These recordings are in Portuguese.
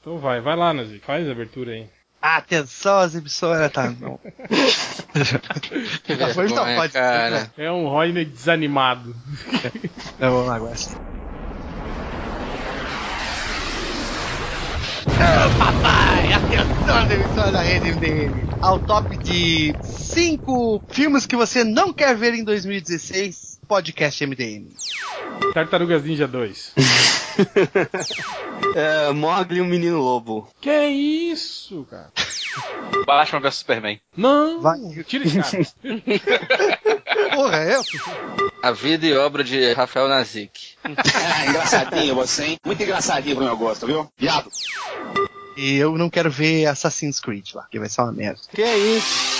Então vai, vai lá, Nazi, faz a abertura aí. Atenção, as emissoras, tá bom. Já foi, então pode cara. É um Roy desanimado. Então, vamos lá, agora. Papai, atenção, as emissoras da rede MDM. Ao top de 5 filmes que você não quer ver em 2016, podcast MDM. Tartarugas Ninja 2. é, Mogli e o Menino Lobo. Que isso, cara? Batman vs Superman. Não, Vai. tira esse cara. Porra, é? A vida e obra de Rafael Nazik. é, engraçadinho você, hein? Muito engraçadinho pro meu gosto, viu? Viado. E eu não quero ver Assassin's Creed lá, que vai ser uma merda. Que é isso?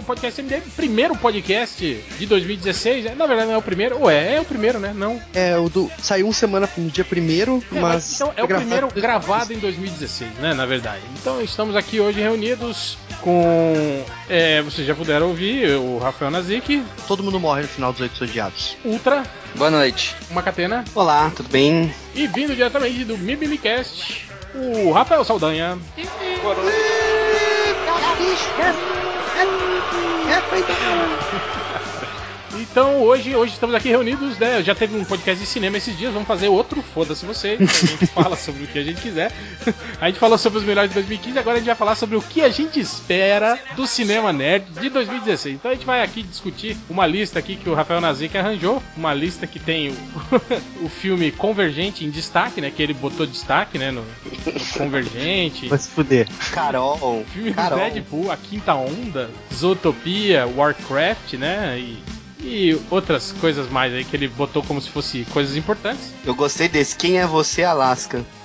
O podcast MDM, primeiro podcast de 2016. Né? Na verdade, não é o primeiro. Ué, é o primeiro, né? Não. É, o do. Saiu uma semana no dia primeiro, é, mas. Então, é o primeiro gravado em 2016, né? Na verdade. Então, estamos aqui hoje reunidos com. É, vocês já puderam ouvir o Rafael Nazik. Todo mundo morre no final dos Oito Odiados. Ultra. Boa noite. Macatena. Olá, tudo bem? E vindo diretamente do Mibilicast, o Rafael Saldanha. Boa noite. É, foi Então hoje, hoje estamos aqui reunidos, né? Já teve um podcast de cinema esses dias, vamos fazer outro, foda-se você. A gente fala sobre o que a gente quiser. A gente falou sobre os melhores de 2015, agora a gente vai falar sobre o que a gente espera do cinema nerd de 2016. Então a gente vai aqui discutir uma lista aqui que o Rafael Nazik arranjou, uma lista que tem o, o filme Convergente em destaque, né? Que ele botou destaque, né? No, no Convergente. Vai se fuder. Carol. Filme Carol. Deadpool, A Quinta Onda, Zootopia, Warcraft, né? E e outras coisas mais aí que ele botou como se fosse coisas importantes. Eu gostei desse. Quem é você, Alaska?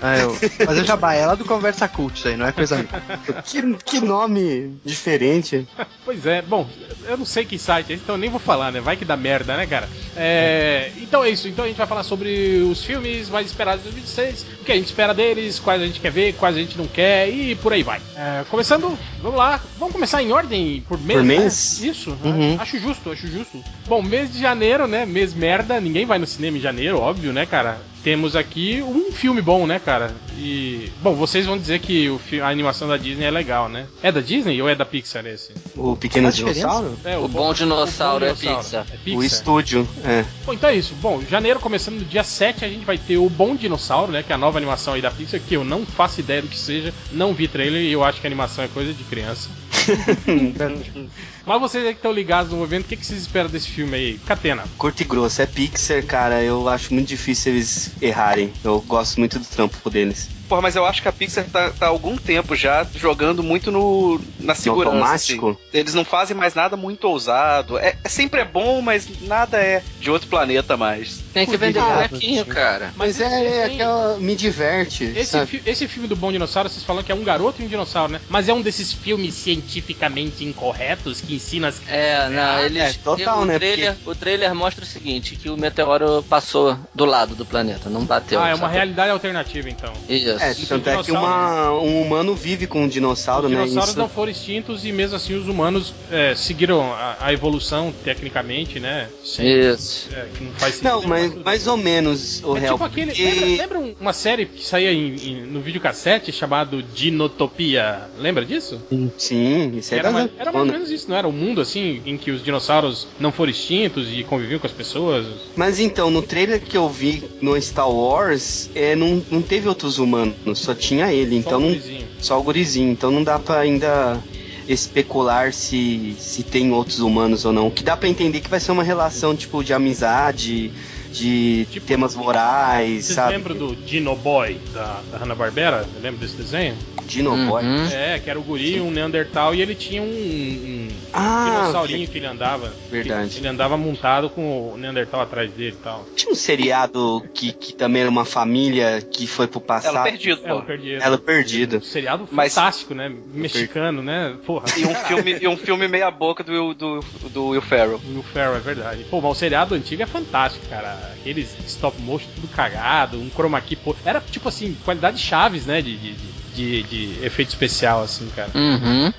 ah, eu... Mas eu já é lá do Conversa Cult, isso aí, não é coisa que, que nome diferente. pois é, bom, eu não sei que site é então nem vou falar, né? Vai que dá merda, né, cara? É... Então é isso, então a gente vai falar sobre os filmes mais esperados de 2016, o que a gente espera deles, quais a gente quer ver, quais a gente não quer e por aí vai. É, começando, vamos lá, vamos começar em ordem por mês. Por né? Mês? Isso, uhum. acho justo, acho justo. Bom, mês de janeiro, né? Mês merda, ninguém vai no cinema em janeiro, óbvio, né, cara? temos aqui um filme bom, né, cara? E. Bom, vocês vão dizer que o, a animação da Disney é legal, né? É da Disney ou é da Pixar esse? O Pequeno Dinossauro? É, o, o, bom, bom dinossauro, o bom dinossauro é, Pixar. é, Pixar. O estúdio, é. Bom, então é isso. Bom, janeiro começando no dia 7, a gente vai ter o Bom Dinossauro, né? Que é a nova animação aí da Pixar, que eu não faço ideia do que seja, não vi trailer e eu acho que a animação é coisa de criança. Mas vocês aí que estão ligados no evento, o que, que vocês esperam desse filme aí? Catena. Curto e grosso, é Pixar, cara. Eu acho muito difícil eles errarem. Eu gosto muito do trampo deles. Porra, mas eu acho que a Pixar tá, tá há algum tempo já jogando muito no, na segurança. No automático? Assim. Eles não fazem mais nada muito ousado. É, é, sempre é bom, mas nada é de outro planeta mais. Tem que vender bonequinho, cara. Mas, mas é, é aquela. Me diverte. Esse, fi, esse filme do Bom Dinossauro, vocês falam que é um garoto e um dinossauro, né? Mas é um desses filmes cientificamente incorretos que ensina as. É, não, ah, eles. É, total, o né? Trailer, porque... O trailer mostra o seguinte: que o meteoro passou do lado do planeta, não bateu. Ah, é uma realidade alternativa, então. Isso. É, tanto é que uma, um humano vive com um dinossauro, Os né? Os dinossauros não foram extintos e mesmo assim os humanos é, seguiram a, a, evolução tecnicamente, né? Sem, Isso. É, que não faz sentido. Não, mas mais ou menos o é real. Tipo aquele, porque... lembra, lembra, uma série que saía em, em, no videocassete chamado Dinotopia? Lembra disso? Sim, isso era, mais, era mais ou menos isso, não era? Um mundo assim em que os dinossauros não foram extintos e conviviam com as pessoas. Mas então, no trailer que eu vi no Star Wars, é, não, não teve outros humanos só tinha ele, só então o não, só o gurizinho, então não dá para ainda especular se, se tem outros humanos ou não. O que dá para entender que vai ser uma relação tipo de amizade, de tipo, temas morais, Vocês sabe? lembram do Dino Boy da, da Hanna-Barbera? Lembra desse desenho? Dino uhum. Boy? É, que era o guri, um Neandertal, e ele tinha um, um ah, dinossaurinho que... que ele andava. Verdade. Ele andava montado com o Neandertal atrás dele e tal. Tinha um seriado que, que também era uma família que foi pro passado. Ela Perdido, pô. Ela Perdido. Ela Perdido. Um seriado Mas... fantástico, né? Mexicano, né? Porra. E um filme, e um filme meia boca do, do, do Will Ferrell. Will Ferrell, é verdade. Pô, mas o seriado antigo é fantástico, cara. Aqueles stop motion tudo cagado, um chroma key, pô. Era tipo assim, qualidade chaves, né? de, de, de de, efeito especial, assim, cara. Uhum.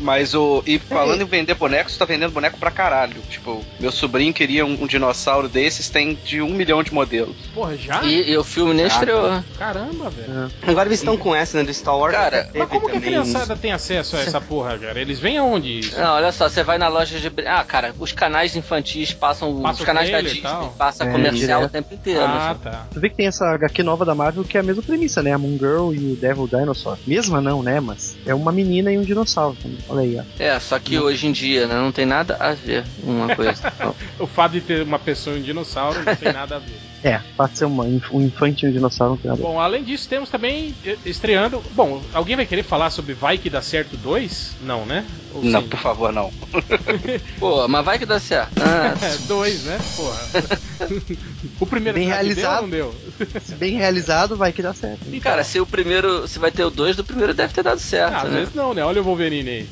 Mas o. E falando em vender bonecos, tá vendendo boneco pra caralho. Tipo, meu sobrinho queria um, um dinossauro desses, tem de um milhão de modelos. Porra, já? E, e o filme nem estreou. Caramba, velho. É. Agora eles estão com essa, né? Do Star Wars. Cara, mas como que a criançada tem acesso a essa porra, cara? Eles vêm aonde? Isso? Não, olha só, você vai na loja de. Ah, cara, os canais infantis passam. Passa os canais da Disney, passa é, comercial direto. o tempo inteiro. Ah, assim. tá. Tu vê que tem essa HQ nova da Marvel que é a mesma premissa, né? A Moon Girl e o Devil Dinosaur. Mesma não, né? Mas é uma menina e um dinossauro. Olha aí, ó. É, só que hoje em dia, né, não tem nada a ver uma coisa. o fato de ter uma pessoa e um dinossauro não tem nada a ver. É, pode ser uma, um infante e um dinossauro. Não Bom, além disso, temos também estreando. Bom, alguém vai querer falar sobre Vai Que Dá Certo 2? Não, né? Ou não, sim? por favor, não. Pô, mas vai que dá certo. Ah. É, dois, né? Porra. o primeiro bem realizado, deu, não deu? Se bem realizado, vai que dá certo. Então. Cara, se o primeiro. Se vai ter o dois, do primeiro deve ter dado certo. Ah, às né? vezes não, né? Olha o Wolverine aí.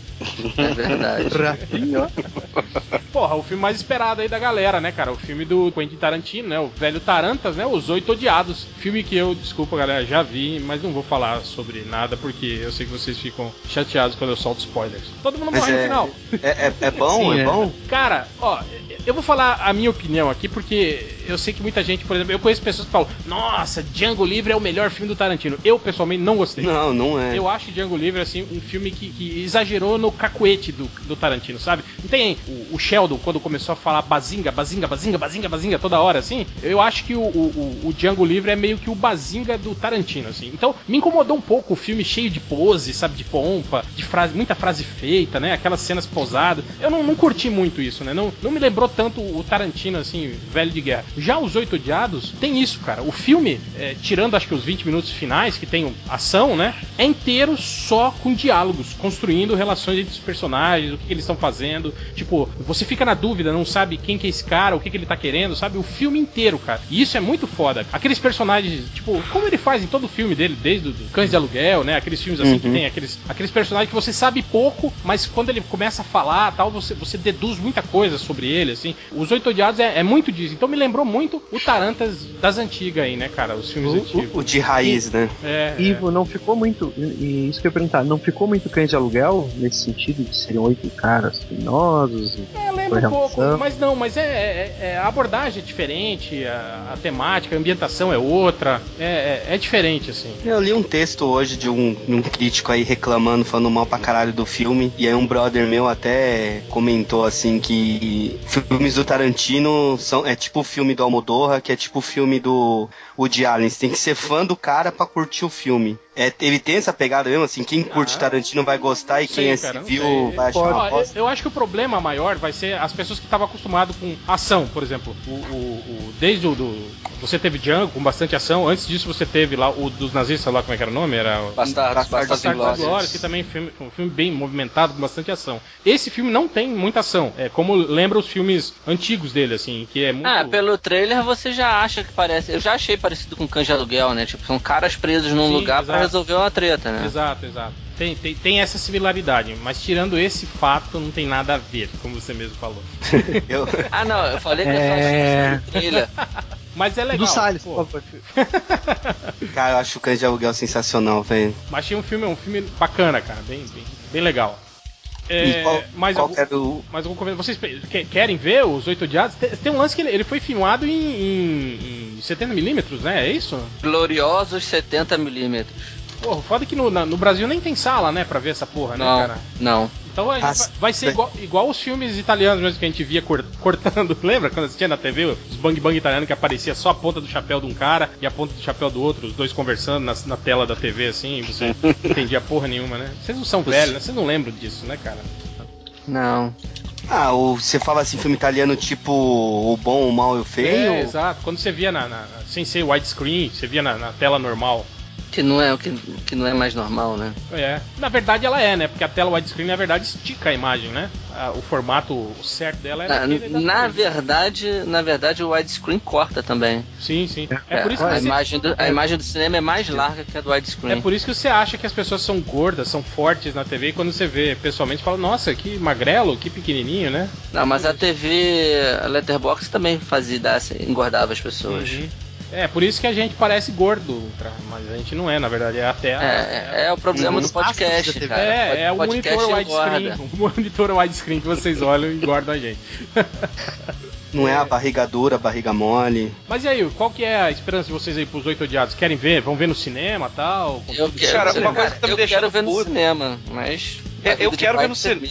É verdade. Porra, o filme mais esperado aí da galera, né, cara? O filme do Quentin Tarantino, né? O velho Tarantas, né? Os Oito Odiados. Filme que eu, desculpa, galera, já vi, mas não vou falar sobre nada porque eu sei que vocês ficam chateados quando eu solto spoilers. Todo mundo morre é, no final. É, é, é bom? Sim, é, é bom? Cara, ó, eu vou falar a minha opinião aqui porque eu sei que muita gente, por exemplo, eu conheço pessoas que falam: Nossa, Django Livre é o melhor filme do Tarantino. Eu, pessoalmente, não gostei. Não, não é. Eu acho Django Livre, assim, um filme que, que exagerou no cacuete do, do Tarantino, sabe? Não tem o, o, Sheldon, quando começou a falar bazinga, bazinga, bazinga, bazinga, bazinga toda hora, assim. Eu acho que o, o, o Django Livre é meio que o bazinga do Tarantino, assim. Então, me incomodou um pouco o filme cheio de pose, sabe? De pompa, de frase, muita frase feita, né? Aquelas cenas pousadas. Eu não, não curti muito isso, né? Não, não me lembrou tanto o Tarantino, assim, velho de guerra. Já os Oito Odiados tem isso, cara. O filme, é, tirando acho que os 20 minutos finais, que tem ação, né? É inteiro só com diálogos, construindo relações entre os personagens, o que, que eles estão fazendo. Tipo, você fica na dúvida, não sabe quem que é esse cara, o que, que ele tá querendo, sabe? O filme inteiro, cara. E isso é muito foda. Aqueles personagens, tipo, como ele faz em todo o filme dele, desde o Cães de Aluguel, né? Aqueles filmes assim uhum. que tem aqueles, aqueles personagens que você sabe pouco, mas quando ele começa a falar tal, você, você deduz muita coisa sobre ele, assim. Os Oito Odiados é, é muito disso. Então me lembrou muito o Tarantas das antigas aí, né, cara? Os filmes o, antigos. O, de raiz, né? É, Ivo, é. não ficou muito. E isso que eu ia perguntar, não ficou muito cães de aluguel nesse sentido de serem oito caras criminosos? É, um pouco, mas não, mas é, é, é, a abordagem é diferente, a, a, temática, a ambientação é outra, é, é, é, diferente, assim. Eu li um texto hoje de um, um crítico aí reclamando, falando mal pra caralho do filme, e aí um brother meu até comentou assim que filmes do Tarantino são, é tipo o filme do Almodóvar, que é tipo o filme do Woody Allen. Você tem que ser fã do cara pra curtir o filme. É, ele tem essa pegada mesmo, assim, quem curte ah, Tarantino vai gostar e quem é civil vai achar uma eu, eu acho que o problema maior vai ser as pessoas que estavam acostumadas com ação, por exemplo. O, o, o desde o do, você teve Django com bastante ação, antes disso você teve lá o dos nazistas lá, como é que era o nome? Era Bastardos, Bastardos, Bastardos Glórias, que também é um filme, um filme bem movimentado, com bastante ação. Esse filme não tem muita ação, é como lembra os filmes antigos dele, assim, que é muito... Ah, pelo trailer você já acha que parece, eu já achei parecido com Cães de Aluguel, né? Tipo, são caras presos num Sim, lugar para resolver uma treta, né? Exato, exato. Tem, tem, tem, essa similaridade, mas tirando esse fato, não tem nada a ver, como você mesmo falou. eu... Ah, não, eu falei que é... eu trilha. Mas é legal. Do Salles, favor. cara, eu acho o Cães de Aluguel sensacional, velho. Mas um filme, um filme bacana, cara, bem, bem, bem legal. É, qual, mais qual algum, é do... mais algum comentário? Vocês querem ver os Oito Odiados? Tem, tem, um lance que ele, ele foi filmado em, em, em 70mm, né? É isso? Gloriosos 70mm. Porra, foda que no, na, no Brasil nem tem sala, né, pra ver essa porra, né, não, cara? Não. Então a gente vai, vai ser igual, igual os filmes italianos mesmo que a gente via cortando. Lembra quando assistia na TV os bang bang italianos que aparecia só a ponta do chapéu de um cara e a ponta do chapéu do outro, os dois conversando na, na tela da TV assim, e você não entendia porra nenhuma, né? Vocês não são velhos, né? Vocês não lembram disso, né, cara? Não. Ah, o, você fala assim, filme italiano tipo o bom, o mal e o feio? É, exato. Quando você via na, na sem ser widescreen, você via na, na tela normal. Que não é o que, que não é mais normal, né? É. Na verdade ela é, né? Porque a tela widescreen na verdade estica a imagem, né? O formato certo dela é Na, na verdade, na verdade o widescreen corta também. Sim, sim. É, é por isso a você... imagem do, a imagem do cinema é mais larga que a do widescreen. É por isso que você acha que as pessoas são gordas, são fortes na TV e quando você vê pessoalmente fala, nossa, que magrelo, que pequenininho, né? Não, mas a TV a Letterbox também fazia engordava as pessoas. Uhum. É, por isso que a gente parece gordo, mas a gente não é, na verdade, é até. É, é, é o problema do podcast, cara. É, é o monitor widescreen. O monitor widescreen que vocês olham e engordam a gente. Não é. é a barriga dura, a barriga mole. Mas e aí, qual que é a esperança de vocês aí pros Oito Odiados? Querem ver? Vão ver no cinema tal? Eu quero, cara, uma coisa que tá me eu quero ver no cinema, mas. É, eu quero ver no cinema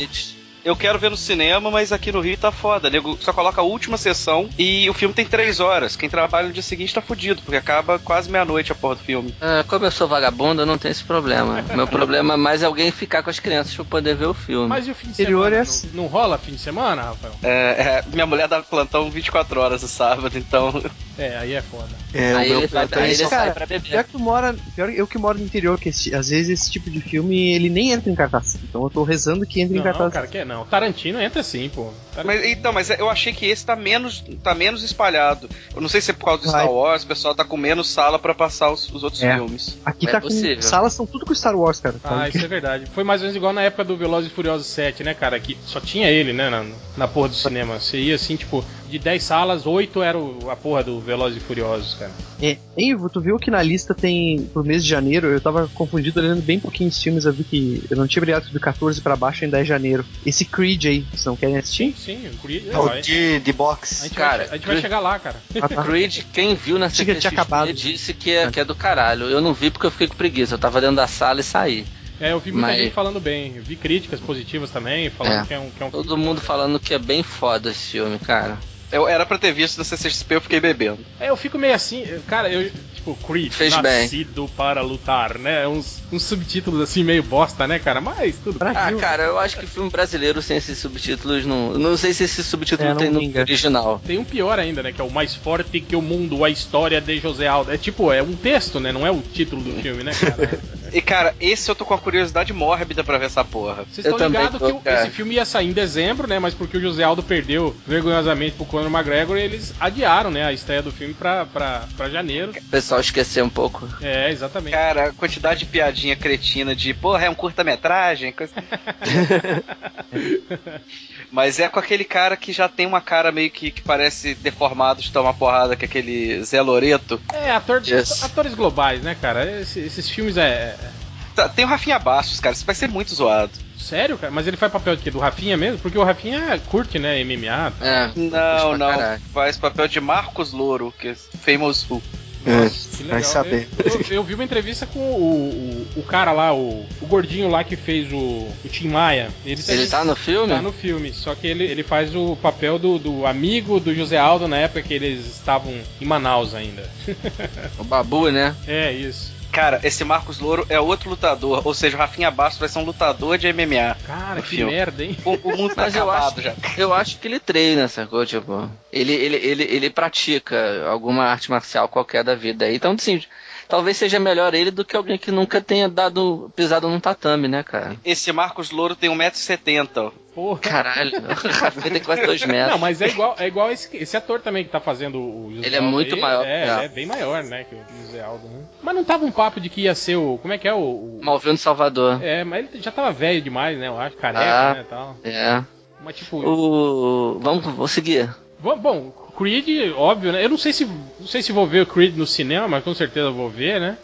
eu quero ver no cinema, mas aqui no Rio tá foda. Nego só coloca a última sessão e o filme tem três horas. Quem trabalha no dia seguinte tá fudido, porque acaba quase meia-noite a porra do filme. É, como eu sou vagabundo, eu não tenho esse problema. Meu problema é mais alguém ficar com as crianças pra poder ver o filme. Mas e o fim de semana? É... Não, não, rola fim de semana, Rafael? É, é, minha mulher dá plantão 24 horas no sábado, então. É, aí é foda. É, aí ele, vai, aí ele sai pra beber. Pior que, mora, pior eu que moro no interior, que esse, às vezes esse tipo de filme ele nem entra em cartaz. Então eu tô rezando que entre não, em cartaz. Não, cara, que não. Tarantino entra sim, pô. Mas, então, mas eu achei que esse tá menos, tá menos espalhado. Eu não sei se é por causa do Star Wars, o pessoal tá com menos sala para passar os, os outros é. filmes. Aqui é tá possível. com salas são tudo com Star Wars, cara. Ah, isso é verdade. Foi mais ou menos igual na época do Velozes e Furiosos 7, né, cara? Que só tinha ele, né, na, na porra do cinema. Você ia assim, tipo, de 10 salas, 8 era o, a porra do Velozes e Furiosos, cara. É, Ivo, tu viu que na lista tem, pro mês de janeiro, eu tava confundido olhando bem pouquinhos filmes, eu vi que eu não tinha brigado do 14 para baixo em 10 de janeiro. Esse Creed aí, vocês não querem assistir? Sim, o Creed. É, o de, de box. A gente, cara, vai, a gente vai chegar lá, cara. Tá. Creed, quem viu na CCXP disse que é, que é do caralho. Eu não vi porque eu fiquei com preguiça, eu tava dentro da sala e saí. É, eu vi muita Mas... gente falando bem. Eu vi críticas positivas também, falando é. que é um. Que é um Todo mundo falando que é bem foda esse filme, cara. Eu era pra ter visto na CCXP, eu fiquei bebendo. É, eu fico meio assim, cara, eu, tipo, Creed, Fez nascido bem. para lutar, né? Uns, uns subtítulos assim meio bosta, né, cara? Mas tudo bem. Ah, cara, eu acho que filme brasileiro sem esses subtítulos não. Não sei se esse subtítulo é, tem no original. Tem um pior ainda, né? Que é o mais forte que o mundo, a história de José Aldo. É tipo, é um texto, né? Não é o título do filme, né, cara? e, cara, esse eu tô com a curiosidade mórbida pra ver essa porra. Vocês estão ligados que esse filme ia sair em dezembro, né? Mas porque o José Aldo perdeu vergonhosamente pro Conor McGregor, eles eles adiaram, né, a estreia do filme pra, pra, pra janeiro. O pessoal esqueceu um pouco. É, exatamente. Cara, a quantidade de piadinha cretina de, porra, é um curta-metragem. Coisa... Mas é com aquele cara que já tem uma cara meio que, que parece deformado de tomar porrada, que é aquele Zé Loreto. É, ator de, yes. atores globais, né, cara? Esses, esses filmes é. É tá, tem o Rafinha Bastos, cara, isso vai ser muito zoado. Sério, cara? Mas ele faz papel de quê? Do Rafinha mesmo? Porque o Rafinha curte, né? MMA. Tá? É. Não, não. Faz papel de Marcos Louro, que é famous Who. Nossa, é, vai saber. Eu, eu, eu, vi uma entrevista com o, o, o cara lá, o, o, gordinho lá que fez o, o Tim Maia. Ele, ele tá no filme? Tá no filme, só que ele, ele faz o papel do, do amigo do José Aldo na época que eles estavam em Manaus ainda. O Babu, né? É, isso. Cara, esse Marcos Louro é outro lutador, ou seja, o Rafinha Bastos vai ser um lutador de MMA. Cara, que filme. merda, hein? O, o mundo tá Mas eu acho, já. Eu acho que ele treina, sacou? Tipo, ele, ele, ele, ele pratica alguma arte marcial qualquer da vida. Então, assim, talvez seja melhor ele do que alguém que nunca tenha dado pisado num tatame, né, cara? Esse Marcos Louro tem 1,70m. Porra. Caralho, o tem quase 2 metros. Não, mas é igual, é igual esse, esse ator também que tá fazendo o José Ele é muito aí, maior. É, é, é, bem maior, né, que o José Aldo, né? Mas não tava um papo de que ia ser o. Como é que é o. o... Malvino Salvador. É, mas ele já tava velho demais, né? Eu acho, careca, ah, né? Tal. É. Mas tipo. O... Vamos, vamos seguir. Bom, Creed, óbvio, né? Eu não sei se não sei se vou ver o Creed no cinema, mas com certeza vou ver, né?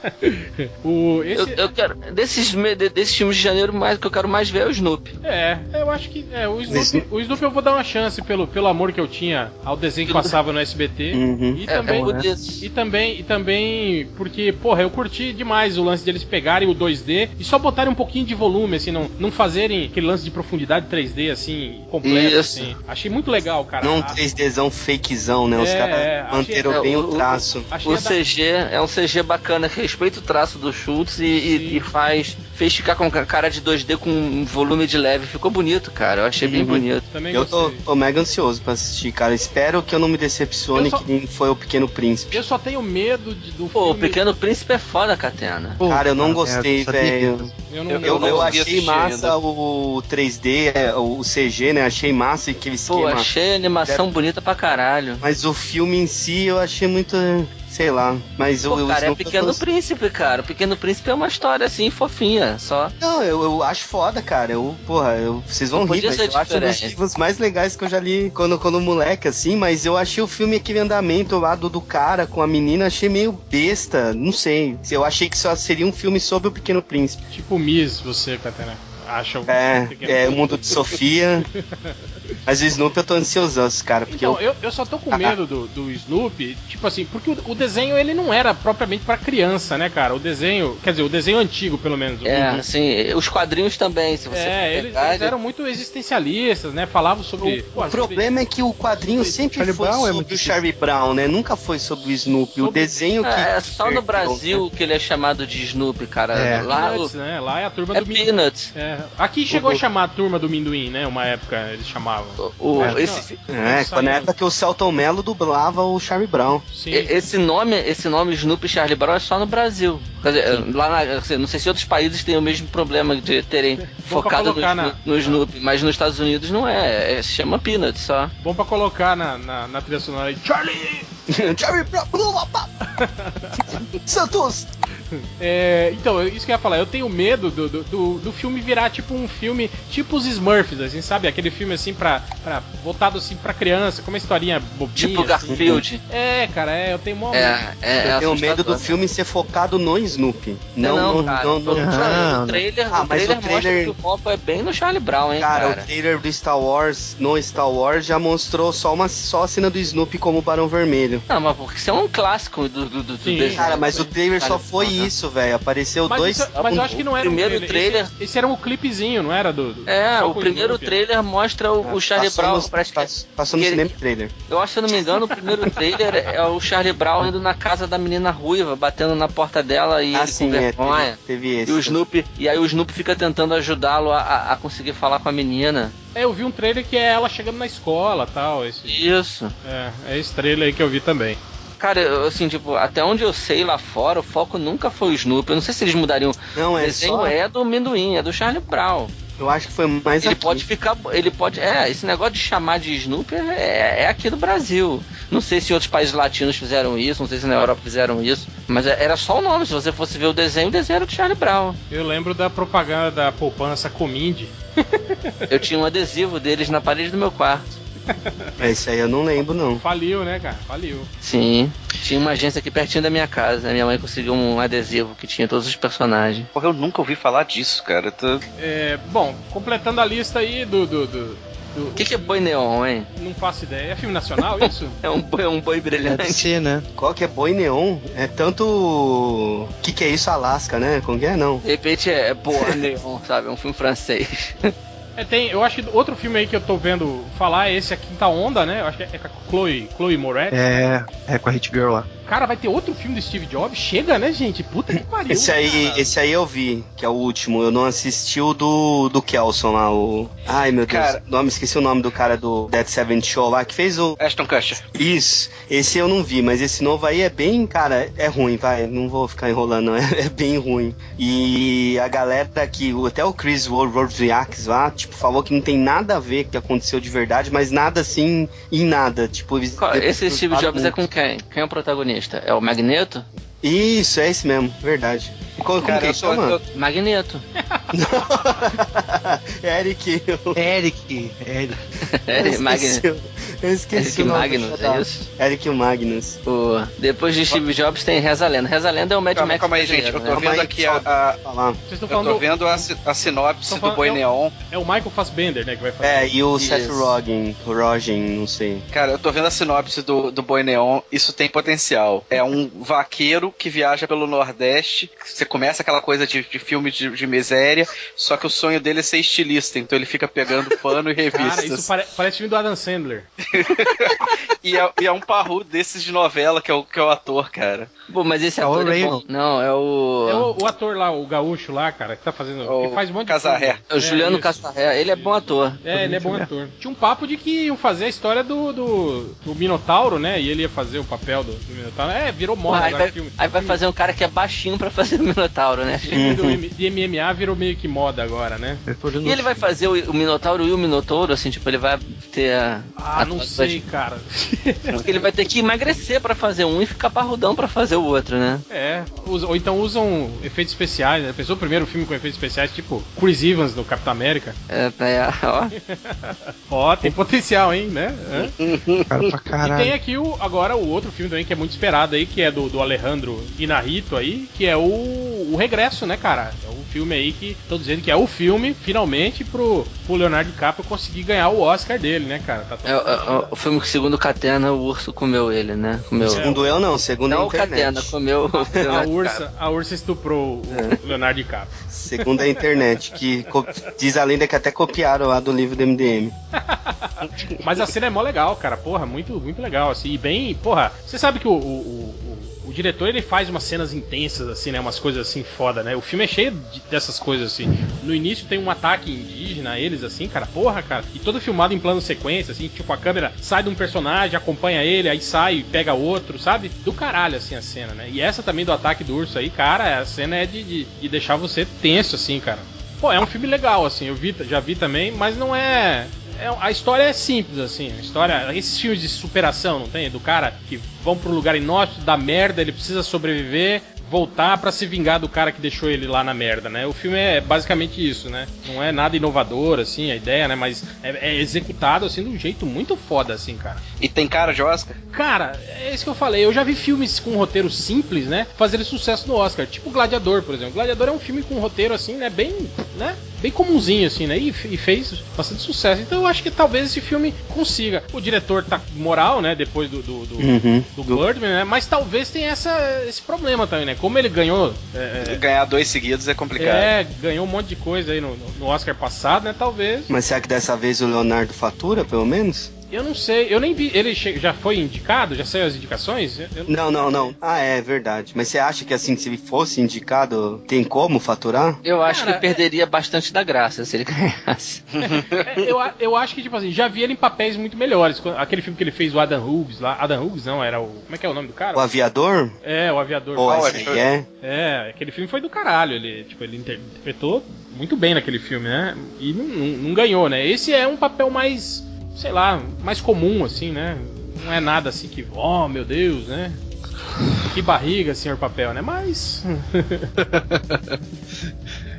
o, esse... eu, eu, quero desses desses filmes de janeiro mais que eu quero mais ver é o Snoopy. É, eu acho que é, o Snoopy, o Snoopy eu vou dar uma chance pelo, pelo amor que eu tinha ao desenho que passava no SBT uhum. e é, também é e também e também porque porra eu curti demais o lance deles pegarem o 2D e só botarem um pouquinho de volume assim, não, não fazerem aquele lance de profundidade 3D assim completo Isso. assim. Achei muito legal, cara. Não 3D visão fakezão, né? Os é, caras é, manteram achei, bem o, o traço. O, o CG é um CG bacana que respeita o traço do Schultz e, e, e, faz. fez ficar com cara de 2D com um volume de leve. Ficou bonito, cara. Eu achei uhum. bem bonito. Também eu tô, tô, mega ansioso pra assistir, cara. Espero que eu não me decepcione só... que nem foi o Pequeno Príncipe. Eu só tenho medo de, do Pô, filme... o Pequeno Príncipe é foda, Catena. Pô, cara, eu não gostei, velho. Eu, não, eu, eu, eu achei massa ainda. o 3D, é, o CG, né? Achei massa aquele esquema. Pô, achei a animação bonita pra caralho. Mas o filme em si eu achei muito sei lá. Mas Pô, o, cara, o é Pequeno. Príncipe, cara. O Pequeno Príncipe é uma história assim, fofinha, só. Não, eu, eu acho foda, cara. Eu, porra, eu, vocês vão rir, mas eu diferente. acho um dos livros mais legais que eu já li quando, quando moleque, assim, mas eu achei o filme aquele andamento lá do, do cara com a menina, achei meio besta, não sei. Eu achei que só seria um filme sobre o Pequeno Príncipe. Tipo Miss, você, Catena acham. É, é o mundo de Sofia. Mas o Snoopy eu tô ansioso, cara. Porque então, eu... eu, só tô com medo do, do Snoopy, tipo assim, porque o, o, desenho ele não era propriamente para criança, né, cara? O desenho, quer dizer, o desenho antigo, pelo menos. É, sim, os quadrinhos também, se você É, eles, eles, eram muito existencialistas, né? Falavam sobre. O, pô, o problema é que o quadrinho sempre Charlie foi Brown sobre é o Charlie Brown, né? Nunca foi sobre o Snoopy. Sobre... O desenho que. É, é só no Brasil né? que ele é chamado de Snoopy, cara. É. Lá, Peanuts, o... né? Lá é a turma é do Peanuts. É. Aqui chegou o... a chamar a turma do Minduim, né? Uma época eles chamavam. O, é, esse, é, na época que o Celton Mello dublava o Charlie Brown. Sim. Esse nome, esse nome Snoopy Charlie Brown é só no Brasil. Quer dizer, lá na, não sei se outros países têm o mesmo problema de terem focado no, na... no, Snoopy, mas nos Estados Unidos não é, é se chama Peanuts só. Bom pra colocar na, na, na trilha sonora aí, Charlie! Brown! Santos! É, então, isso que eu ia falar, eu tenho medo do, do, do, filme virar tipo um filme tipo os Smurfs, assim, sabe? Aquele filme assim pra, pra voltado assim pra criança, com uma historinha bobinha. Tipo Garfield. Assim. É, cara, é, eu tenho mó é, é, Eu tenho medo do filme ser focado no Snoopy. Não, não, não, cara, não, não, não, O trailer, ah, o trailer, o trailer que o foco é bem no Charlie Brown, hein, cara. Cara, o trailer do Star Wars, no Star Wars, já mostrou só, uma, só a cena do Snoopy como Barão Vermelho. Não, mas porque isso é um clássico do, do, do, Cara, mas o trailer só foi isso, velho. Apareceu mas dois. Isso, mas eu acho que não era o primeiro um trailer. Esse, esse, era um clipezinho, não era? Do, do é, o primeiro trailer mostra o, o Charlie Brown. parece que, passou no cinema ele, trailer. Eu acho, se eu não me engano, o primeiro trailer é o Charlie Brown indo na casa da menina ruiva, batendo na porta dela e ah, ele sim, com vergonha. É, teve, teve esse. E o Snoopy, e aí o Snoopy fica tentando ajudá-lo a, a conseguir falar com a menina. É, eu vi um trailer que é ela chegando na escola tal. Esse, Isso. É, é esse trailer aí que eu vi também. Cara, assim, tipo, até onde eu sei lá fora, o foco nunca foi o Snoopy. Eu não sei se eles mudariam. Não, é o desenho só... é do amendoim, é do Charlie Brown. Eu acho que foi mais Ele aqui. pode ficar. Ele pode. É, esse negócio de chamar de Snoopy é, é, aqui do Brasil. Não sei se outros países latinos fizeram isso, não sei se na Europa fizeram isso. Mas é, era só o nome. Se você fosse ver o desenho, o desenho era do Charlie Brown. Eu lembro da propaganda da poupança Cominde. eu tinha um adesivo deles na parede do meu quarto. É, isso aí eu não lembro, não. Faliu, né, cara? Faliu. Sim. Tinha uma agência aqui pertinho da minha casa. Minha mãe conseguiu um adesivo que tinha todos os personagens. Porra, eu nunca ouvi falar disso, cara. Tô... É, bom, completando a lista aí do. do, do... O que, que é boi neon, hein? Não faço ideia. É filme nacional isso? é um boi, é um boi brilhante. Deve ser, né? Qual que é boi neon? É tanto. O que, que é isso, Alasca, né? Como que é, não? De repente é boa neon, sabe? É um filme francês. É, tem, eu acho que outro filme aí que eu tô vendo falar é esse A Quinta Onda, né? Eu acho que é, com a Chloe, Chloe Moretz. É, é com a Hit Girl lá. Cara, vai ter outro filme do Steve Jobs? Chega, né, gente? Puta que pariu. Esse aí, cara. esse aí eu vi, que é o último. Eu não assisti o do, do Kelson lá, o. Ai, meu Deus. Cara, nome, esqueci o nome do cara do Dead Seven Show lá, que fez o. Ashton Kutcher. Isso. Esse eu não vi, mas esse novo aí é bem, cara, é ruim, vai. Não vou ficar enrolando, não. É, é bem ruim. E a galera aqui, até o Chris Wozniak lá, tipo, falou que não tem nada a ver com o que aconteceu de verdade, mas nada assim em nada. Tipo, esse Steve Jobs muito. é com quem? Quem é o protagonista? Protagonista? É o Magneto? Isso, é esse mesmo, verdade. Qual, Cara, como que chama? Eu... Magneto. Eric. Eric. Eric. Eric Magneto. Eu esqueci Eric o nome Magnus, é isso? Eric Magnus. O... Depois de Steve Jobs tem Reza Lenda. Reza Lenda é o Mad calma, Max. Calma aí, gente. Eu tô né? vendo aqui a, a... Eu tô vendo a, a sinopse do Boi Neon. É o Michael Fassbender, né, que vai fazer. É, e o isso. Seth Rogen. O Rogen, não sei. Cara, eu tô vendo a sinopse do, do Boi Neon. Isso tem potencial. É um vaqueiro que viaja pelo Nordeste. Você começa aquela coisa de, de filme de, de, miséria, só que o sonho dele é ser estilista, então ele fica pegando pano e revistas. Cara, isso pare, parece filme do Adam Sandler. e, é, e, é, um parru desses de novela que é o, que é o ator, cara. Pô, mas esse é ator o é bom. Não, é o... É o, o, ator lá, o gaúcho lá, cara, que tá fazendo... O que faz um monte Casarré. de É o Juliano é, Casarré, ele é bom ator. É, ele é bom ator. Tinha um papo de que iam fazer a história do, do, do Minotauro, né, e ele ia fazer o papel do, do Minotauro. É, virou moda aí vai, filme. Aí vai fazer um cara que é baixinho pra fazer o Minotauro, né? de MMA virou meio que moda agora, né? E ele vai fazer o, o Minotauro e o Minotouro, assim, tipo, ele vai ter a. Ah, a não sei, cara. Porque ele vai ter que emagrecer pra fazer um e ficar parrudão pra fazer o outro, né? É, ou então usam efeitos especiais, né? Pensou o primeiro filme com efeitos especiais, tipo Chris Evans no Capitão América? É, é, ó. Ó, tem potencial, hein, né? Cara pra E tem caralho. aqui o, agora o outro filme também que é muito esperado aí, que é do, do Alejandro Inarrito aí, que é o, o Regresso, né, cara? É um filme aí que tô dizendo que é o filme, finalmente, pro, pro Leonardo DiCaprio conseguir ganhar o Oscar dele, né, cara? Tá É, é, é, o filme que, segundo o Catena, o urso comeu ele, né? Comeu. Segundo eu, não. Segundo Não a o Catena, internet. comeu o a ursa, a ursa estuprou o Leonardo DiCaprio. Segundo a internet. Que diz a lenda que até copiaram lá do livro do MDM. Mas a cena é mó legal, cara. Porra, muito, muito legal, assim. E bem, porra, você sabe que o, o, o, o- diretor ele faz umas cenas intensas, assim, né? Umas coisas assim foda, né? O filme é cheio de- dessas coisas, assim. No início tem um ataque indígena a eles, assim, cara. Porra, cara. E todo filmado em plano sequência, assim. Tipo, a câmera sai de um personagem, acompanha ele, aí sai e pega outro, sabe? Do caralho, assim, a cena, né? E essa também do ataque do urso aí, cara, a cena é de, de, de deixar você tenso, assim, cara. Pô, é um filme legal, assim, eu vi, já vi também, mas não é. É- a história é simples, assim. A história. Esses filmes de superação, não tem? Do cara que vão pro lugar inóspito, dá merda, ele precisa sobreviver, voltar pra se vingar do cara que deixou ele lá na merda, né? O filme é basicamente isso, né? Não é nada inovador, assim, a ideia, né? Mas é, é executado, assim, de um jeito muito foda, assim, cara. E tem cara de Oscar? Cara, é isso que eu falei. Eu já vi filmes com roteiro simples, né? Fazerem sucesso no Oscar. Tipo Gladiador, por exemplo. Gladiador é um filme com roteiro, assim, né? Bem, né? Bem comumzinho, assim, né? E, e fez bastante sucesso. Então eu acho que talvez esse filme consiga. O diretor tá moral, né? Depois do, do, do, Uhum. do Birdman, né? Mas talvez tenha essa, esse problema também, né? Como ele ganhou. É, Ganhar dois seguidos é complicado. é, ganhou um monte de coisa aí no, no Oscar passado, né? Talvez. Mas será que dessa vez o Leonardo fatura, pelo menos? Eu não sei, eu nem vi. Ele já foi indicado? Já saiu as indicações? Eu- Não, não, não. Ah, é verdade. Mas você acha que assim, se ele fosse indicado, tem como faturar? Eu acho Cara, que perderia bastante da graça se ele ganhasse. É, eu, eu acho que, tipo assim, já vi ele em papéis muito melhores. Aquele filme que ele fez, o Adam Hughes lá. Adam Hughes não, era o. Como é que é o nome do cara? O aviador? É, o aviador. Qual esse é? aí é. É, aquele filme foi do caralho. Ele, tipo, ele inter- interpretou muito bem naquele filme, né? E não, não- não ganhou, né? Esse é um papel mais, sei lá, mais comum, assim, né? Não é nada assim que, oh meu Deus, né? Que barriga, senhor papel, né? Mas.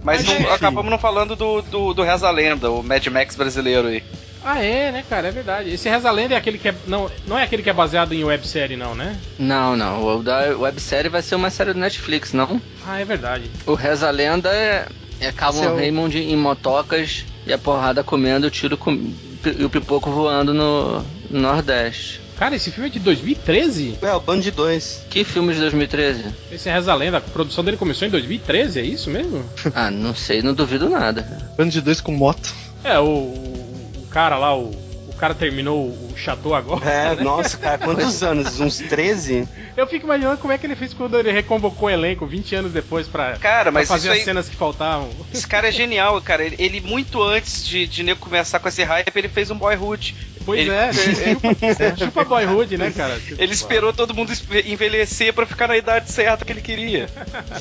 Mas Mas, não- acabamos não falando do, do, do Reza Lenda, o Mad Max brasileiro aí. ah, é, né, cara? É verdade. Esse Reza Lenda é aquele que é. Não, não é aquele que é baseado em websérie, não, né? Não, não. O da websérie vai ser uma série do Netflix, não? Ah, é verdade. O Reza Lenda é, é Calvin Esse é Raymond em motocas e a porrada comendo, o tiro com, e o pipoco voando no, no Nordeste. Cara, esse filme é de 2013? É, o Band de Dois. Que filme de 2013? Esse Reza Lenda, a produção dele começou em 2013, é isso mesmo? Ah, não sei, não duvido nada. Bando de dois com moto. É, o, o, cara lá, o cara terminou o Chateau agora. É, né? nossa, cara, quantos anos? Uns 13? Eu fico imaginando como é que ele fez quando ele reconvocou o elenco 20 anos depois pra, Cara, pra mas fazer as aí- cenas que faltavam. Esse cara é genial, cara. Ele, ele muito antes de, de nego começar com esse hype, ele fez um boyhood. Pois Ele- é, chupa, chupa boyhood, né, cara? Tipo, Ele esperou todo mundo envelhecer pra ficar na idade certa que ele queria.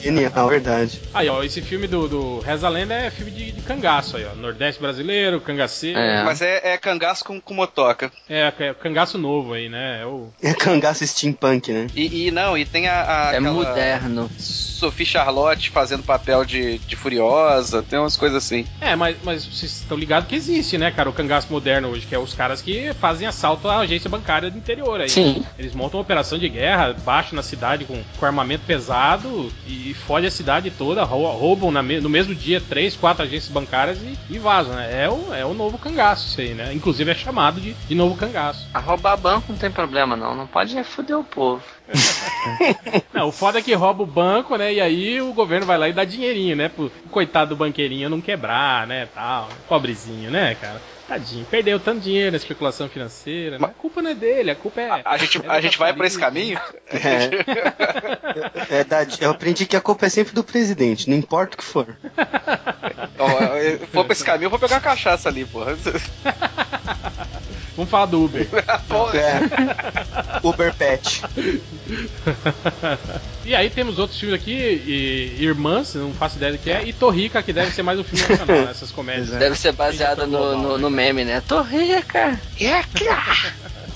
Genial, verdade. Aí, ó, esse filme do, do Reza Lenda é filme de, de cangaço aí, ó. Nordeste brasileiro, cangaceiro. É. Mas é, é cangaço com, com motoca. É, é cangaço novo aí, né? É o... É cangaço steampunk, né? E, e não, e tem a. a É moderno. Sophie Charlotte fazendo papel de, de Furiosa, tem umas coisas assim. É, mas, mas vocês estão ligados que existe, né, cara, o cangaço moderno hoje, que é os caras que fazem assalto à agência bancária do interior aí. Sim. Eles montam uma operação de guerra, baixam na cidade com, com armamento pesado e, fodem a cidade toda, rou- roubam me- no mesmo dia três, quatro agências bancárias e, e vazam, né? É o, é o novo cangaço isso aí, né? Inclusive é chamado de, de novo cangaço. A roubar banco não tem problema, não. Não pode é foder o povo. Não, o foda é que rouba o banco, né? E aí o governo vai lá e dá dinheirinho, né? Pro coitado do banqueirinho não quebrar, né? Tal. Pobrezinho, né, cara? Tadinho. Perdeu tanto dinheiro na especulação financeira. Né? A culpa não é dele, a culpa é. A, a gente, é a gente vai por esse caminho? É. É da- eu aprendi que a culpa é sempre do presidente, não importa o que for. Ó, eu for pra esse caminho, eu vou pegar uma cachaça ali, porra. Vamos falar do Uber. É. Uber Pet. E aí temos outros filmes aqui, e, Irmãs, não faço ideia do que é, e Torrica, que deve ser mais um filme nacional, né, essas comédias. Deve ser baseada no, no, no, meme, né? Torrica!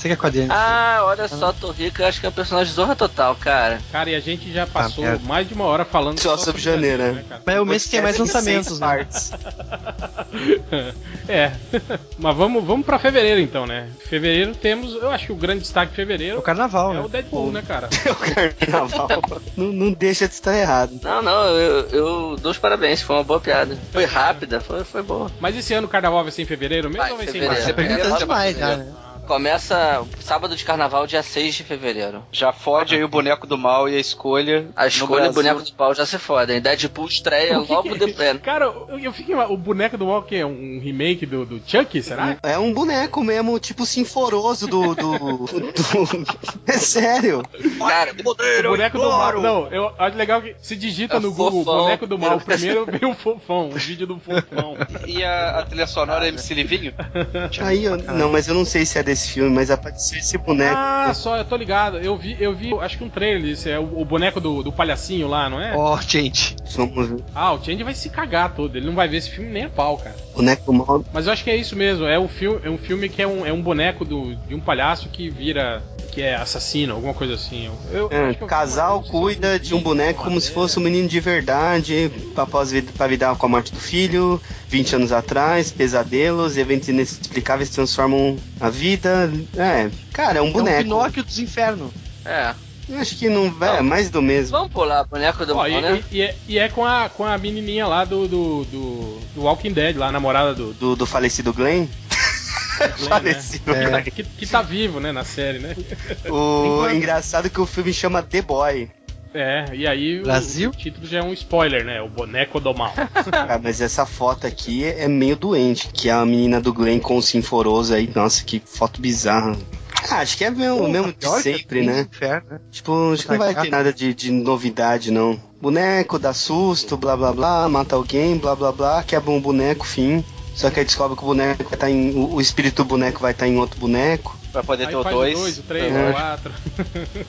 Você quadrinho? Ah, olha só, Torrica, acho que é um personagem zorra total, cara. Cara, e a gente já passou ah, mais de uma hora falando só, só sobre janeiro, né? né Mas é o mês que tem mais lançamentos, né? é. Mas vamos, vamos pra fevereiro então, né? Fevereiro temos, eu acho que o grande destaque de fevereiro. O carnaval, é né? o Deadpool, né, cara? É o carnaval. não, não deixa de estar errado. Não, não, eu, eu dou os parabéns, foi uma boa piada. Foi rápida, foi, foi boa. Mas esse ano o carnaval vai ser em fevereiro mesmo vai, ou vai fevereiro. ser em março? Você pergunta demais, né? Começa sábado de carnaval, dia 6 de fevereiro. Já fode aí o boneco do mal e a escolha. A escolha do boneco do mal já se fode. Deadpool estreia logo depois. Cara, eu, eu fiquei. O boneco do mal que é um remake do, do Chuck, será? É um boneco mesmo, tipo sinforoso do. do, do... É sério. Cara, o boneco do mal. Não, eu acho legal que se digita é no Google fofão. boneco do mal. Primeiro vem o fofão, o vídeo do fofão. E a, a trilha sonora é MC Livinho? Aí, eu, não, mas eu não sei se é desse desse filme, mas apareceu esse boneco. Ah, só, eu tô ligado. Eu vi, eu vi, acho que um trailer disso. É o, o boneco do, do palhacinho lá, não é? Ó, oh, gente. Vamos ver. Ah, o Change vai se cagar todo. Ele não vai ver esse filme nem a pau, cara. Boneco mal. Mas eu acho que é isso mesmo. É um filme, é um filme que é um, é um boneco do, de um palhaço que vira. que é assassino, alguma coisa assim. Eu, é, casal cuida de um boneco como se fosse um menino de verdade, após pra lidar com a morte do filho, 20 anos atrás, pesadelos, eventos inexplicáveis transformam a vida é, cara, é um boneco. É um Pinóquio dos infernos. É. Acho que não vai, é mais do mesmo. Vamos pular, boneco do Ó, e, né? E, e, é, e, é, com a, com a menininha lá do, do, do, do Walking Dead, lá, a namorada do... Do, do falecido Glenn? Glenn falecido né? Glenn. É. Que, que tá vivo, né, na série, né? O engraçado é que o filme chama The Boy. É, e aí Brasil? O, o, título já é um spoiler, né? O boneco do mal. ah, mas essa foto aqui é meio doente, que é a menina do Glenn com o Sinforoso aí. Nossa, que foto bizarra. Ah, acho que é o mesmo de sempre, né? Inferno, né? Tipo, acho que não vai ter nada de, de novidade, não. Boneco, dá susto, blá blá blá, mata alguém, blá blá blá, quebra um boneco, fim. Só que aí descobre que o boneco vai estar tá em. O, espírito do boneco vai estar tá em outro boneco. Pra poder Aí ter o 2. O 2, o 3, o 4.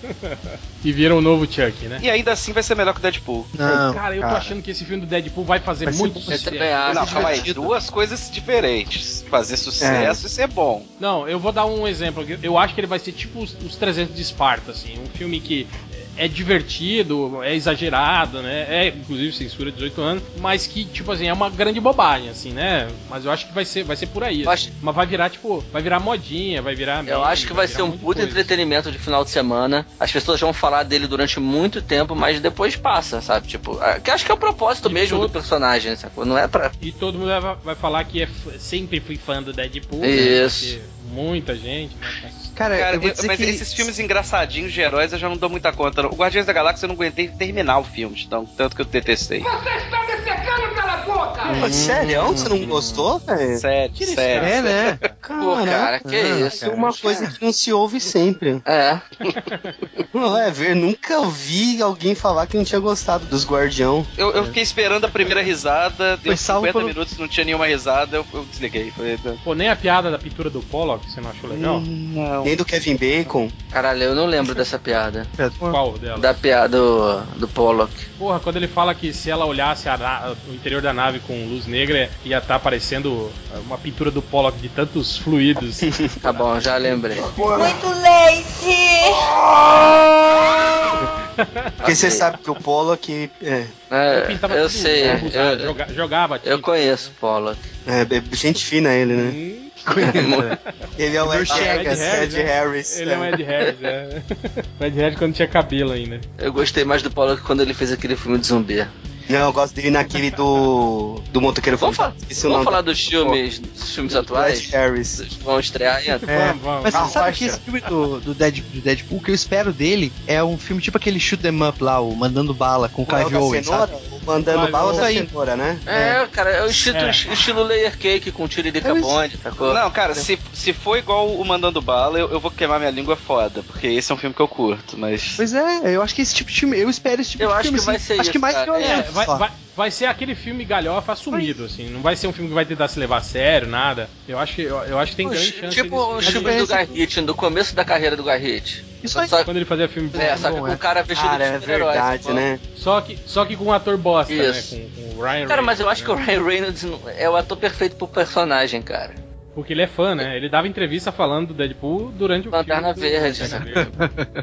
e vira um novo Chuck, né? E ainda assim vai ser melhor que o Deadpool. Não, cara, eu tô achando que esse filme do Deadpool vai fazer vai muito sucesso. Não, calma aí, duas coisas diferentes. Fazer sucesso é. e ser bom. Não, eu vou dar um exemplo. Eu acho que ele vai ser tipo os, os 300 de Esparta, assim. Um filme que é divertido, é exagerado, né? É inclusive censura 18 anos, mas que tipo assim, é uma grande bobagem assim, né? Mas eu acho que vai ser vai ser por aí. Assim. Acho... Mas vai virar tipo, vai virar modinha, vai virar Eu acho que vai, vai ser um puto entretenimento de final de semana. As pessoas vão falar dele durante muito tempo, mas depois passa, sabe? Tipo, que acho que é o propósito e mesmo todo... do personagem, sacou? Não é para E todo mundo vai, vai falar que é sempre fui fã do Deadpool, né? Isso. Né? muita gente, né? Cara, Cara eu eu, mas que... esses filmes engraçadinhos de heróis eu já não dou muita conta. O Guardiões da Galáxia eu não aguentei terminar o filme, então, tanto que eu detestei. Você está me secando, cala a boca! Hum. Sério? Você não gostou, velho? Sério, sério. É, né? Pô, cara, que é isso? É uma coisa que não se ouve sempre. É. Não, é ver, nunca ouvi alguém falar que não tinha gostado dos Guardião. Eu, eu fiquei esperando a primeira risada, deu 50 pelo... minutos, não tinha nenhuma risada, eu, eu desliguei. Pô, nem a piada da pintura do Pollock, você não achou legal? Hum, não. Nem do Kevin Bacon. Caralho, eu não lembro dessa piada. Qual dela? Da piada do, do Pollock. Porra, quando ele fala que se ela olhasse a, o interior da nave com luz negra, ia estar tá aparecendo uma pintura do Pollock de tantos fluidos. tá bom, já lembrei. Muito leite! Porque você sabe que o Pollock. É, é eu sei. eu, jogava, jogava Eu conheço o Pollock. É, é, gente fina ele, né? Hum. Ele é o Ed, Ed, Ed, Ed né? Harris. Ele é o Ed Harris, é. O Ed Harris quando tinha cabelo ainda. Eu gostei mais do Pollock quando ele fez aquele filme de zumbi. Não, eu gosto dele naquele do. do motoqueiro Vamos, fa vamos falar dos filmes, dos filmes atuais? Harris. Vão estrear ainda. É, vamos, vamos. Mas você sabe que esse filme do, do, Dead, do Deadpool, o que eu espero dele é um filme tipo aquele Shoot 'em Up lá, o Mandando Bala com o Clive Owen, sabe? Mandando Bala da cenoura, né? É, cara, é o estilo, é. estilo Layer Cake com tiro de é bonde, sacou? Não, cara, se, se for igual o Mandando Bala, eu, eu vou queimar minha língua foda, porque esse é um filme que eu curto, mas... Pois é, eu acho que esse tipo de filme, eu espero esse tipo eu de filme. Eu acho que vai ser Acho isso, que mais cara. violento. É, vai, vai, vai ser aquele filme galhofa assumido, assim. Não vai ser um filme que vai tentar se levar a sério, nada. Eu acho que, eu, eu acho que tem grande chance. Tipo os filmes do Ritchie, do começo da carreira do Ritchie. Isso aí. Só, quando ele fazia filme É, só que com o cara vestido cara, de é verdade, né? Só que, só que com um ator bosta, Isso. né? Com, com o Ryan Cara, mas eu acho né? que o Ryan Reynolds é o ator perfeito pro personagem, cara. Porque ele é fã, né? Ele dava entrevista falando do Deadpool durante o Lanterna filme. Verde. Lanterna Verde.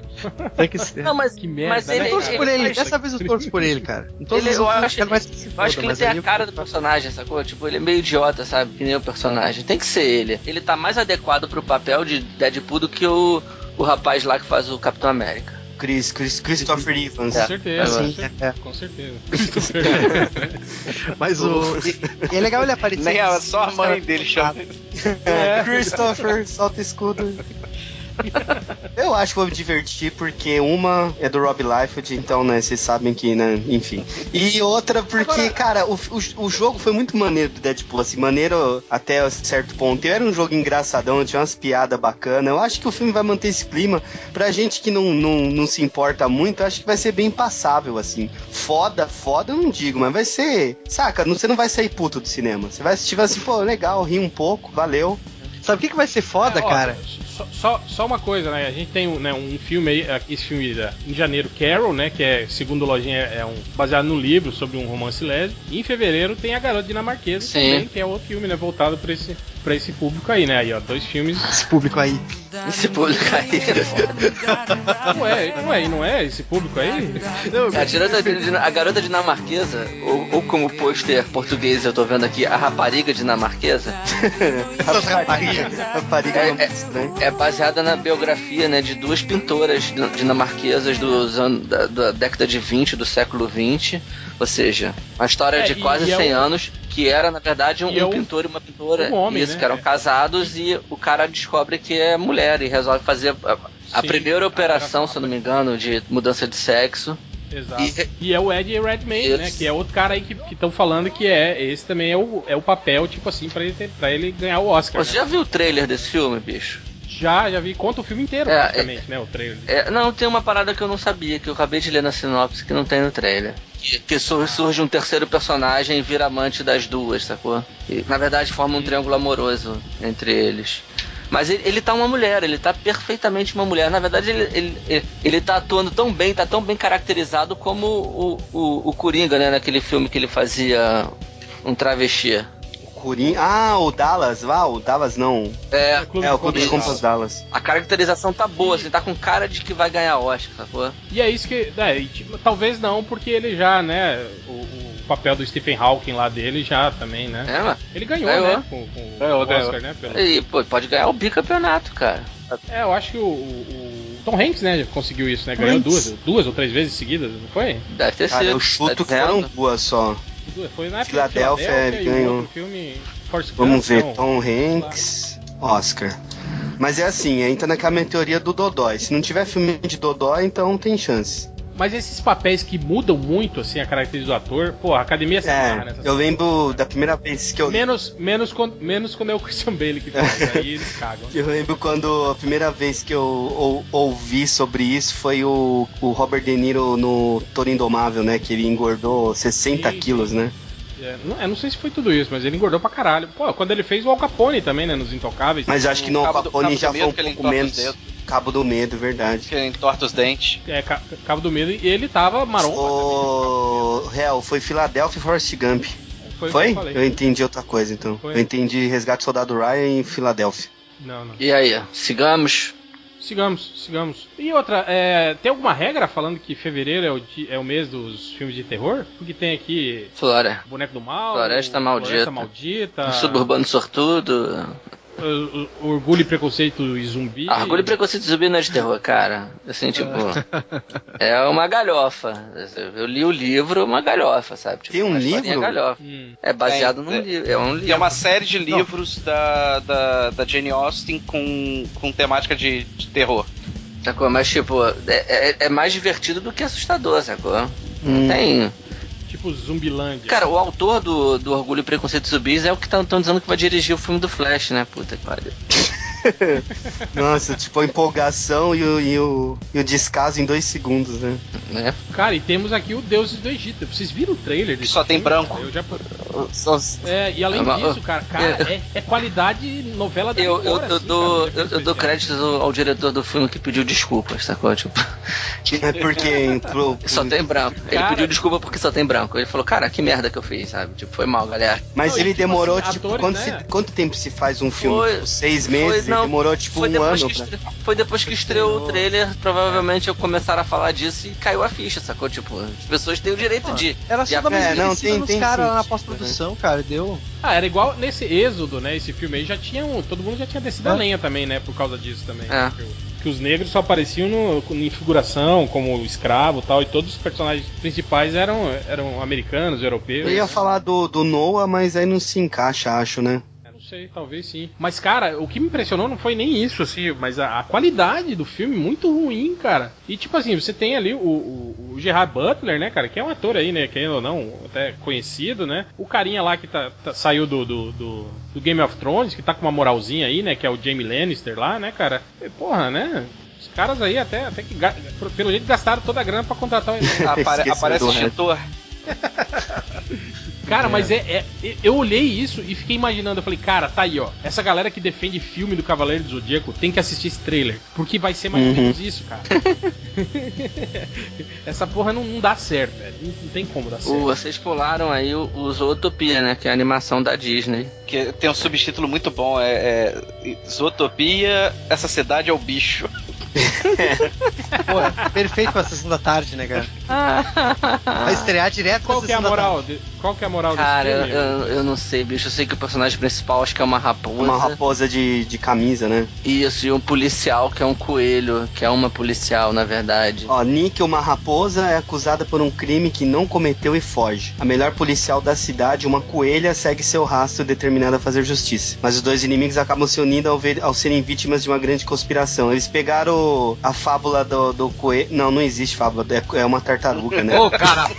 Tem que ser. Não, mas, que merda, mas ele, né, eu torço por ele. Dessa vez eu torço por ele, cara. Em todos ele, eu acho, eu acho que ele tem a cara do personagem, sacou? Tipo, ele é meio idiota, sabe? Que nem o personagem. Tem que ser ele. Ele tá mais adequado pro papel de Deadpool do que o, o rapaz lá que faz o Capitão América. Chris, Chris Christopher Evans. Com certeza, Sim, é. com certeza. Mas o. E, é legal ele aparecer. Nem a, só a mãe dele chama. É. Christopher, solta escudo. eu acho que vou me divertir porque uma é do Rob Liefeld, então, né, vocês sabem que, né, enfim. E outra porque, Agora... cara, o, o, o, jogo foi muito maneiro do Deadpool, assim, maneiro até certo ponto. Era um jogo engraçadão, tinha umas piadas bacanas. Eu acho que o filme vai manter esse clima. Pra gente que não, não, não se importa muito, acho que vai ser bem passável, assim. Foda, foda, eu não digo, mas vai ser. Saca, você não vai sair puto do cinema. Você vai assistir assim, pô, legal, ri um pouco, valeu. Sabe o que, que vai ser foda, é, ó, cara? Só, só, só, uma coisa, né? A gente tem né, um filme aí, esse filme da, em janeiro, Carol, né? Que é, segundo o Lojinha, é um, baseado no livro sobre um romance lésbico. E em fevereiro tem A Garota Dinamarquesa Sim. também, que é outro filme, né? Voltado pra esse, pra esse público aí, né? Aí, ó, dois filmes. Esse público aí. Esse público aí. não é, não é, não é esse público aí? A garota, a garota dinamarquesa, ou, ou como pôster português eu tô vendo aqui, a rapariga dinamarquesa. rapariga. rapariga é, é, é, baseada na biografia né, de duas pintoras dinamarquesas dos anos, da, da década de 20, do século 20. Ou seja, uma história é, de quase 100 é anos que era, na verdade, um, um pintor e uma pintora. Um homem, isso, né? que eram casados e o cara descobre que é mulher e resolve fazer a, a Sim, primeira operação, se eu não me engano, de mudança de sexo. Exato. E, e, é o Ed Redmayne, né? Que é outro cara aí que estão falando que é. Esse também é o, é o papel, tipo assim, pra ele, ter, pra ele ganhar o Oscar. Você né? já viu o trailer desse filme, bicho? Já, já vi. Conta o filme inteiro, é, praticamente, é, né? O trailer. É, não, tem uma parada que eu não sabia, que eu acabei de ler na sinopse que não tem no trailer. Que, que surge um terceiro personagem e vira amante das duas, sacou? E, na verdade, forma um triângulo amoroso entre eles. Mas ele, ele tá uma mulher, ele tá perfeitamente uma mulher. Na verdade, ele, ele, ele, ele tá atuando tão bem, tá tão bem caracterizado como o, o, o Coringa, né? Naquele filme que ele fazia um travesti. Coringa. Ah, o Dallas, ah, o Dallas não. É, é o Clube, é, o Clube de Compras Dallas. A caracterização tá boa, assim, tá com cara de que vai ganhar Oscar, sacou? E é isso que. É, tipo, talvez não, porque ele já, né, o, o, papel do Stephen Hawking lá dele já também, né? É, mano. Ele ganhou, ganhou. né? Com, com ganhou, o Oscar, ganhou. né? Pelo... E pô, pode ganhar o bicampeonato, cara. É, eu acho que o, o Tom Hanks, né, conseguiu isso, né? Ganhou duas, duas ou três vezes seguidas, não foi? Deve ter Cara, sido. Eu chuto que foram duas só. Foi na Filadélfia, ele ganhou. Vamos ver, Tom Hanks, Oscar. Mas é assim, entra naquela minha teoria do Dodói. Se não tiver filme de Dodói, então tem chance. Mas esses papéis que mudam muito, assim, a característica do ator, pô, a academia se é, nessas Eu lembro da primeira vez que eu. Menos, menos, quando, menos quando é o Christian Bale que faz, aí eles cagam. Eu lembro quando a primeira vez que eu ou, ouvi sobre isso foi o, o Robert De Niro no Toro Indomável, né? Que ele engordou 60 sim, quilos, né? É, não, eu não sei se foi tudo isso, mas ele engordou pra caralho. Pô, quando ele fez o Al Capone também, né? Nos Intocáveis. Mas acho que no Al Capone já foi um pouco menos. Cabo do Medo, verdade. Que ele entorta os dentes. É, Cabo do Medo, e ele tava marrom. O Real, foi Philadelphia e Forrest Gump. Foi? foi? Eu, eu, entendi outra coisa, então. Foi. Eu entendi Resgate Soldado Ryan em Filadélfia. Não, não. E aí, sigamos? Sigamos, sigamos. E outra, é, tem alguma regra falando que fevereiro é o, é o mês dos filmes de terror? Porque tem aqui. Flora. Boneco do Mal. Floresta Maldita. Floresta Maldita. Suburbano Sortudo. Orgulho, Preconceito e Zumbi. Ah, Orgulho, Preconceito e Zumbi não é de terror, cara. Assim, tipo. é uma galhofa. Eu li o livro, uma galhofa, sabe? Tipo, Tem um livro? Galhofa. Hum. É baseado num livro. É um livro. É uma série de livros da, da, da Jane Austen com, com temática de, de terror. Sacou? Mas, tipo, é, é, é, mais divertido do que assustador, sacou? Hum. Tem tipo Zumbilândia. Cara, o autor do, do Orgulho e Preconceito Zumbis é o que estão dizendo que vai dirigir o filme do Flash, né? Puta que pariu. Nossa, tipo a empolgação e o, e, o, e o descaso em dois segundos, né? É. Cara, e temos aqui o Deuses do Egito. Vocês viram o trailer desse Só tem filme? branco. Eu já... É, e além disso, cara, cara é, é qualidade novela da Eu, eu, eu assim, dou, cara, eu, eu dou crédito ao, diretor do filme que pediu desculpas, sacou? Tipo, É porque entrou. só tem branco. Ele Cara- pediu desculpa porque só tem branco. Ele falou, cara, que merda que eu fiz, sabe? Tipo, foi mal, galera. Mas Não, ele tipo demorou, assim, tipo, atores, quanto, né? se- quanto tempo se faz um filme? Foi- Tipo, seis meses? Não, demorou, tipo, foi um depois ano que pra... estre- Foi depois que estreou o trailer, provavelmente eu começaram a falar disso e caiu a ficha, sacou? Tipo, as pessoas têm o direito de. Era de só dar uma É, não, tem- caras lá na pós-produção, cara. Deu. Ah, era igual nesse Êxodo, né? Esse filme aí já tinha um. Todo mundo já tinha descido a É. lenha também, né? Por causa disso também. É. Que, os negros só apareciam no, em figuração, como escravo e tal, e todos os personagens principais eram, eram americanos, europeus. Eu ia né? falar do, do Noah, mas aí não se encaixa, acho, né? Sei, talvez sim. Mas, cara, o que me impressionou não foi nem isso, assim, mas a, a qualidade do filme muito ruim, cara. E, tipo assim, você tem ali o, o, o Gerard Butler, né, cara, que é um ator aí, né, querendo ou não, até conhecido, né. O carinha lá que tá, tá- saiu do, do, do, do Game of Thrones, que tá com uma moralzinha aí, né, que é o Jamie Lannister lá, né, cara. E, porra, né. Os caras aí até, até que, pelo jeito, gastaram toda a grana pra contratar o. Apare- aparece o extintor. Cara, mas é, é- Eu olhei isso e fiquei imaginando. Eu falei, cara, tá aí, ó. Essa galera que defende filme do Cavaleiro do Zodíaco tem que assistir esse trailer. Porque vai ser mais ou Uhum. menos isso, cara. Essa porra não, não dá certo, velho. Não, não tem como dar certo. vocês pularam aí o, o Zootopia, né? Que é a animação da Disney. Que tem um subtítulo muito bom, é, é Zootopia, essa cidade é o bicho. Pô, é perfeito pra sessão da tarde, né, cara? Vai estrear direto Qual na que é a da moral? qual que é a moral Cara, eu, desse filme? eu, eu não sei, bicho. Eu sei que o personagem principal acho que é uma raposa. Uma raposa de, de camisa, né? Isso, e um policial que é um coelho, que é uma policial, na verdade. Ó, Nick, uma raposa, é acusada por um crime que não cometeu e foge. A melhor policial da cidade, uma coelha, segue seu rastro determinada a fazer justiça. Mas os dois inimigos acabam se unindo ao, ver- ao serem vítimas de uma grande conspiração. Eles pegaram a fábula do, do coelho. Não, não existe fábula, é, é uma tartaruga, né? Ô, cara,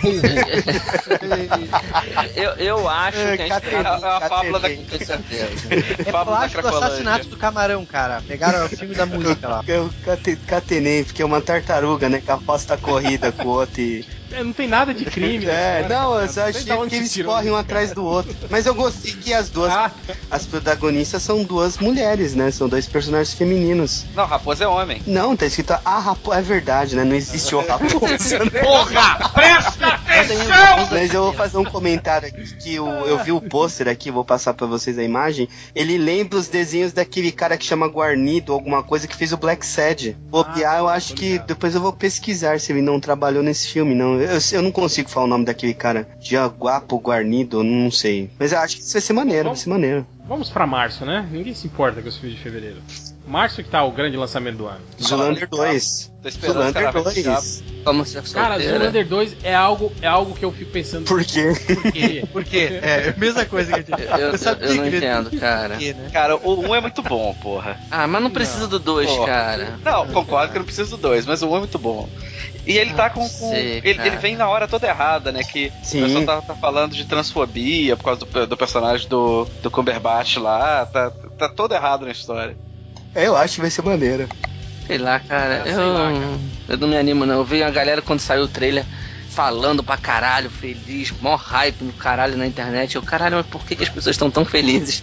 Eu, eu acho É, que a Catene, É a, é a fábula da, Catene. Com certeza. é do Cracolândia. assassinato do camarão, cara. Pegaram o filme da música lá. Eu cate- catenei, porque é uma tartaruga, né? Que aposta a corrida com o outro e. É, não tem nada de crime. É, nessa não, eu só achei que eles correm um atrás do outro. Mas eu gostei que as duas. Ah, As protagonistas são duas mulheres, né? São dois personagens femininos. Não, raposa é homem. Não, tá escrito a raposa. É verdade, né? Não existe o raposa, né? Porra! Presta Mas eu vou fazer um comentário aqui que eu, eu vi o pôster aqui, vou passar pra vocês a imagem. Ele lembra os desenhos daquele cara que chama Guarnido, alguma coisa que fez o Black Sad. Bobear, eu acho tô que depois eu vou pesquisar se ele não trabalhou nesse filme, não. Eu, eu não consigo falar o nome daquele cara. Jaguapo Guarnido, não sei. Mas eu acho que isso vai ser maneiro, vai ser maneiro. Vamos pra março, né? Ninguém se importa com os filmes de fevereiro. Março que tá o grande lançamento do ano. Zulander 2. Tô esperando Zulander do 2. Como ser Cara, solteira. Zoolander 2 é algo, é algo que eu fico pensando. Por quê? Por quê? Por quê? É, a mesma coisa que eu disse. Eu, eu, eu não entendo, cara. Quê, né? Cara, o 1 é muito bom, porra. Ah, mas não precisa do 2, Pô. cara. Não, concordo que eu não preciso do 2, mas o 1 é muito bom. E ele tá com. com- sei, ele, ele vem na hora toda errada, né? Que Sim. o pessoal tá, tá falando de transfobia por causa do, do personagem do, do Cumberbatch lá. Tá, tá todo errado na história. É, eu acho que vai ser maneiro. Sei lá, cara. É, eu, sei lá, cara. eu não me animo, não. Eu vi a galera quando saiu o trailer falando pra caralho, feliz, mó hype no caralho na internet. Eu, caralho, mas por que, que as pessoas estão tão felizes?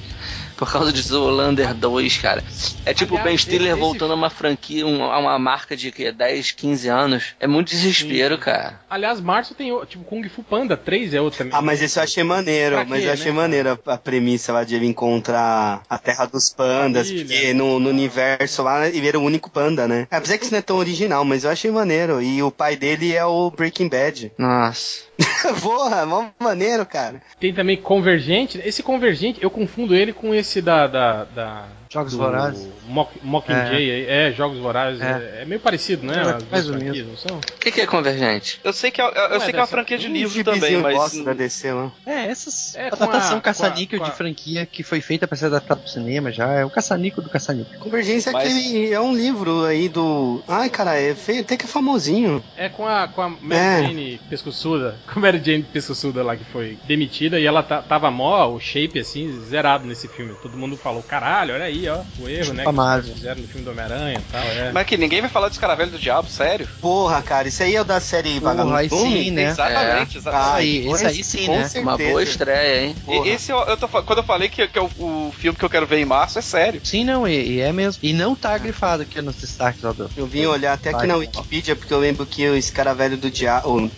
Por causa de Zoolander 2, cara. É tipo o Ben Stiller esse- voltando a uma franquia, um- a uma marca de que, 10, 15 anos. É muito desespero, cara. Aliás, março tem o- tipo Kung Fu Panda 3 é outro também. Ah, mas esse eu achei maneiro, Pra mas quê, eu achei né, maneiro a, a premissa lá de ele encontrar a terra dos pandas, Família. porque no, no universo lá ele era o único panda, né? Apesar que isso não é tão original, mas eu achei maneiro. E o pai dele é o Breaking Bad. Nossa. Porra, mó maneiro, cara. Tem também Convergente. Esse Convergente, eu confundo ele com esse da. da, da Jogos do Vorazes. Mock, Mockingjay. É. Jogos Vorazes. É. É. é meio parecido, né? É, mais ou menos. não são? O que, que é convergente? Eu sei que é, eu, eu Não é sei que é uma dessa- franquia de Um livro gibizinho também, mas. da DC lá. É, essas É, adaptação caça-níquel de franquia que foi feita pra ser adaptado pro cinema já. É o caça-níquel do caça-níquel. Convergência Mas- é aquele, é um livro aí do... Ai, cara, é feio, até que é famosinho. É com a, com a Mary É. Jane pescoçuda. Com a Mary Jane pescoçuda lá que foi demitida e ela tava mó, o shape assim, zerado nesse filme. Todo mundo falou, caralho, olha aí. Aí, ó, o erro, né? Chupa Que Marvel. fizeram no filme do Homem-Aranha e tal, é. Mas que ninguém vai falar dos Caravelho do Diabo, sério? Porra, cara, isso aí é o da série Porra, aí sim, né? Exatamente, exatamente. Ah, então esse aí sim, com né? certeza. Uma boa estreia, hein? E- Esse eu, eu tô, quando eu falei que, que é o, o filme que eu quero ver em março, é sério. Sim, não, e, e é mesmo. E não tá grifado aqui nos destaques lá do. Eu vim olhar até aqui na. Wikipedia, porque eu lembro que esse cara velho do diabo.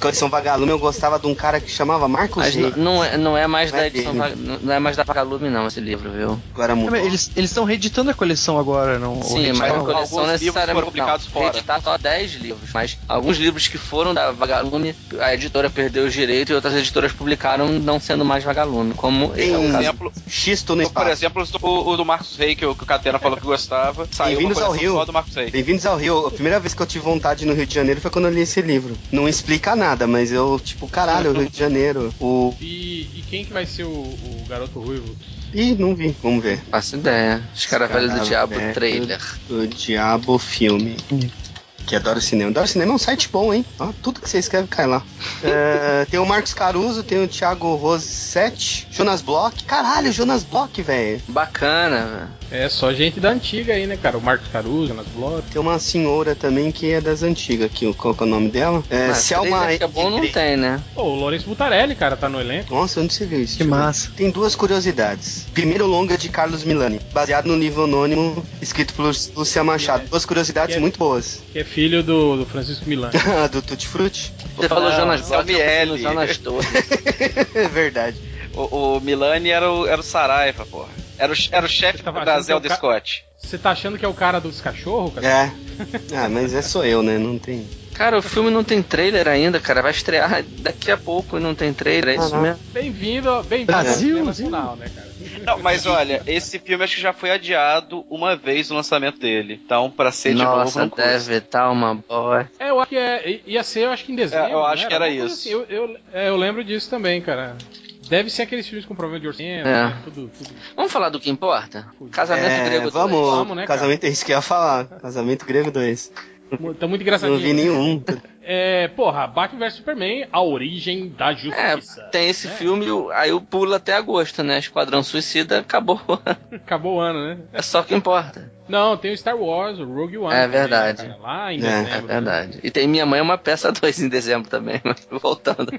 Coleção Vagalume, eu gostava de um cara que chamava Marcos Rey. não, é, não é mais Não da é edição, não é mais da Vagalume não, esse livro, viu? Agora mudou. Eles estão reeditando a coleção agora, não? Sim, mas a coleção alguns livros necessariamente foram publicados não, fora. reeditar só 10 livros, mas alguns livros que foram da Vagalume, a editora perdeu os direitos e outras editoras publicaram não sendo mais Vagalume, como é Tem o um exemplo, Xisto no por exemplo, o, o do Marcos Rey, que o, que o Catena falou que gostava, saiu Bem-vindos ao Rio. só do Marcos Rey. Bem-vindos ao Rio. A primeira vez que eu tive vontade no Rio de Janeiro foi quando eu li esse livro. Não explica nada, mas eu, tipo, caralho, Rio de Janeiro. O. E, e quem que vai ser o, o garoto ruivo? Ih, não vi. Vamos ver. Faço ideia. Os Caravelhos do Diabo Escaravelho trailer. O Diabo Filme. Que adora cinema. Adora cinema é um site bom, hein? Ó, tudo que você escreve cai lá. É, tem o Marcos Caruso, tem o Thiago Rossetti, Jonas Bloch. Caralho, Jonas Bloch, velho. Bacana, É só gente da antiga aí, né, cara? O Marcos Caruso, Jonas Blot. Tem uma senhora também que é das antigas aqui. Qual que é o nome dela? É, Mas Selma. que é bom não tem, né? Pô, o Lourenço Butarelli, cara, tá no elenco. Nossa, onde você viu isso? Que massa. Tem duas curiosidades. Primeiro longa de Carlos Milani, baseado no livro anônimo escrito por Lúcia Machado. Duas curiosidades é- muito boas. Que é filho do, do Francisco Milan. do Tutti Frutti. Você falou Não, Jonas é Blot, eu. Jonas Torres. é verdade. O, o Milani era o, era o Saraiva, porra. Era o, era o chefe da achando que é o Zelda ca- Scott. Você tá achando que é o cara dos cachorros, cara? É. Ah, mas é só eu, né? Não tem. Cara, o filme não tem trailer ainda, cara. Vai estrear daqui a pouco e não tem trailer, é isso não. mesmo? Bem-vindo, bem-vindo ao Brasil, nacional, né, cara? Não, mas olha, esse filme acho que já foi adiado uma vez no lançamento dele. Então, pra ser de novo, Nossa, custa. deve estar uma boa. É, eu acho que é, ia ser, eu acho que em dezembro. É, eu acho né? que era coisa isso. assim. Eu, eu, é, eu lembro disso também, cara. Deve ser aqueles filmes com problema de orçamento, É. né? Tudo, tudo. Vamos falar do que importa? Casamento É, grego. vamos, dois. Vamos, né, cara? casamento, é isso que eu ia falar. Casamento grego 2. Tá muito Não engraçadinho. vi nenhum. É, porra, Batman vs Superman, a origem da É, justiça. tem esse É. filme, aí o pula até agosto, né? Esquadrão Suicida acabou. Acabou o ano, né? é só o que importa. Não, tem o Star Wars, o Rogue One. É também, verdade. né, cara? Lá em É, dezembro. É né? verdade. E tem Minha Mãe é uma peça 2 em dezembro também, mas voltando.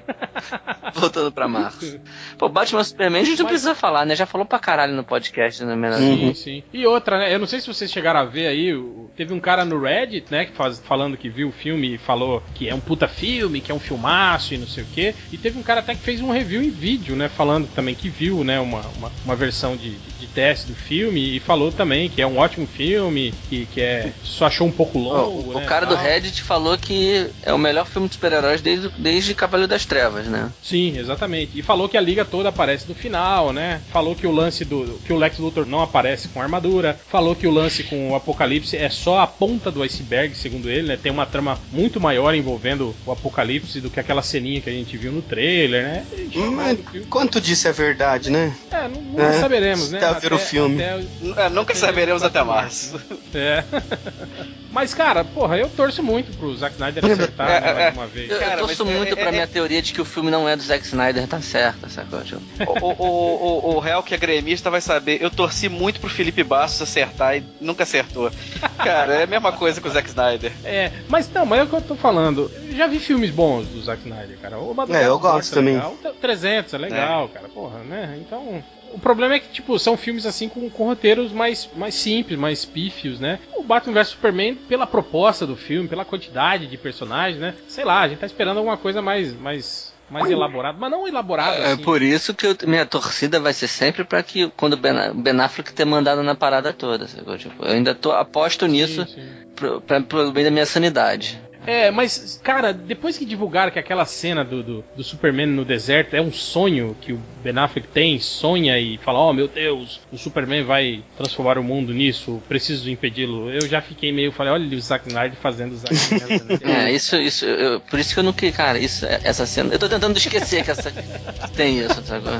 voltando pra março. Pô, Batman Superman a gente não Mas- precisa falar, né? Já falou pra caralho no podcast, né? Sim, sim. E outra, né? Eu não sei se vocês chegaram a ver aí. Teve um cara no Reddit, né? Que faz, falando que viu o filme e falou que é um puta filme, que é um filmaço e não sei o quê. E teve um cara até que fez um review em vídeo, né? Falando também que viu, né? Uma, uma, uma versão de, de teste do filme e falou também que é um ótimo filme, que, que é. Só achou um pouco longo. O né, cara do tal. Reddit falou que é o melhor filme de super-heróis desde, desde Cavaleiro das Trevas, né? Sim, exatamente. E falou que a liga toda aparece no final, né? Falou que o lance do. que o Lex Luthor não aparece com armadura. Falou que o lance com o Apocalipse é só a ponta do iceberg, segundo ele, né? Tem uma trama muito maior envolvendo o Apocalipse do que aquela ceninha que a gente viu no trailer, né? Hum, mas o filme- Quanto disso é verdade, né? É, não, nunca É, saberemos, né? até ver o filme. até- É, nunca saberemos até março. É. Mas, cara, porra, eu torço muito pro Zack Snyder acertar É, né, é, mais é. uma vez. Eu, eu Cara, torço mas é- muito é- pra é- minha teoria de que o filme não é do Zack Snyder, tá certo, sacou? O, o, o, o, o réu que é gremista vai saber. Eu torci muito pro Felipe Bastos acertar e nunca acertou. Cara, é a mesma coisa com o Zack Snyder. É, mas não, mas é o que eu tô falando. Eu já vi filmes bons do Zack Snyder, cara. O Madrugada É, eu gosto também. legal, o 300 é legal, cara. Porra, né? Então, o problema é que, tipo, são filmes assim com, com roteiros mais, mais simples, mais pífios, né? O Batman vs Superman, pela proposta do filme, pela quantidade de personagens, né? Sei lá, a gente tá esperando alguma coisa mais. mais mais elaborada, mas não elaborada É assim. por isso que eu- minha torcida vai ser sempre pra que quando o Ben, Ben Affleck ter mandado na parada toda. sacou? Tipo, eu ainda tô, aposto nisso Sim, sim. pra, pro bem da minha sanidade. É, mas, cara, depois que divulgaram que aquela cena do, do, do Superman no deserto é um sonho que o Ben Affleck tem, sonha e fala, oh meu Deus, o Superman vai transformar o mundo nisso, preciso impedi-lo. Eu já fiquei meio, falei, olha o Zack Snyder fazendo o Zack Snyder. É, isso, isso, eu- por isso que eu não queria, cara, isso, essa cena, eu tô tentando esquecer que essa tem isso, sacou?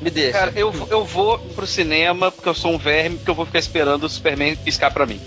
Me deixa. Cara, eu, eu vou pro cinema porque eu sou um verme, porque eu vou ficar esperando o Superman piscar pra mim.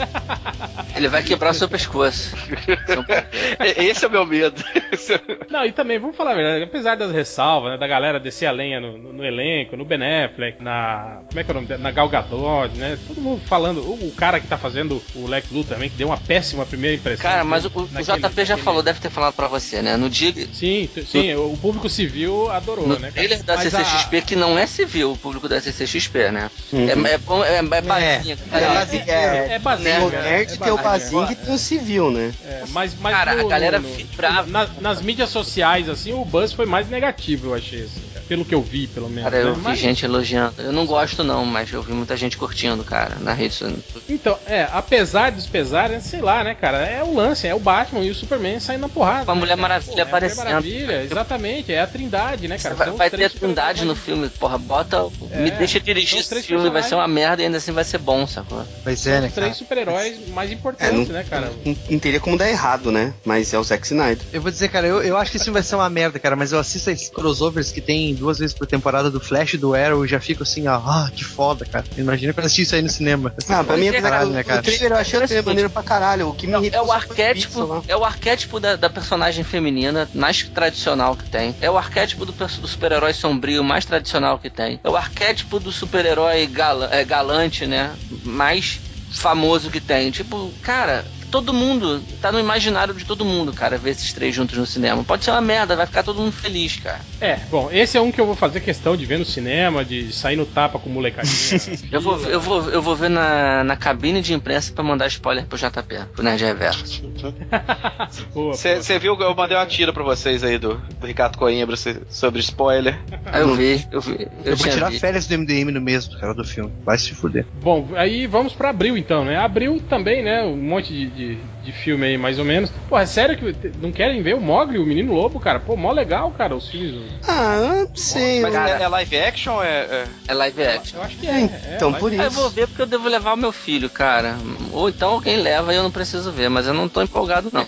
Ele vai quebrar o seu pescoço. Esse é o meu medo. Não, e também, vamos falar a verdade, apesar das ressalvas, né, da galera descer a lenha no, no, no elenco, no Ben Affleck, na. Como é que é o nome? Na Gal Gadot, né? Todo mundo falando. O, o, cara que tá fazendo o Lex Luthor também, que deu uma péssima primeira impressão. Cara, mas o, o JP já naquele... falou, deve ter falado pra você, né? No dia. Sim, sim, no... o público civil adorou, no né? Trailer da mas CCXP, a... que não é civil, o público da CCXP, né? Uhum. É, é, é, é, basinha. É, é, é, é basinha. O nerd tem o basinha e tem o civil, né? É, mas, mas cara, no, a galera no, vibrava. Na, nas mídias sociais, assim, o buzz foi mais negativo, eu achei, assim, pelo que eu vi, pelo menos. Cara, eu né? vi mas... gente elogiando. Eu não gosto, não, mas eu vi muita gente curtindo, cara, na rede social. Então, é, apesar dos pesares, sei lá, né, cara, é o lance, é o Batman e o Superman saindo na porrada. A né, Mulher cara? Maravilha Pô, aparecendo. É a Mulher Maravilha, exatamente, é a trindade, né, cara? Vai, vai ter a trindade no filme, porra, bota. É, me deixa dirigir esse filme, vai ser uma merda e ainda assim vai ser bom, sacou? Pois é, né, Os três super-heróis mais importantes, é, não, né, cara? Não, não, teria como dar errado, né? Mas é o Zack Snyder. Eu vou dizer, cara, eu, eu acho que esse filme vai ser uma merda, cara, mas eu assisto esses crossovers que tem duas vezes por temporada do Flash do Arrow e já fico assim, ó, ah, que foda, cara. Imagina quando assistir isso aí no cinema. Ah, pra mim é caralho, né, cara? O trailer eu achei o maneiro pra caralho. O que me é o arquétipo, é o arquétipo da, da, personagem feminina mais tradicional que tem. É o arquétipo do, do super-herói sombrio mais tradicional que tem. É o arquétipo do super-herói gal, é, galante, né? Mais famoso que tem. Tipo, cara, todo mundo, tá no imaginário de todo mundo, cara, ver esses três juntos no cinema. Pode ser uma merda, vai ficar todo mundo feliz, cara. É, bom, esse é um que eu vou fazer questão de ver no cinema, de sair no tapa com molecadinha. eu, vou, eu, vou, eu vou ver na, na cabine de imprensa pra mandar spoiler pro JP, pro Nerd Reverso. Você viu, eu mandei uma tira pra vocês aí do, do Ricardo Coimbra sobre spoiler. Ah, eu vi, eu vi. Eu, eu vou tirar vi. férias do MDM no mesmo, cara, do filme. Vai se fuder. Bom, aí vamos pra abril então, né? Abril também, né? Um monte de, de, de filme aí, mais ou menos. Pô, é sério que não querem ver o Mogli, o Menino Lobo, cara? Pô, mó legal, cara, os filmes. Ah, sei. Mas cara. é, é, live action é, é... É live action. Eu, acho que é. é então, por isso. Eu vou ver porque eu devo levar o meu filho, cara. Ou então alguém leva e eu não preciso ver, mas eu não tô empolgado, não.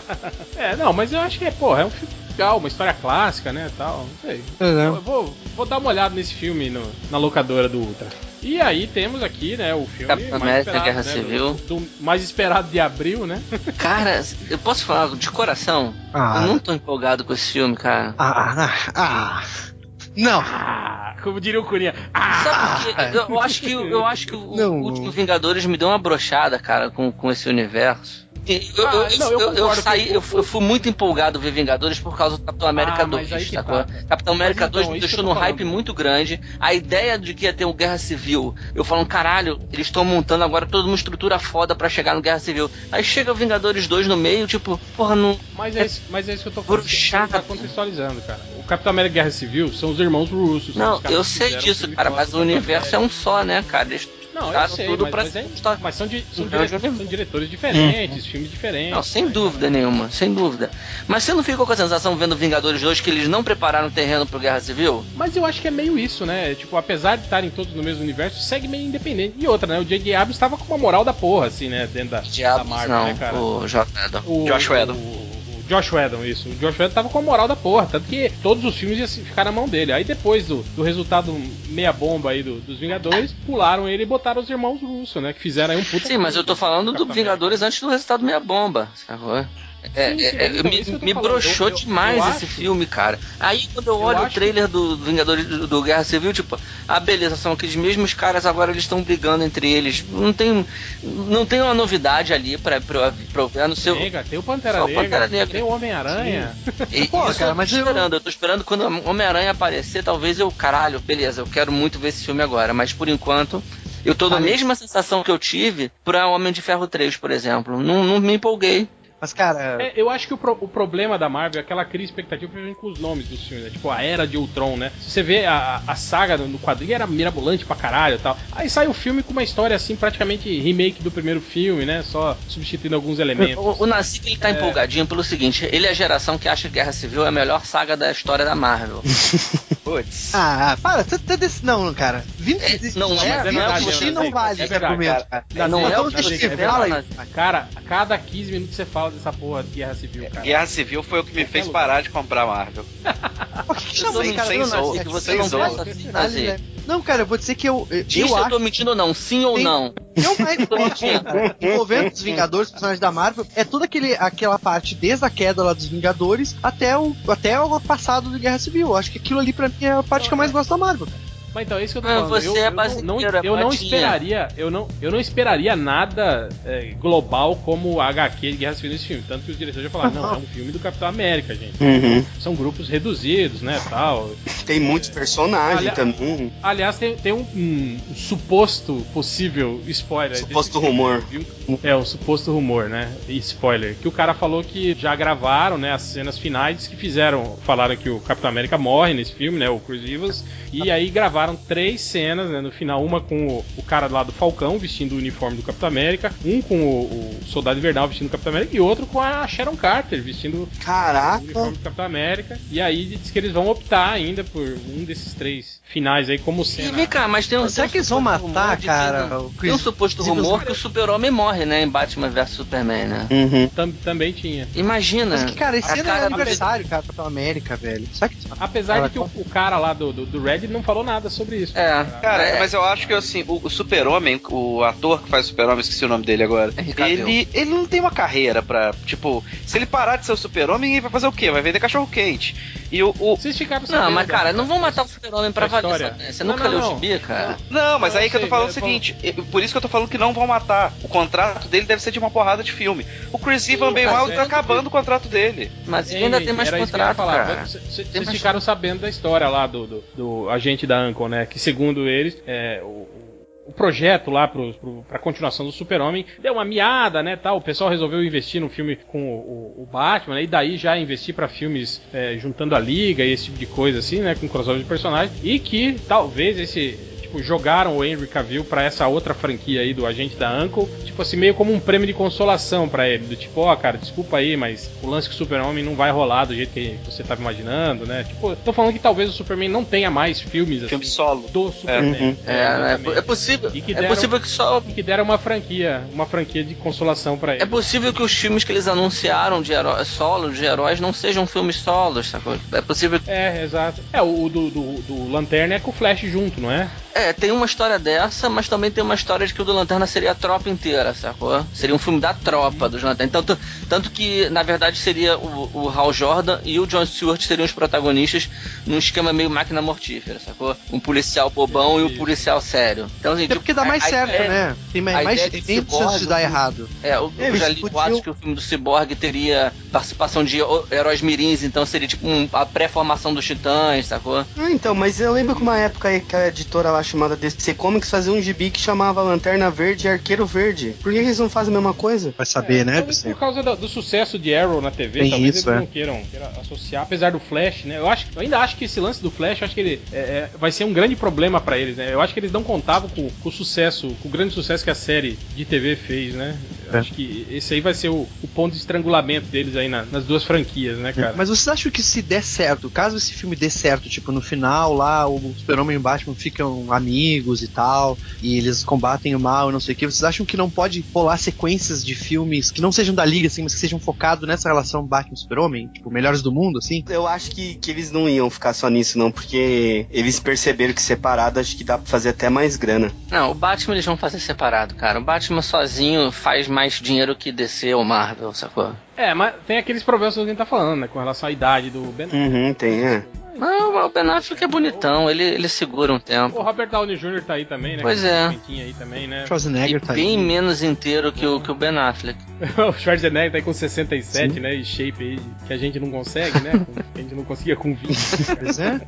é, não, mas eu acho que é, porra, é um filme legal, uma história clássica, né, tal, não sei. É. Eu vou, vou dar uma olhada nesse filme no, na locadora do Ultra. E aí temos aqui, né, o filme Capitão mais América esperado, Guerra né, Civil. Do, do mais esperado de abril, né? Cara, eu posso falar de coração? Ah. Eu não tô empolgado com esse filme, cara. Ah, ah, ah. Não. Ah, como diria o Curinha. Ah, Sabe por quê? Eu, eu acho que, eu acho que o, Não. último Vingadores me deu uma brochada, cara, com, com esse universo. Eu, Ah, eu, não, eu eu- saí, eu, fui- eu fui muito empolgado ver Vingadores por causa do Capitão América Ah, mas 2, aí que sacou? tá. Capitão América Mas então, 2 me isso que deixou num hype muito grande. A ideia de que ia ter um Guerra Civil, eu falando, caralho, eles estão montando agora toda uma estrutura foda pra chegar no Guerra Civil. Aí chega o Vingadores 2 no meio, tipo, porra, não. Mas é, isso, mas é isso que eu tô falando. Bruxado. Você tá contextualizando, cara. O Capitão América Guerra Civil são os irmãos russos. Não, eu sei disso, cara, mas o universo é um só, né, cara? Eles Não, eu botaram sei, tudo mas, pra mas, é- mas são, di- são, dire- eu são diretores diferentes, filmes diferentes. Não, sem né, dúvida nenhuma, sem dúvida. Mas você não ficou com a sensação vendo Vingadores 2 que eles não prepararam o terreno pro Guerra Civil? Mas eu acho que é meio isso, né? Tipo, apesar de estarem todos no mesmo universo, segue meio independente. E outra, né? O J.J. Abrams estava com uma moral da porra, assim, né? Dentro da, da Diabos, Marvel, não, né, cara? o J. O, Josh Whedon. O Josh Whedon, isso. O Josh Whedon tava com a moral da porra, tanto que todos os filmes iam ficar na mão dele. Aí depois do, do resultado meia bomba aí do- dos Vingadores, pularam ele e botaram os irmãos Russo, né? Que fizeram aí um puta. Sim, mas eu tô falando do Vingadores antes do resultado meia bomba, sacou? É, Sim, sim, é, é, então, me, que tô me falando. broxou Eu- eu- demais eu esse acho- filme, cara. Aí quando eu Eu olho o trailer do Vingadores do, do Guerra Civil, tipo, ah, beleza, são aqueles mesmos caras, agora eles estão brigando entre eles. Não tem, não tem uma novidade ali pra, pra, pra eu ver no seu. Tem, o Pantera Negra, Pantera Negra. tem o Homem-Aranha. Pô, cara, eu tô mas eu- esperando, eu... tô esperando quando o Homem-Aranha aparecer, talvez eu, caralho, beleza, eu quero muito ver esse filme agora, mas por enquanto eu tô na mesma sensação que eu tive pra Homem de Ferro 3, por exemplo. Não, não me empolguei. Mas, cara, É, eu acho que o, pro- o problema da Marvel é que ela cria expectativa principalmente com os nomes dos filmes, né? Tipo, a Era de Ultron, né? Se você vê a, a saga no quadrinho, era mirabolante pra caralho e tal. Aí sai o filme com uma história, assim, praticamente remake do primeiro filme, né? Só substituindo alguns elementos. O, o Nazik ele tá empolgadinho pelo seguinte: ele é a geração que acha que Guerra Civil é a melhor saga da história da Marvel. Putz. Ah, para, tu, tu, desse- não, cara. vindo É, de- não é- é, não é vindo o de que si você- não vale é esse argumento, cara. cara. Não é o que você fala. Cara, a cada 15 minutos você fala dessa porra de guerra civil, cara. Guerra Civil foi o que me Qualquer fez lugar. parar de comprar Marvel. Por que Eu aí, cara? sem que você não pensa assim, né? Não, cara, eu vou dizer que eu. Eu, Diz se eu acho tô mentindo ou não, sim ou Tem- não. Não, mas não, cara. Envolvendo os Vingadores, os personagens da Marvel, é toda aquele, aquela parte, desde a queda lá dos Vingadores até o, até o passado de Guerra Civil. Eu acho que aquilo ali pra mim é a parte que eu mais gosto da Marvel. cara. Mas então, é isso que eu tô falando. você eu, é eu não, é eu não patinha. esperaria, eu não, eu não esperaria nada é, global como a HQ de Guerra Civil nesse filme. Tanto que os diretores já falaram, não, é um filme do Capitão América, gente. Uhum. São grupos reduzidos, né, tal. Tem muitos personagens Olha- também. Aliás, tem, tem um, um suposto possível spoiler. Suposto rumor. É, um suposto rumor, né? E spoiler. Que o cara falou que já gravaram, né, as cenas finais que fizeram. Falaram que o Capitão América morre nesse filme, né? O Chris Evans. E aí gravaram três cenas, né? No final, uma com o, o cara lá do Falcão vestindo o uniforme do Capitão América, um com o, o Soldado Invernal vestindo o Capitão América e outro com a Sharon Carter vestindo o Caraca. uniforme do Capitão América. E aí diz que eles vão optar ainda por um desses três finais aí como E cena. vem cá, mas tem um. Será que eles vão matar, que- cara, Tem um suposto rumor que o super-homem morre, né? Em Batman vs Superman, né? Uhum. Tam- também tinha. Imagina. Mas que, cara, esse ano é aniversário, cara, Capitão América, velho. Será que. Apesar de que o, o cara lá do, do, do Red não falou nada sobre isso. É. Cara, É. mas eu acho que assim, o, o Super-Homem, o ator que faz o Super-Homem, esqueci o nome dele agora. Cavill. Ele, ele não tem uma carreira pra. Tipo, se ele parar de ser o Super-Homem, ele vai fazer o quê? Vai vender cachorro-quente. E o. o- Vocês ficaram Não, mas cara, não vão matar o super-homem pra valer. História. sabe? Você Não, nunca não, leu o gibi, cara? Não, mas Não, aí eu que eu tô sei, falando o eu tô seguinte, por isso que eu tô falando que não vão matar. O contrato dele deve ser de uma porrada de filme. O Chris Evans bem mal é- tá acabando o contrato dele. Mas Ei, ainda tem mais era isso que eu ia contrato, falar. cara. Vocês- ficaram sabendo da história lá do, do, do agente da Ancon, né? Que segundo eles, é, o, o projeto lá pro, pro, pra continuação do Super-Homem deu uma miada, né? Tal. O pessoal resolveu investir no filme com o, o- o Batman, né, e daí já investir pra filmes é, juntando a liga e esse tipo de coisa, assim, né? Com crossover de personagens. E que talvez esse. Tipo, jogaram o Henry Cavill pra essa outra franquia aí do agente da Uncle, tipo assim, meio como um prêmio de consolação pra ele. Do tipo, ó, cara, desculpa aí, mas o lance com o Super-Homem não vai rolar do jeito que você tava imaginando, né? Tipo, tô falando que talvez o Superman não tenha mais filmes assim, Filme solo. do Superman. Uhum. É, é, exatamente. é possível. E que É deram- possível que só. E que deram uma franquia, uma franquia de consolação pra ele. É possível que os filmes que eles anunciaram de heró- solo, de heróis, não sejam filmes solos, sacou? É possível que. É, exato. É, o, o do, do, do Lanterna é com o Flash junto, não é? É, tem uma história dessa, mas também tem uma história de que o do Lanterna seria a tropa inteira, sacou? Seria um filme da tropa dos Lanterna. Então, t- tanto que, na verdade, seria o, o Hal Jordan e o John Stewart seriam os protagonistas num esquema meio máquina mortífera, sacou? Um policial bobão e um policial sério. Então, assim, É porque dá a- mais a certo, ideia- né? Tem mais, a mais tem chance de dar errado. É, eu, eu Eles já li podiam- boatos que o filme do Cyborg teria participação de heróis mirins, então seria tipo um- a pré-formação dos titãs, sacou? Ah, então, mas eu lembro que uma época aí que a editora lá chamada DC Comics fazia um gibi que chamava Lanterna Verde e Arqueiro Verde. Por que eles não fazem a mesma coisa? Vai saber, É, né? por causa do, do sucesso de Arrow na TV, Tem talvez isso, eles é. não queiram, queiram associar, apesar do Flash, né? Eu acho, eu ainda acho que esse lance do Flash, eu acho que ele é, é, vai ser um grande problema pra eles, né? Eu acho que eles não contavam com, com o sucesso, com o grande sucesso que a série de TV fez, né? Eu É. Acho que esse aí vai ser o, o ponto de estrangulamento deles aí na- nas duas franquias, né, cara? Mas vocês acham que se der certo, caso esse filme dê certo, tipo, no final lá, o Super-Homem e o Batman ficam amigos e tal, e eles combatem o mal e não sei o que, vocês acham que não pode rolar sequências de filmes que não sejam da Liga, assim, mas que sejam focados nessa relação Batman-Super-Homem? Tipo, melhores do mundo, assim? Eu acho que, que eles não iam ficar só nisso, não, porque eles perceberam que separado acho que dá pra fazer até mais grana. Não, o Batman eles vão fazer separado, cara. O Batman sozinho faz mais dinheiro que DC ou Marvel, sacou? É, mas tem aqueles problemas que a gente tá falando, né? Com relação à idade do Ben. Uhum, tem, é. Não, o Ben Affleck é bonitão, ele, ele segura um O tempo. Robert Downey Jr. tá aí também, né? Pois é. aí também, né? E Schwarzenegger tá bem aí. menos inteiro que o, que o Ben Affleck. o Schwarzenegger tá aí com 67, Sim. né? E shape aí que a gente não consegue, né? A gente não conseguia com 20. Pois é.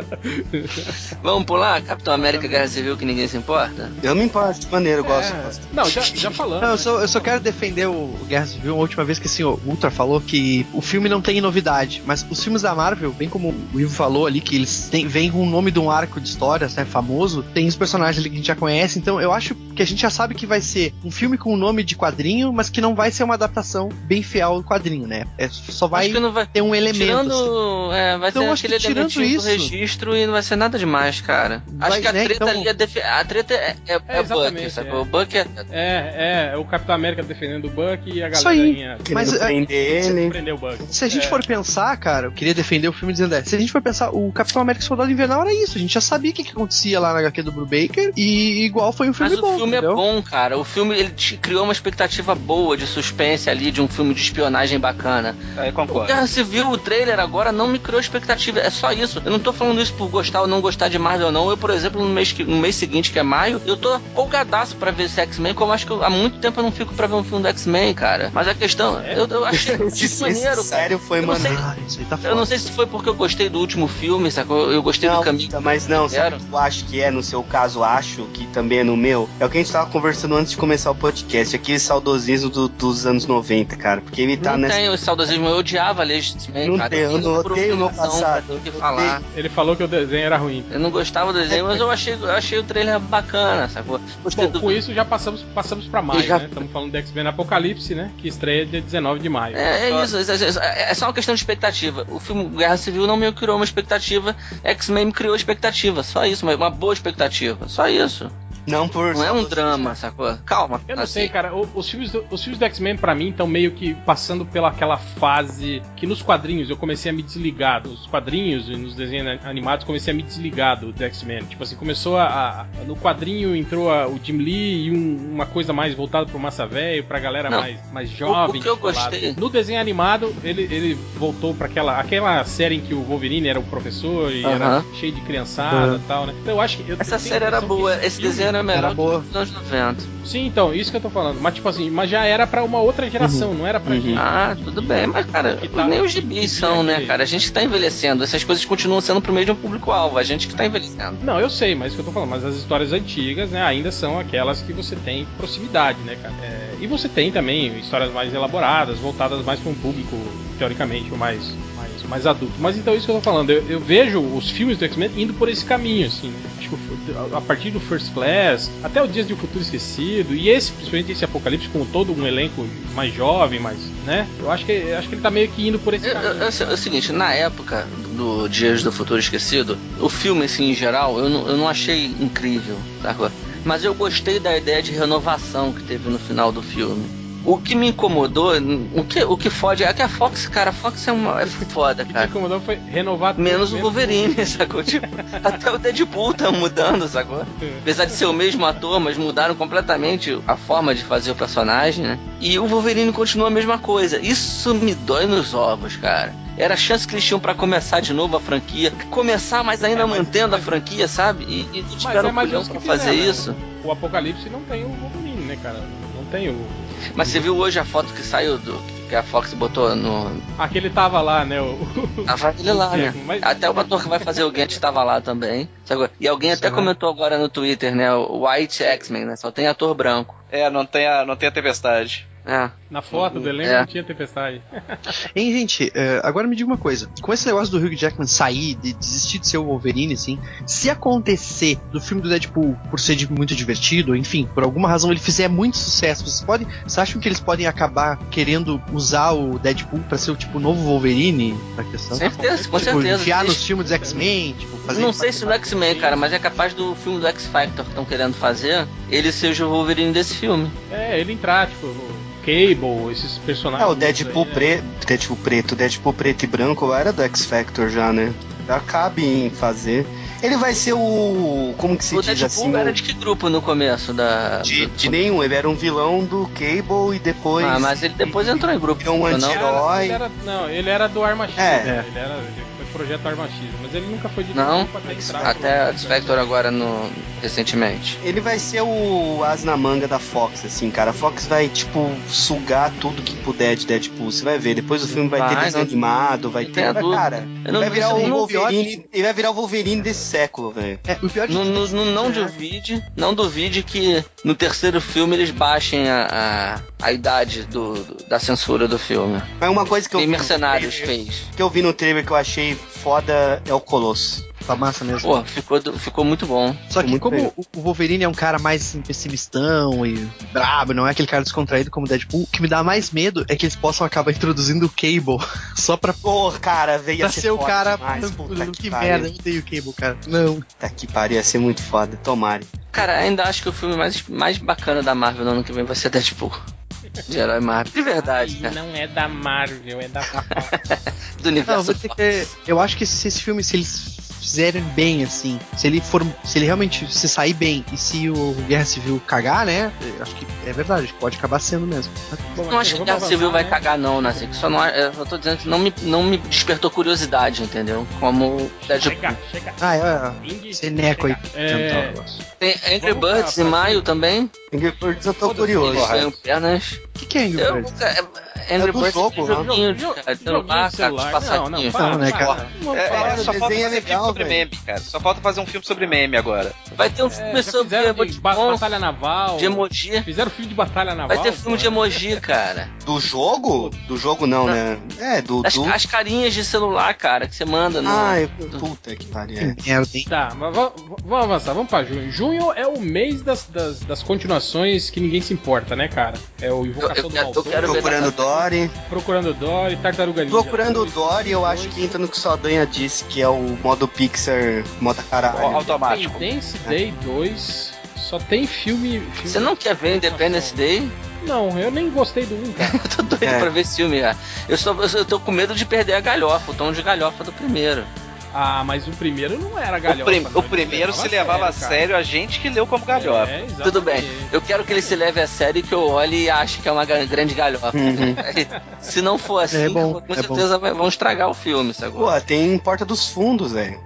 Vamos pular? Capitão América Guerra Civil que ninguém se importa? Eu me importo de maneira, eu gosto. É. gosto. Não, já, já falamos. Não, eu né? só, eu só quero defender o o Guerra Civil. A última vez que que assim, o Ultra falou que o filme não tem novidade, mas os filmes da Marvel, bem como o Ivo falou ali, que eles têm, vêm com o nome de um arco de histórias, né, famoso, tem os personagens ali que a gente já conhece, então eu acho que a gente já sabe que vai ser um filme com o nome de quadrinho, mas que não vai ser uma adaptação bem fiel ao quadrinho, né? É, só vai, vai ter um elemento. Tirando, assim. é, vai Então, ter aquele do isso- registro e não vai ser nada demais, cara. Vai, Acho que a né, treta então- ali é defi- A treta é, é, é, exatamente, Buck, sabe? é. O Buck é. É, é, é o Capitão América defendendo o Buck e a Isso aí. Mas, é, prender ele. prender o Buck. Se a gente É. for pensar, cara, eu queria defender o filme dizendo, é, se a gente for pensar, o Capitão América Soldado Invernal era isso, a gente já sabia o que, que acontecia lá na HQ do Brubaker e igual foi um filme Mas bom, o filme é entendeu? bom, cara. O filme ele te criou uma expectativa boa de suspense ali, de um filme de espionagem bacana. Aí O concordo. Guerra Civil, o trailer agora não me criou expectativa. É só isso. Eu não tô falando isso por gostar ou não gostar de Marvel, não. Eu, por exemplo, no mês, que- no mês seguinte, que é maio, eu tô folgadaço pra ver esse X-Men, como acho que eu- há muito tempo eu não fico pra ver um filme do X-Men, cara. Mas a questão, eu, eu achei muito Esse, maneiro, cara. sério foi Eu não sei- maneiro. Ah, aí tá. Eu não sei se foi porque eu gostei do último filme, sacou? Eu gostei Não, do caminho. mas não, sabe o eu acho que é, no seu caso, acho que também é no meu. É o que a gente tava conversando antes de começar o podcast, aquele saudosismo do- dos anos 90, cara. Porque ele tá não nessa. tem o saudosismo, eu odiava ler X-Men, Não cara. tem, eu não odeio meu obrigação passado, que falar. Ele falou que o desenho era ruim. Eu não gostava do desenho, mas eu achei, eu achei o trailer bacana, sacou? Gostei Bom, do. com isso já passamos, passamos pra maio, Já- né? Estamos falando do X-Men Apocalipse, né? Que estreia dia 19 de maio. É, é isso, é, é- é só uma questão de expectativa. O filme Guerra Civil não me criou uma expectativa, X-Men me criou expectativa, só isso, uma, uma boa expectativa, só isso. Não por. Não é um drama, sacou? Calma. Eu não assim. sei, cara. o- Os filmes do, os filmes do X-Men, pra mim, estão meio que passando pela aquela fase que nos quadrinhos eu comecei a me desligar. Nos quadrinhos e nos desenhos animados comecei a me desligar do, do X-Men. Tipo assim, começou a, a- No quadrinho entrou a- o Jim Lee e um- uma coisa mais voltada pro massa velho, pra galera Não. mais, mais jovem. o que eu descolada. gostei- No desenho animado, ele, ele voltou pra aquela, aquela série em que o Wolverine era o professor e era Aham. cheio de criançada e tal, né? Então eu acho que. eu- Essa série era boa, esse esse filme- desenho era melhor Era boa. que os anos 90. Sim, então, isso que eu tô falando. Mas, tipo assim, mas já era pra uma outra geração, não era pra Uhum. gente. Ah, tudo bem, mas cara, tá- nem os gibis são, né, cara? A gente que tá envelhecendo, essas coisas continuam sendo pro mesmo público-alvo, a gente que tá envelhecendo. Não, eu sei, mas isso que eu tô falando. Mas as histórias antigas, né, ainda são aquelas que você tem proximidade, né, cara? É, e você tem também histórias mais elaboradas, voltadas mais pra um público, teoricamente, mais, mais, mais adulto. Mas então, isso que eu tô falando. Eu, eu vejo os filmes do X-Men indo por esse caminho, assim. né? A partir do First Class, até o Dias de um Futuro Esquecido, e esse, principalmente esse Apocalipse, com todo um elenco mais jovem, mais, né? Eu acho que, eu acho que ele tá meio que indo por esse Eu- caminho. eu- eu- é o seguinte, na época do Dias do Futuro Esquecido, o filme, assim, em geral, eu não, eu não achei incrível, sacou? Mas eu gostei da ideia de renovação que teve no final do filme. O que me incomodou, o que, o que fode é que a Fox, cara, a Fox é uma é foda, O que cara. incomodou foi renovar tudo, Menos o Wolverine, sacou? Tipo, até o Deadpool tá mudando, sacou? Apesar de ser o mesmo ator, mas mudaram completamente a forma de fazer o personagem, né? E o Wolverine continua a mesma coisa. Isso me dói nos ovos, cara. Era a chance que eles tinham pra começar de novo a franquia. Começar, mas ainda É, mas- mantendo mas- a franquia, sabe? E, e Mas tiveram é culhão pra fazer né? isso. O Apocalipse não tem o Wolverine, né, cara? Não tem o. Mas você viu hoje a foto que saiu do. que a Fox botou no. Aquele tava lá, né? O... Tava ele lá, né? Mas- Até o ator que vai fazer o Gant estava lá também. Sabe? E alguém até Será? comentou agora no Twitter, né? O White X-Men, né? Só tem ator branco. É, não tem a, não tem a tempestade. É. Na foto do elenco É. não tinha tempestade. Hein, gente, é, agora me diga uma coisa. Com esse negócio do Hugh Jackman sair, de desistir de ser o Wolverine, assim, se acontecer do filme do Deadpool por ser de- muito divertido, enfim, por alguma razão ele fizer muito sucesso, vocês podem. Vocês acham que eles podem acabar querendo usar o Deadpool pra ser o tipo novo Wolverine na questão? Certeza, com tipo, certeza. enfiar nos filmes dos X-Men, tipo, fazer. Não sei se no X-Men, cara, mas é capaz do filme do X-Factor que estão querendo fazer, ele seja o Wolverine desse filme. É, ele entrar, tipo, o Cable, esses É, personagens. o Deadpool, aí, né? pre... Deadpool preto, Deadpool preto e branco era do X Factor já, né? Já cabe em fazer. Ele vai ser o. Como que se o diz Deadpool assim? era o- de que grupo no começo da. de, do- de nenhum, ele era um vilão do Cable e depois. Ah, mas ele depois entrou em grupo. É um não? anti- herói. Ele era, não, ele era do Arma X. É. né? Ele era. Ele projeto Arma X, mas ele nunca foi de Não, pra entrar até a Spectre agora no recentemente. Ele vai ser o as na manga da Fox, assim, cara. A Fox vai, tipo, sugar tudo que puder de Deadpool. Você vai ver. Depois o filme vai, ter Vai, desenho não- animado, vai não ter. tenha vai- dúvida. Cara, Eu não vai virar o nem- Wolverine. Ele vai virar o Wolverine desse século, velho. É, o pior de não, é que- não, é, duvide, não duvide que no terceiro filme eles baixem a, a, a idade do, do- da censura do filme. Mas uma coisa que eu no Mercenários trailer- fez. que eu vi no trailer que eu achei foda é o Colosso. Tá massa mesmo. Pô, ficou, ficou muito bom. Só que como bem. o Wolverine é um cara mais assim, pessimistão e brabo, não é aquele cara descontraído como o Deadpool, o que me dá mais medo é que eles possam acabar introduzindo o Cable só pra, Pô, cara, veio pra ser, ser o cara. demais. Puta que, que, merda, eu odeio o Cable, cara. Não. Puta que pariu, ia ser muito foda. Tomara. Cara, ainda acho que o filme mais, mais bacana da Marvel no ano que vem vai ser Deadpool. De herói Marvel. De verdade, Ai, cara. não é da Marvel, é da Do Não, universo. vou dizer que eu acho que se esse filme, se eles fizerem bem, assim, se ele for. Se ele realmente se sair bem e se o Guerra Civil cagar, né? Acho que é verdade, pode acabar sendo mesmo. Bom, Não acho que Guerra Civil avançar, vai né? cagar, não, né? Assim, que só não, é- eu tô dizendo que não me, não me despertou curiosidade, entendeu? Como Deadpool. Chega, chega. Ah, é. Ing, Esse neco aí. É. Tem Angry Vamos Birds em maio também. Angry Birds eu tô Foda-se, curioso. Eles pernas. O que, que é Angry Eu, Birds? cara, Angry É do Birds jogo, é um né? joguinho joguinho né, É, é, de- falta desenho é fazer legal, filme sobre meme, cara. Só falta fazer um filme sobre meme agora. Vai ter um É, filme sobre emoji ba- batalha naval. de emoji. Fizeram filme de batalha naval. Vai ter filme de emoji, cara. Do jogo? Do jogo não, né? É, do. As, do... as carinhas de celular, cara, que você manda no. Ai, puta que pariu. Tá, mas va- va- vamos avançar, vamos pra junho. Junho é o mês das, das, das continuações que ninguém se importa, né, cara? É o Invocação Eu- eu do Maldoso, quero ver Procurando Dory. Procurando Dory, Tartaruga Ninja. Procurando Dory, eu acho que entra no que sua Danha disse, que é o modo Pixar, modo caralho. Automático. Independence Day 2, só tem filme... filme Você não quer ver Independence Day? Não, eu nem gostei do 1, cara. Eu tô doido É. pra ver esse filme, cara. Eu, só, eu, só- eu tô com medo de perder a galhofa, o tom de galhofa do primeiro. Ah, mas o primeiro não era O, galhofa. prim- não, o primeiro se levava a sério, a gente que leu como galhofa. É. Tudo bem. Eu quero que ele se leve a sério e que eu olhe e ache que é uma grande galhofa. Uhum. Se não for assim, É bom, com é certeza vai- vão estragar o filme, sacou? Pô, tem Porta dos Fundos, velho.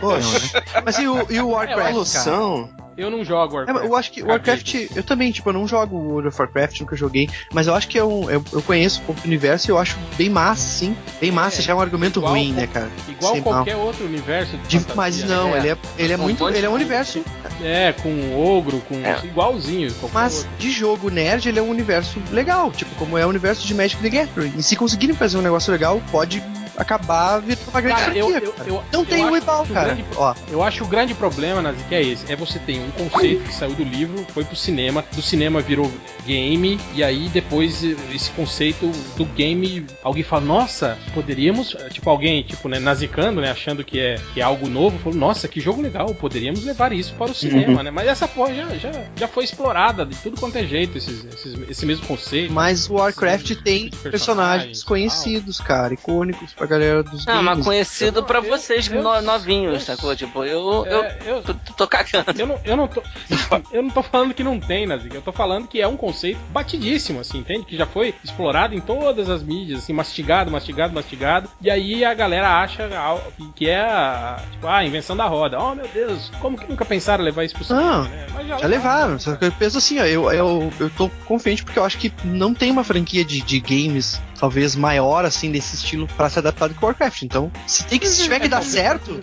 Poxa, Mas e o, e o Warcraft, cara? evolução. Eu não jogo É, Warcraft. eu acho que o Caguei Warcraft, eu também, tipo, eu não jogo World of Warcraft, nunca joguei, mas eu acho que é um, eu, eu conheço um pouco do universo e eu acho bem massa, sim. Bem massa, É, já é um argumento igual ruim, né, cara? Igual Sei mal. qualquer outro universo de De- mas né? não, É. ele é, ele é Um muito, ele é um universo, É, com ogro, com. É. igualzinho. qualquer mas outro. de jogo nerd ele é um universo legal, tipo, como é o universo de Magic the Gathering. E se conseguirem fazer um negócio legal, pode acabar virando uma grande Cara, eu- franquia, eu- cara. eu- Não eu tem o o cara. grande- Ó, Eu acho que o grande problema, Nazi, que é esse. É você tem um conceito que saiu do livro, foi pro cinema, do cinema virou game, e aí depois esse conceito do game, alguém fala, nossa, poderíamos, tipo, alguém, tipo, né, nazicando, né, achando que é, que é algo novo, falou, nossa, que jogo legal, poderíamos levar isso para o cinema, né? Mas essa porra já, já, já foi explorada de tudo quanto é jeito, esses, esses- esse mesmo conceito. mas o Warcraft tem personagens personagens, conhecidos, cara, icônicos pra galera dos Ah, mas conhecido pra Eu- vocês eu- no- novinhos, eu- sacou? Tipo, eu, eu É, eu, tô, tô cagando. Eu não, eu não tô. eu não tô falando que não tem, Nazik. Eu tô falando que é um conceito batidíssimo, assim, entende? Que já foi explorado em todas as mídias, assim, mastigado, mastigado, mastigado. E aí a galera acha que- que é a, tipo, a invenção da roda. Oh meu Deus, como que nunca pensaram em levar isso pro cinema? Não, né? Mas Já levaram, só que eu penso assim, ó, eu, eu, eu tô confiante porque eu acho que não tem uma franquia de, de games, talvez maior assim, desse estilo, pra ser adaptado que o Warcraft. Então, se, tem que, se tiver que dar certo,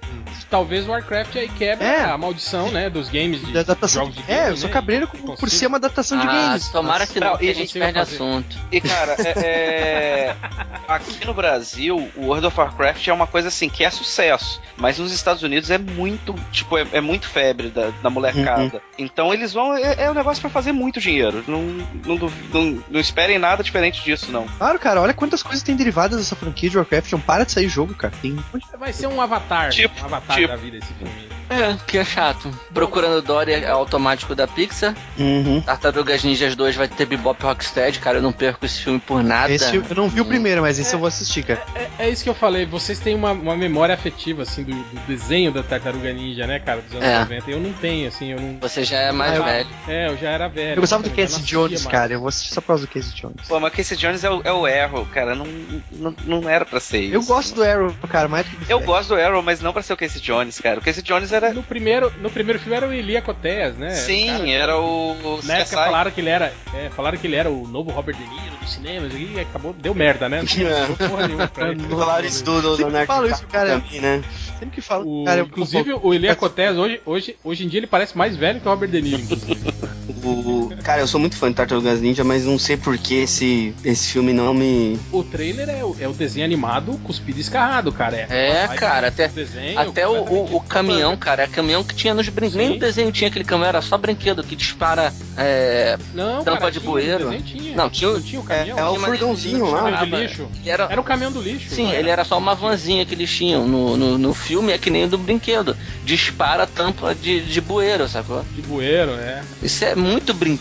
Talvez o Warcraft aí quebra É. a maldição, né, dos games de da adaptação. jogos de é, game, eu sou né? cabreiro E por, ser uma adaptação de Ah, games. tomara que não, Não, que a e gente consiga perde fazer. assunto. E cara, é- é- aqui no Brasil, o World of Warcraft é uma coisa assim que é sucesso, mas nos Estados Unidos é muito, tipo, é, é muito febre da, da molecada. Então eles vão, é, é um negócio pra fazer muito dinheiro. Não, não, duv- não, não esperem nada diferente disso, não. Claro, cara, olha quantas coisas tem derivadas dessa franquia de Warcraft. Não para de sair jogo, cara. Tem Vai ser um avatar, Tipo, um avatar tipo. da vida esse filme. É, que é chato. Procurando Dory é automático da Pixar. Uhum. Tartarugas Ninjas 2 vai ter Bebop Rocksteady, cara. Eu não perco esse filme por nada. Esse eu não vi o primeiro, mas esse eu vou assistir, cara. É, é isso que eu falei, vocês têm uma, uma memória afetiva, assim, do, do desenho da Tartaruga Ninja, né, cara, dos anos É. 90. Eu não tenho, assim, eu não. Você já é mais Ah, eu- velho. É, eu já era velho. Eu gostava do Casey Jones, assistia cara. Eu vou assistir só por causa do Casey Jones. Pô, mas Casey Jones é o, é o erro pô, cara, não, não, não era pra ser isso. Eu gosto do Arrow, cara, mais do Eu gosto do Arrow, mas não pra ser o Casey Jones, cara. O Casey Jones era. No primeiro, no primeiro filme era o Elia Cotés, né? Sim, o cara- era o. Na época falaram que ele era. é, falaram que ele era o novo Robert De Niro dos cinemas e acabou. Deu merda, né? Não deu porra nenhuma pra ele. Falaram isso do, falo isso, DiCaprio cara. também, né? Sempre que falo, O- cara, inclusive, o Elia Cotés hoje, hoje, hoje em dia ele parece mais velho que o Robert De Niro, inclusive. O, cara, eu sou muito fã de Tartarugas Ninja, mas não sei por que esse, esse filme não me. o trailer é o, é o desenho animado cuspido e escarrado, cara. É, Vai- cara, até- desenho, Até o, o, o caminhão, cara, é caminhão que tinha nos brinquedos. Nem o desenho tinha aquele caminhão, era só brinquedo que dispara. É... Não, tampa cara, de tinha, bueiro. tinha. Não, tinha o- Não tinha o caminhão. É, é o furgãozinho lá. Ele era, Era o caminhão do lixo. Sim, ele era só uma vanzinha que eles tinham. No, no, no filme é que nem o do brinquedo. Dispara a tampa de, de bueiro, sacou? De bueiro, é. Isso é muito brinquedo,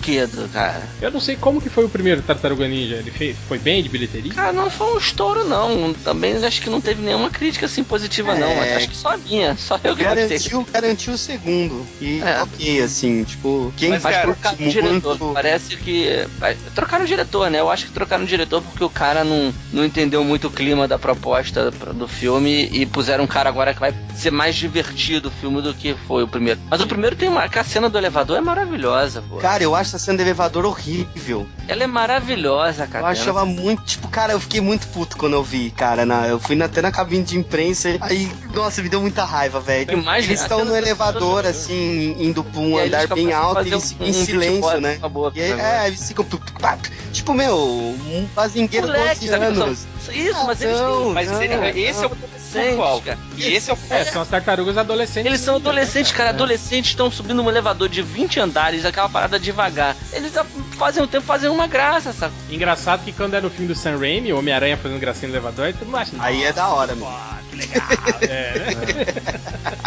cara. Eu não sei como que foi o primeiro Tartaruga Ninja. Ele fez, foi bem de bilheteria? Cara, não foi um estouro, não. Também acho que não teve nenhuma crítica assim positiva, não. É. Acho que só a minha. Só eu que gostei. Garantiu, garantiu o segundo. E É. ok, assim, tipo, quem Mas, Mas cara, trocaram o diretor. muito. Parece que. é, Trocaram o diretor, né? Eu acho que trocaram o diretor porque o cara não, não entendeu muito o clima da proposta pro- do filme e puseram um cara agora que vai ser mais divertido o filme do que foi o primeiro. Mas o primeiro tem uma. A cena do elevador é maravilhosa, pô. Cara, eu acho essa cena de elevador horrível. Ela é maravilhosa, cara. Eu achava muito, tipo, cara, eu fiquei muito puto quando eu vi, cara. Na, eu fui na- até na cabine de imprensa, aí, nossa, me deu muita raiva, velho. Eles estão no do elevador, assim, indo pra um andar bem alto e eles um- em um silêncio, né? com a boca, E aí, é, eles ficam. Tipo, meu, um fazengueiro de Moleque, 12 sabe que anos. Isso, mas eles têm. Mas esse é o pontual. cara. E esse é o É, são as tartarugas adolescentes. Eles são adolescentes, cara. Adolescentes estão subindo um elevador de 20 andares, aquela parada devagar. Eles fazem um tempo, fazem uma graça, sabe? Engraçado que quando é no filme do Sam Raimi, o Homem-Aranha fazendo gracinha no elevador, aí todo mundo acha. Aí é da hora, É, né?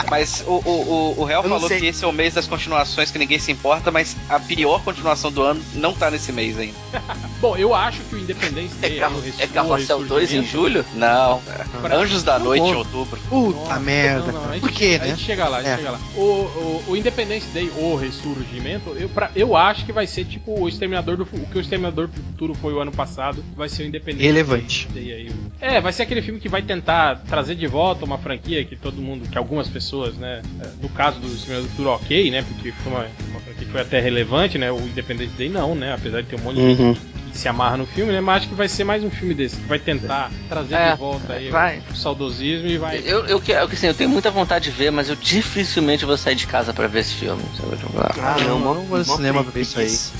Mas o, o, o, o falou sei. que esse é o mês das continuações que ninguém se importa, mas a pior continuação do ano não tá nesse mês ainda. Bom, eu acho que o Independence É, Day. é Carrossel o 2 em julho? Não. Pra- Anjos da Noite em outubro. Puta Nossa, merda. não, não, a gente- Por quê, A né? gente chega lá, a gente É. chega lá. O, o, o Independence Day, o ressurgimento, eu, pra, eu acho que vai ser tipo o Exterminador do O que o Exterminador do Futuro foi o ano passado, vai ser o Independence Relevante. Day. aí. É, vai ser aquele filme que vai tentar trazer de volta uma franquia que todo mundo, que algumas pessoas, né? é, No caso do Exterminador do Futuro, ok, né? Porque foi uma, uma franquia que foi até relevante, né? O Independence Day não, né? Apesar de ter um monte de gente Uhum. que se amarra no filme, né? Mas acho que vai ser mais um filme desse, que vai tentar trazer É, de volta aí vai. o saudosismo e vai. Eu, eu, que- eu, que, assim, eu tenho muita vontade de ver, mas eu dificilmente vou sair de casa pra ver esse filme. ah, não, vou no cinema pra ver isso aí. Esse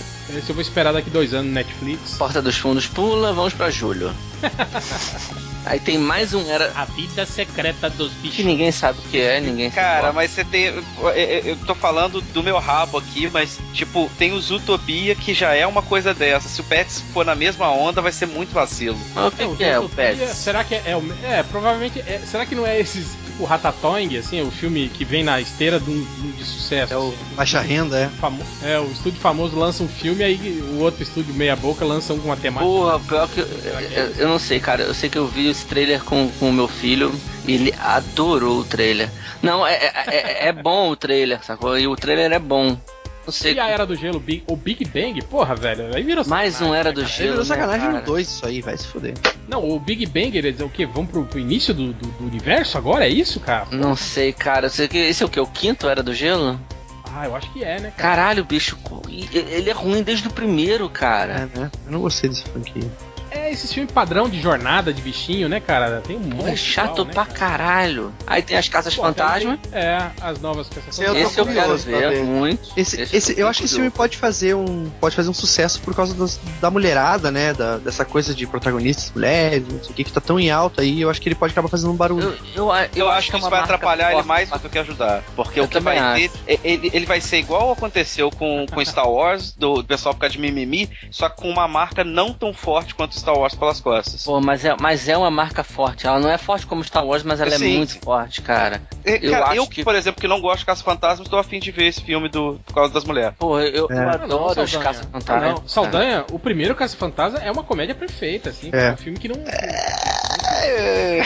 eu vou esperar daqui dois anos no Netflix. Porta dos Fundos pula, vamos pra julho. Aí tem mais um era A vida secreta dos que bichos. ninguém sabe o que é, ninguém Cara, mas você tem. eu- tô falando do meu rabo aqui, mas, tipo, tem os Utopia que já é uma coisa dessa. Se o Pets for na mesma onda, vai ser muito vacilo. Mas o que, Não, que é o Utopia, Pets? Será que é, é, o- é, provavelmente. é- será que não é esses tipo Ratatouille, assim, o filme que vem na esteira de, um, de sucesso? É o assim, baixa renda, é. famo- é, o estúdio famoso lança um filme, aí o outro estúdio meia boca lança um com uma temática. Porra, pior que. Eu, é eu, eu não sei, cara. Eu sei que eu vi esse trailer com, com o meu filho e ele adorou o trailer. Não, é, é, é- é bom o trailer, sacou? E o trailer é bom. Não sei. E a Era do Gelo, Big- o Big Bang, porra, velho, aí virou Mais um Era do cara? Gelo. virou né, sacanagem no 2 isso aí, vai se fuder. Não, o Big Bang, eles o quê? Vão pro, pro início do, do- do universo agora? É isso, cara? Não sei, cara. Esse é o que? O quinto Era do Gelo? Ah, eu acho que é, né, cara? Caralho, bicho. Ele é ruim desde o primeiro, cara. É, né? Eu não gostei desse franquia. É esse filme padrão de jornada de bichinho, né, cara? Tem um monte. É chato né, pra cara? caralho. Aí tem as Casas Pô, Fantasma. É, as novas eu tô Esse eu quero ver, muito. Esse, Esse esse, eu acho que esse filme pode fazer um pode fazer um sucesso por causa das- da mulherada, né? Da, dessa coisa de protagonistas mulheres, não sei o que, que tá tão em alta aí. Eu acho que ele pode acabar fazendo um barulho. Eu, eu, eu, Eu, acho que é isso vai atrapalhar ele forte. mais do que ajudar. Porque o que vai também ter. Ele, ele vai ser igual aconteceu com, com Star Wars, do, do pessoal ficar de mimimi, só que com uma marca não tão forte quanto Star Wars pelas costas. Pô, mas é, mas é uma marca forte. Ela não é forte como Star Wars, mas ela é muito forte, cara. É, eu cara, acho eu, que- por exemplo, que não gosto de Caça Fantasmas, tô afim de ver esse filme do, por causa das mulheres. Pô, eu, eu É. Ah, adoro os Saldanha. caça-fantasmas. Ah, não. Saldanha, o primeiro Caça Fantasma é uma comédia perfeita, assim. É. É um filme que não. É,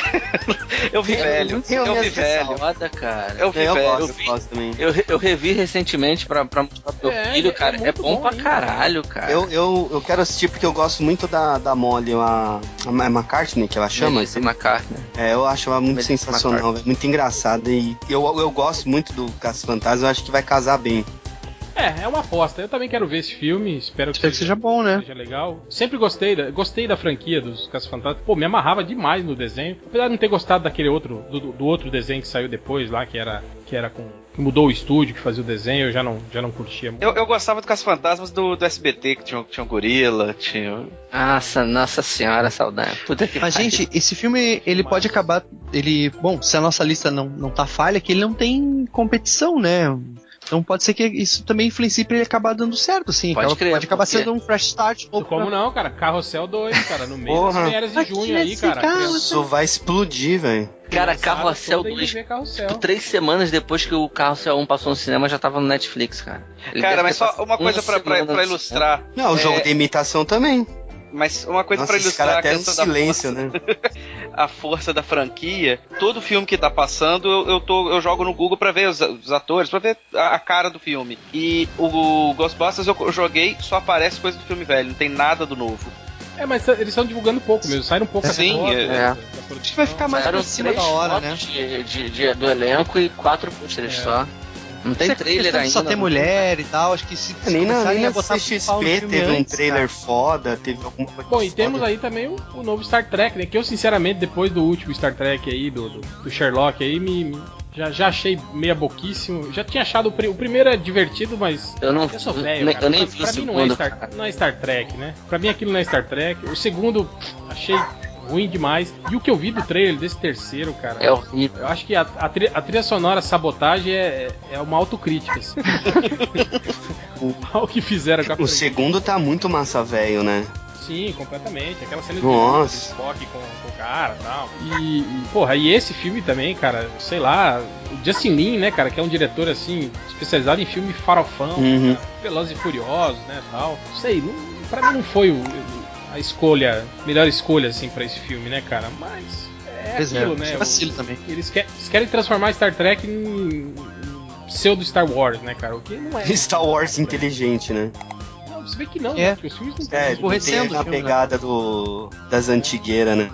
eu vi É velho. eu Eu vi velho. Foda, cara. Eu vi eu velho. gosto, Eu eu vi. gosto também. Eu, eu revi recentemente pra, pra mostrar pro meu É, filho, cara. É, bom, bom pra ainda, caralho, cara. Eu, eu, eu quero assistir porque eu gosto muito da, da Molly, a, a McCartney, que ela chama. Melissa McCartney. É, eu acho ela muito Melissa sensacional, velho, muito engraçada. E eu, eu gosto muito do Caça Fantasma, eu acho que vai casar bem. É, é uma aposta. Eu também quero ver esse filme, espero que, Espero que seja bom, né? seja legal. Sempre gostei da, gostei da franquia dos Caça-Fantasmas. Pô, me amarrava demais no desenho. Apesar de não ter gostado daquele outro, do, do outro desenho que saiu depois lá, que era, que era com. Que mudou o estúdio, que fazia o desenho, eu já não, já não curtia muito. Eu, eu gostava do Caça-Fantasmas do, do SBT, que tinha, tinha um gorila, tinha. Nossa, nossa senhora, saudade. Puta que Mas, gente, esse filme, ele pode acabar. Ele. Bom, se a nossa lista não, não tá falha, é que ele não tem competição, né? Então pode ser que isso também influencie pra ele acabar dando certo, assim. Pode Acaba- crer, pode acabar porque- sendo um fresh start. novo Como pra- não, cara? Carrossel 2, cara, no meio das férias de junho aí, nesse cara. carro, Isso vai explodir, velho. Cara, Carrossel toda indo 2. ver Carrossel. Tipo, três semanas depois que o Carrossel 1 passou no cinema, já tava no Netflix, cara. Ele Cara, mas só uma coisa pra, pra, pra ilustrar. Não, o É, jogo de imitação também. Mas uma coisa Nossa, pra esse ilustrar cara até questão da silêncio, né? a força da franquia. Todo filme que tá passando, eu, eu, tô, eu jogo no Google pra ver os, os atores, pra ver a, a cara do filme. E o Ghostbusters eu, joguei, só aparece coisa do filme velho, não tem nada do novo. É, mas eles estão divulgando pouco mesmo, saíram um pouco Sim, é. da- É. da produção. Acho que vai ficar mais por cima três da hora, né? de, de- de- do elenco e quatro pôsteres É. só. Não tem é trailer ainda. Só tem mulher e tal. Acho que se, se Nem na, nem a na botar CXP teve um antes, trailer cara. foda, teve alguma coisa Bom, e foda. temos aí também o, o novo Star Trek, né? Que eu, sinceramente, depois do último Star Trek aí, do, do, do Sherlock aí, me, me- já, já achei meia boquíssimo. Já tinha achado o, pri- o primeiro é divertido, mas. Eu não Eu sou velho, cara. Eu nem pra, vi pra mim não é. Star, não é Star Trek, né? Pra mim aquilo não é Star Trek. O segundo, achei ruim demais. E o que eu vi do trailer desse terceiro, cara. É horrível. Eu acho que a, a, tri- a trilha sonora sabotagem é, é uma autocrítica. Assim. o que fizeram com a O segundo tá muito massa velho, né? Sim, completamente. Aquela cena Nossa. de Spock com, com o cara e tal. E, e, porra, e esse filme também, cara, sei lá, o Justin Lin, né, cara, que é um diretor, assim, especializado em filme farofão, Uhum. cara, e Furiosos, né, tal. Sei, não, pra mim não foi o, a escolha, melhor escolha, assim, pra esse filme, né, cara, mas é Pois é, aquilo, achei né. vacilo o- também. eles, quer- eles querem transformar Star Trek em, em pseudo Star Wars, né, cara, o que não é. Star Wars inteligente, né? Não, você vê que não, É. né, porque os filmes não É, tem na filme, né? pegada do, das antigueiras, né?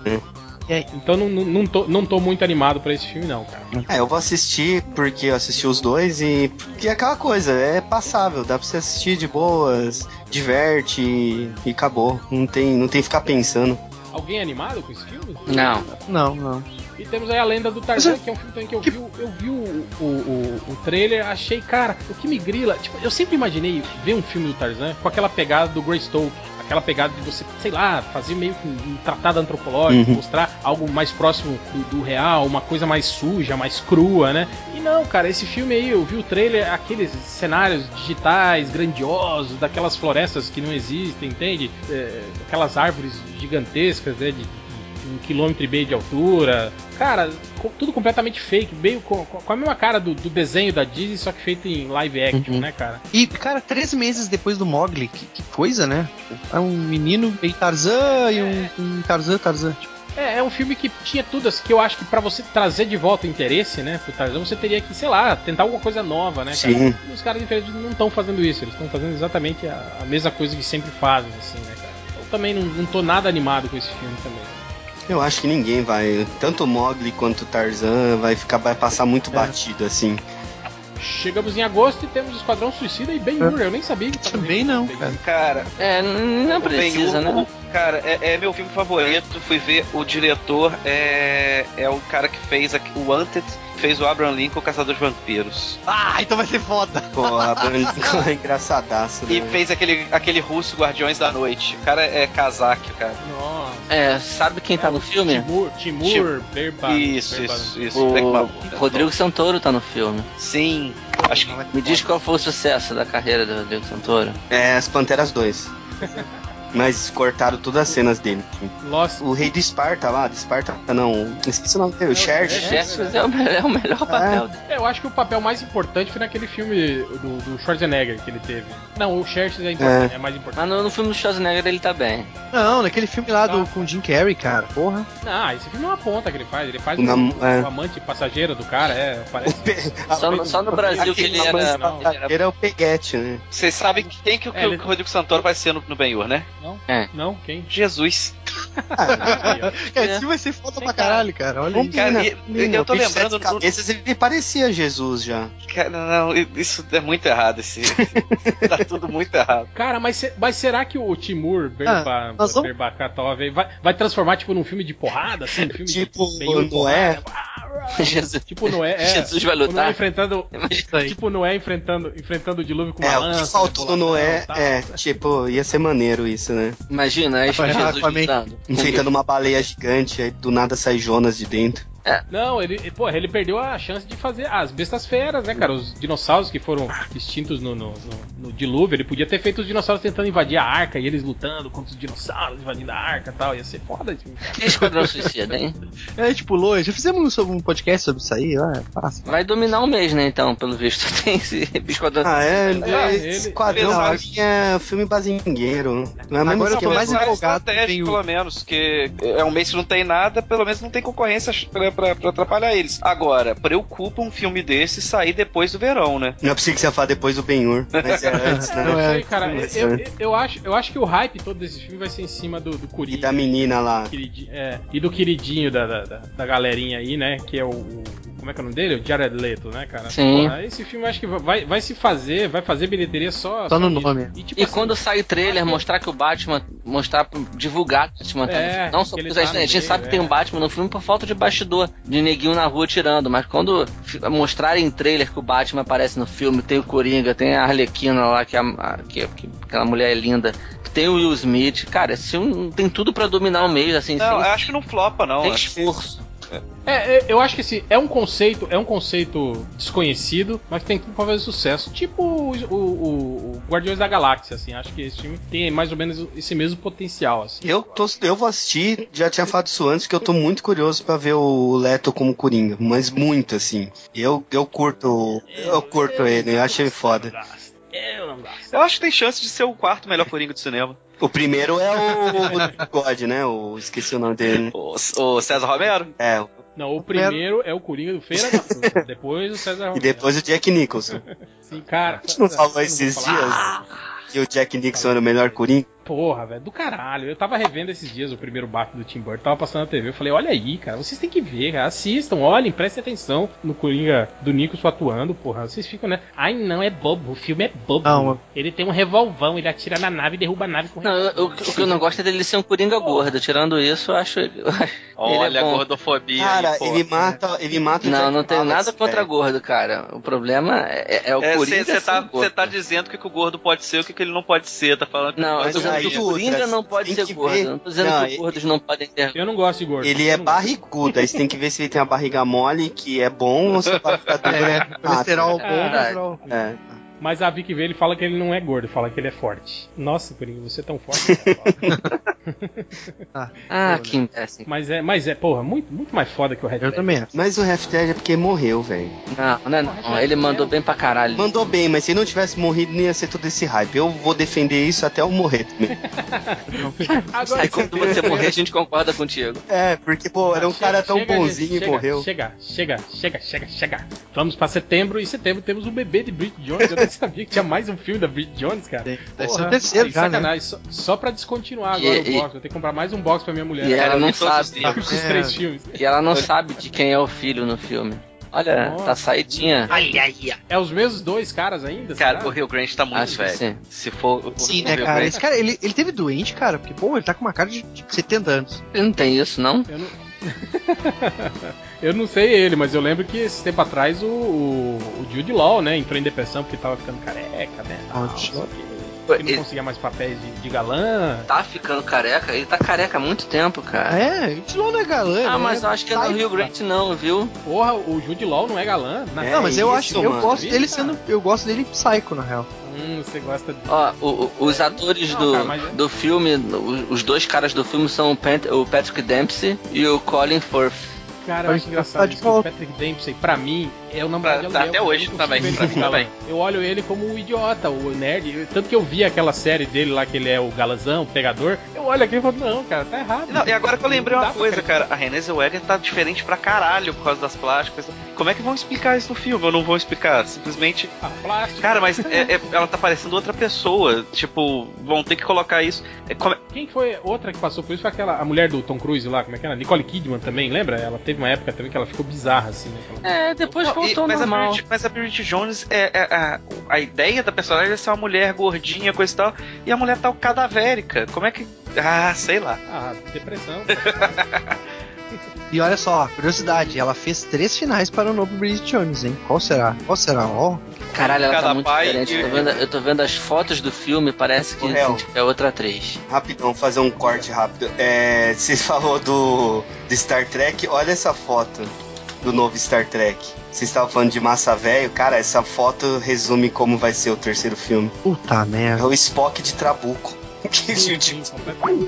Então não, não, não, tô, não tô muito animado pra esse filme, não, cara. É, eu vou assistir porque eu assisti os dois e. Porque é aquela coisa, é passável, dá pra você assistir de boas, diverte e, e acabou. Não tem, não tem que ficar pensando. Alguém é animado com esse filme? Não. Não, não. E temos aí a lenda do Tarzan, que é um filme também que eu vi, o- eu vi o, o, o, o trailer, achei, cara, o que me grila. Tipo, eu sempre imaginei ver um filme do Tarzan com aquela pegada do Greystoke. Aquela pegada de você, sei lá, fazer meio que um, tratado antropológico, Uhum. mostrar algo mais próximo do, do real, uma coisa mais suja, mais crua, né? E não, cara, esse filme aí, eu vi o trailer, aqueles cenários digitais, grandiosos, daquelas florestas que não existem, entende? É, aquelas árvores gigantescas, né? De um quilômetro e meio de altura. Cara, tudo completamente fake, meio com, com a mesma cara do, do desenho da Disney, só que feito em live action, Uhum. né, cara? E, cara, três meses depois do Mogli, que, que coisa, né? Tipo, é um menino meio Tarzan e um, um Tarzan, Tarzan. Tipo, É, é um filme que tinha tudo, assim, que eu acho que pra você trazer de volta o interesse, né, pro Tarzan, você teria que, sei lá, tentar alguma coisa nova, né, cara? Sim. E os caras diferentes não estão fazendo isso, eles estão fazendo exatamente a, a mesma coisa que sempre fazem, assim, né, cara? Eu também não, não tô nada animado com esse filme também. Eu acho que ninguém vai. Tanto o Mogli quanto o Tarzan vai ficar, vai passar muito É. batido, assim. Chegamos em agosto e temos Esquadrão Suicida e Ben-Hur, eu nem sabia que tava Também não, cara. Cara, É, não precisa, né? Cara, é, é meu filme favorito. Fui ver o diretor, é, é o cara que fez aqui- o Wanted, fez o Abraham Lincoln, o Caçador de Vampiros. Ah, então vai ser foda. Pô, a Branca é engraçadaço, né? E fez aquele, aquele russo Guardiões da Noite. O cara é casaque, cara. Nossa. É, sabe quem tá no filme? Timur, Timur Berba. Isso, Berba- isso, isso. O Black Mabu. Rodrigo Santoro tá no filme. Sim. Acho que Me diz qual foi o sucesso da carreira do Rodrigo Santoro. É, as Panteras 2. Mas cortaram todas as cenas dele. Lost. O rei do Esparta lá, de Esparta, não, esqueci o nome dele, o Xerxes. Xerxes é o, me- é o melhor papel. É, eu acho que o papel mais importante foi naquele filme do, do Schwarzenegger que ele teve. Não, o Xerxes é, importante, é. mais importante. Mas no, no filme do Schwarzenegger ele tá bem. Não, naquele filme lá do, Ah. com o Jim Carrey, cara. Porra. Não, esse filme é uma ponta que ele faz. Ele faz Na- o, é. o amante passageiro do cara, é, parece. Só, no- só no Brasil que ele era. ele era- o Peguete, né? Vocês sabem que- quem que, o- que É, ele- o Rodrigo Santoro vai ser no, no Ben-Hur, né? É. Não, quem? Jesus. Ó. Cara, esse vai ser foda pra caralho, cara. Olha Vamos isso. Cara, Menina, e- menina, eu tô o lembrando cabeças, ele parecia Jesus já. Cara, não, isso é muito errado. Esse, tá tudo muito errado. Cara, mas, mas será que o Timur Berba, Ah, vamos- Berbakatov vai, vai transformar tipo num filme de porrada, assim? Um filme Tipo de Noé. porrada? Jesus. Tipo Noé, é. Jesus vai o Noé lutar. enfrentando, Isso aí. tipo Noé enfrentando, enfrentando o dilúvio com uma É, o lança. que faltou no Noé é, tipo, ia ser maneiro isso, né? Imagina, aí Jesus Aquaman. Enfrentando uma baleia gigante, aí do nada sai Jonas de dentro. Não, ele, porra, ele perdeu a chance de fazer as bestas feras, né, cara? Os dinossauros que foram extintos no, no, no- no dilúvio. Ele podia ter feito os dinossauros tentando invadir a arca e eles lutando contra os dinossauros invadindo a arca e tal. Ia ser foda esse filme, cara. Que Esquadrão Suicida, hein? É, a gente pulou. Já fizemos um, sobre- um podcast sobre isso aí, ó. É fácil. Vai dominar um mês, né, então, pelo visto. Tem esse Esquadrão Ah, é, É, é ele- esse quadrão ele pra sabe- mim é filme bazingueiro. Não é mesmo Agora eu tô esquema. mais é empolgado tem o- pelo menos, que é um mês que não tem nada, pelo menos não tem concorrência pra, pra- atrapalhar eles. Agora, preocupa um filme desse sair depois do verão, né? Não é possível que você ia falar depois do Ben-Hur, mas é antes, né? Não é, sei, cara. mas Eu, é. eu, eu acho, eu acho que o hype todo desse filme vai ser em cima do, do E da menina lá. é, e do queridinho da, da, da- da galerinha aí, né? Que é o, o- Como é que é o nome dele? O Jared Leto, né, cara? Sim. Porra, esse filme acho que vai, vai se fazer, vai fazer bilheteria só. Só no nome. E, tipo, E assim, quando sai o trailer, mostrar que o Batman, mostrar, divulgar que o Batman É, Não só porque a tá a gente meio, sabe que tem é. um Batman no filme por falta de bastidor, de neguinho na rua tirando, mas quando mostrarem em trailer que o Batman aparece no filme, tem o Coringa, tem a Arlequina lá, que, é a, que, que aquela mulher é linda, que tem o Will Smith, cara, esse filme tem tudo pra dominar o mês, assim, Não, eu sem, acho que não flopa, não. que- esforço. É, é, eu acho que assim, é um conceito, é um conceito desconhecido, mas tem tudo pra fazer sucesso. Tipo o, o- o- Guardiões da Galáxia, assim. Acho que esse filme tem mais ou menos esse mesmo potencial, assim. Eu, tô, eu vou assistir, já tinha falado isso antes, que eu tô muito curioso pra ver o Leto como Coringa, mas muito, assim. Eu, eu curto, eu curto ele, eu acho ele foda. Eu não gosto. Eu acho que tem chance de ser o quarto melhor Coringa do cinema. O primeiro é o God, né? O, esqueci o nome dele. O, o César Romero? É, Não, o primeiro é o Coringa do Feira da Fruta, depois o César e Romero. depois o Jack Nicholson. Sim, cara. A gente não falou esses dias que o Jack Nixon era o melhor Coringa? Porra, velho, do caralho. Eu tava revendo esses dias o primeiro Batman do Tim Burton, tava passando na TV. Eu falei, olha aí, cara, vocês têm que ver, cara. Assistam, olhem, prestem atenção no Coringa do Nicholson atuando, porra. Vocês ficam, né? Ai, não, é bobo, o filme é bobo. Não, Ele tem um revolvão, ele atira na nave e derruba a nave com Não, eu- eu- o que eu não gosto é dele ser um Coringa gordo, tirando isso, eu acho... Olha ele é a gordofobia Cara, aí, ele mata, ele mata o Não, não tenho nada contra velho. gordo, cara. O problema é, é o É, Coringa Você tá, tá dizendo o que, que o gordo pode ser e o que, que ele não pode ser, tá falando que Não, aí, o Coringa não pode ser gordo. ver. Eu não tô dizendo Não, que gordos não podem ter. Eu não gosto de gordo. Ele é barrigudo, aí você tem que ver se ele tem a barriga mole, que é bom, ou se a barriga dura É, é colesterol bom, Ah, colesterol. É. Mas a Vicky vê ele fala que ele não é gordo, fala que ele é forte. Nossa, Coringa, você é tão forte. cara. Ah, que imbecil. mas é, mas é, porra, muito, muito mais foda que o Red Eu também acho. Mas o Half-Dead é porque morreu, velho. Não, não, é não. Ele mandou bem pra caralho. Mandou bem, mas se não tivesse morrido, não ia ser todo esse hype. Eu vou defender isso até eu morrer também. Agora, Aí quando você morrer, a gente concorda contigo. É, porque, pô, era um Chega, cara tão chega, bonzinho gente, e morreu. Chega, chega, chega, chega, chega. Vamos pra setembro e em setembro temos o bebê de Brit Jones. Eu nem sabia que tinha mais um filme da Brit Jones, cara. Deve ser o terceiro né? sacanagem. Só, só pra descontinuar agora e- o box. Vou ter que comprar mais um box pra minha mulher. E ela eu não sabe. os É. três filmes. E ela não sabe de quem é o filho no filme. Olha, Nossa. tá saidinha. É os mesmos dois caras ainda? Cara, será? o Rio Grande tá muito Acho velho. sim. Se for. o- Sim, o né, Rio cara? Grande- Esse cara, ele, ele teve doente, cara, porque, pô, ele tá com uma cara de tipo, 70 anos. Ele não tem isso, não? Eu não... eu não sei ele, mas eu lembro que esse tempo atrás o, o, o Jude Law, né, entrou em depressão porque tava ficando careca, né? Ah, tal, Jude só Law. que não ele- conseguia mais papéis de, de galã. Tá ficando careca? Ele tá careca há muito tempo, cara. É, o Dilon não é galã, Ah, mas eu acho que é no Sai, Rio Grande não, viu? Porra, o Jude Law não é galã? Na... É, Não, mas eu isso, acho, eu mano. gosto dele Isso, sendo, eu gosto dele psycho na real. Hum, você gosta de. Ó, o- o- os atores Não, do, cara, mas é- do filme, os dois caras do filme são o Pat- o Patrick Dempsey e o Colin Firth. Cara, eu acho engraçado tá isso, que o. Patrick Dempsey, pra mim, é o namorado Pra- de tá aluguel. até Eu hoje também, pra mim identificar, também. Eu olho ele como o idiota, o nerd. Eu- Tanto que eu vi aquela série dele lá, que ele é o galazão, o pegador. Eu olho aqui e falo, não, cara, tá errado. Não, e agora que eu lembrei uma coisa, cara, a Renée Zellweger tá diferente pra caralho por causa das plásticas. Como é que vão explicar isso no filme? Ou não vão explicar? Simplesmente. Ah, plástico. Cara, mas é- é- ela tá parecendo outra pessoa. Tipo, vão ter que colocar isso. É, como é- Quem foi outra que passou por isso foi aquela a mulher do Tom Cruise lá, como é que era? Nicole Kidman também, lembra? Ela teve uma época também que ela ficou bizarra, assim, né? Aquela- É, depois Não, e- voltou mas, a normal. Bridget, mas a Bridget Jones é, é- a, a ideia da personagem é ser uma mulher gordinha, coisa e tal, e a mulher tá cadavérica. Como é que. Ah, sei lá. Ah, depressão. E olha só, curiosidade, ela fez três finais para o novo Bridget Jones, hein? Qual será? Qual será? Ó, Caralho, ela Cada tá muito diferente. e- Eu tô, vendo, eu tô vendo as fotos do filme, parece que Real. é outra atriz. Rapidão, fazer um corte rápido. É, você falou do, do Star Trek, olha essa foto do novo Star Trek. Vocês estavam falando de massa velho, cara, essa foto resume como vai ser o terceiro filme. puta É merda. o Spock de Trabuco. Tipo-.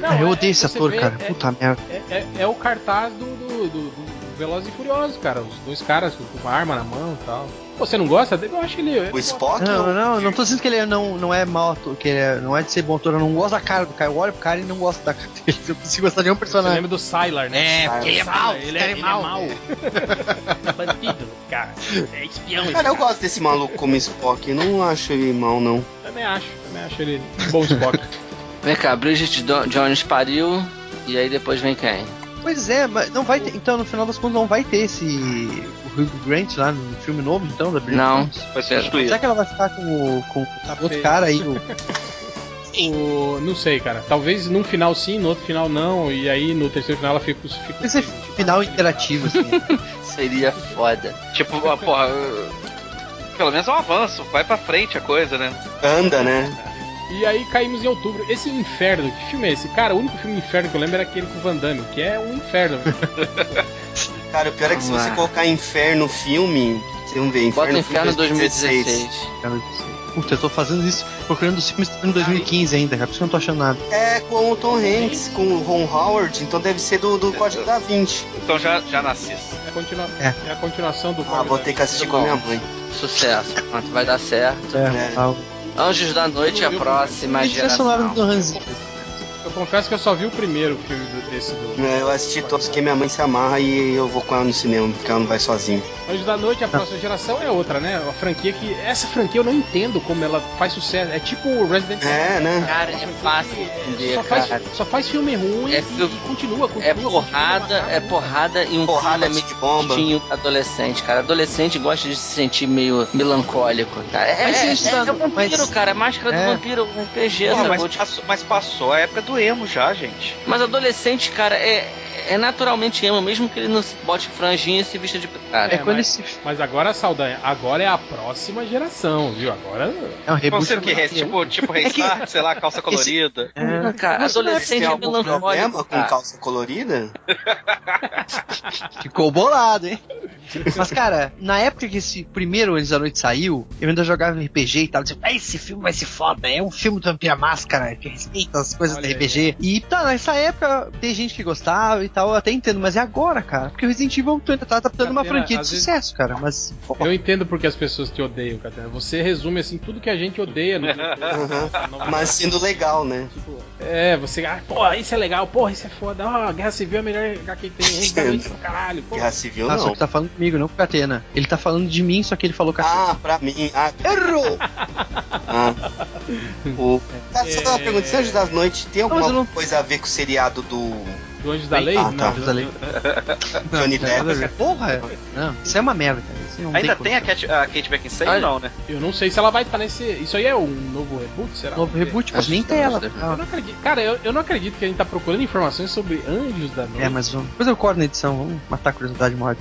Não, Ah, eu é- odeio esse ator, vê, cara. é- Puta merda. É, é- é o cartaz do, do, do, do Velozes e Furiosos, cara. Os dois caras com com uma arma na mão e tal. Você não gosta dele? Eu acho ele. O Spock? Não, ou- não, não tô dizendo que ele é- não, não é mal ator, que ele é- não é de ser bom ator, eu não gosto da cara do cara. Eu olho pro cara e não gosto da cara dele. Eu não consigo gostar de nenhum Você personagem. lembra do Sylar, né? É, porque ele é mau, Ele é, é ele é mau. mau. Bandido, cara. É espião Cara, eu gosto desse maluco como Spock, eu não acho ele mal, não. Também acho. Também acho ele um bom Spock. Vem cá, Bridget Jones pariu, e aí depois vem quem? Pois é, mas não vai ter. Então, no final das contas, não vai ter esse. O Hugh Grant lá no filme novo, então, da Bridget Não. Vai Pera. substituir. Será que ela vai ficar com o, com o outro cara aí? O... O- não sei, cara. Talvez num final sim, no outro final não. E aí no terceiro final ela fica. fica Esse tipo, final interativo, assim. Seria foda. Tipo, ah, porra. Pelo menos é um avanço, vai pra frente a coisa, né? Anda, né? E aí caímos em outubro. Esse inferno, que filme é esse? Cara, o único filme inferno que eu lembro era aquele com o Van Damme, que é um inferno. Cara, o pior é que se você colocar Inferno filme, vocês vão ver Bota Inferno, Inferno filme 2016. Cara, Puta, eu tô fazendo isso, procurando os filmes em 2015 ainda, cara, por isso que eu não tô achando nada. É com o Tom Hanks, com o Ron Howard, então deve ser do, do Código da Vinci. Então já, já nasci. É a, continua- É. é a continuação do Ah, Código vou da ter que assistir com a minha mãe. Sucesso. Pronto, vai dar certo. É, É. Anjos da Noite é a próxima E sonora geração. do Hans Zimmer. Eu confesso que eu só vi o primeiro filme desse do. É, Eu assisti todos que minha mãe se amarra e eu vou com ela no cinema, porque ela não vai sozinha. Anjos da Noite, a próxima geração é outra, né? Uma franquia que. Essa franquia eu não entendo como ela faz sucesso. É tipo Resident Evil. É, né? Cara, é fácil de entender, Só faz, cara. só faz filme ruim É e, filme- e continua, continua. É porrada, continua, é porrada e um Porrada clima de bomba. adolescente, cara. Adolescente gosta de se sentir meio melancólico, cara. É, é, isso é, tá- é vampiro, mas- cara. É máscara É. do vampiro, um RPG, Porra, sacou? mas, Tipo, passou, mas passou a época do emo já, gente. Mas adolescente, cara, é, é naturalmente emo, mesmo que ele não se bote franjinha e se vista de. Cara, É, quando mas- esse. Mas agora, Saldanha, agora é a próxima geração, viu? Agora. É um o que? Tipo, tipo restart, sei lá, calça colorida. Não, cara, Você não é- adolescente Tem é algum melancólico. problema com cara. calça colorida? Ficou bolado, hein? Mas, cara, na época que esse primeiro Anjos da Noite saiu, eu ainda jogava RPG e tal. Dizia, ah, esse filme vai ser foda, é um filme do Vampira Máscara, que respeita as coisas Olha do aí, RPG. E tá, nessa época tem gente que gostava e tal, eu até entendo, mas é agora, cara. Porque o Resident Evil tu ainda tá adaptando uma franquia de às vezes- sucesso, cara. Mas. pô, Eu entendo porque as pessoas te odeiam, Catena. Você resume assim tudo que a gente odeia no Aham. Mas sendo legal, né? Tipo, é, você. Ah, porra, isso é legal, porra, isso é foda. Ó, Guerra Civil é a melhor HQ que tem. Hein, tá pra caralho, porra. Guerra Civil Ah, só não. que tá falando comigo, não com Catena. Ele tá falando de mim, só que ele falou Catena. Ah, pra mim. Ah, errou! Ah. O... Cara, só uma É. pergunta: Anjos das Noites tem alguma eu não- coisa a ver com o seriado do Do Anjos da Lei? Ah, tá. Não. Da lei. Johnny Não, a Depp? ver. Porra! Não, isso é uma merda, cara. Isso não Ainda como. tem a Kate, a Kate Beckinsale Ah, ou não, né? Eu não sei se ela vai estar nesse. Isso aí é um novo reboot, será? Novo reboot, mas nem tem ela. deve- Eu não acredito. Cara, eu, eu não acredito que a gente tá procurando informações sobre Anjos da Noite. É, mas vamos. Depois eu corto na edição, vamos matar a curiosidade maior.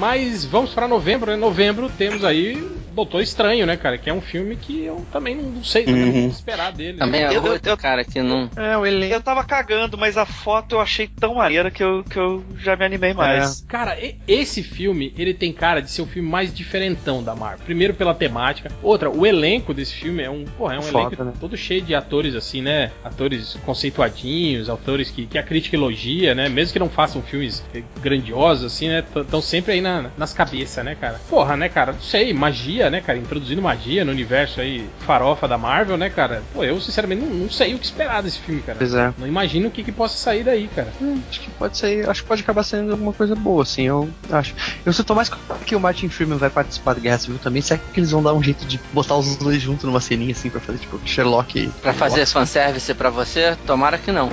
Mas vamos para novembro, né? Novembro temos aí Doutor Estranho, né, cara? Que é um filme que eu também não sei Uhum. o que esperar dele. Também é Eu- outro eu- cara que não. É, o elenco. Eu tava cagando, mas a foto eu achei tão maneira que eu, que eu já me animei mais. Cara, e- esse filme, ele tem cara de ser o filme mais diferentão da Marvel. Primeiro pela temática. Outra, o elenco desse filme é um, porra, é um Foda, elenco né? todo cheio de atores assim, né? Atores conceituadinhos, atores que, que a crítica elogia, né? Mesmo que não façam filmes grandiosos assim, né? Estão sempre aí na- nas cabeças, né, cara? Porra, né, cara? Não sei, magia, né, cara? Introduzindo magia no universo aí farofa da Marvel, né, cara? Pô, eu sinceramente não, não sei o que esperar desse filme, cara. Pois é. Não imagino o que, que possa sair daí, cara. Hum, acho que pode ser, acho que pode acabar sendo alguma coisa boa, assim, eu acho. Eu sinto mais que o Martin Freeman vai participar da Guerra Civil também, será que eles vão dar um jeito de botar os dois juntos numa ceninha assim pra fazer tipo Sherlock e. Pra fazer fanservice pra você? Tomara que não.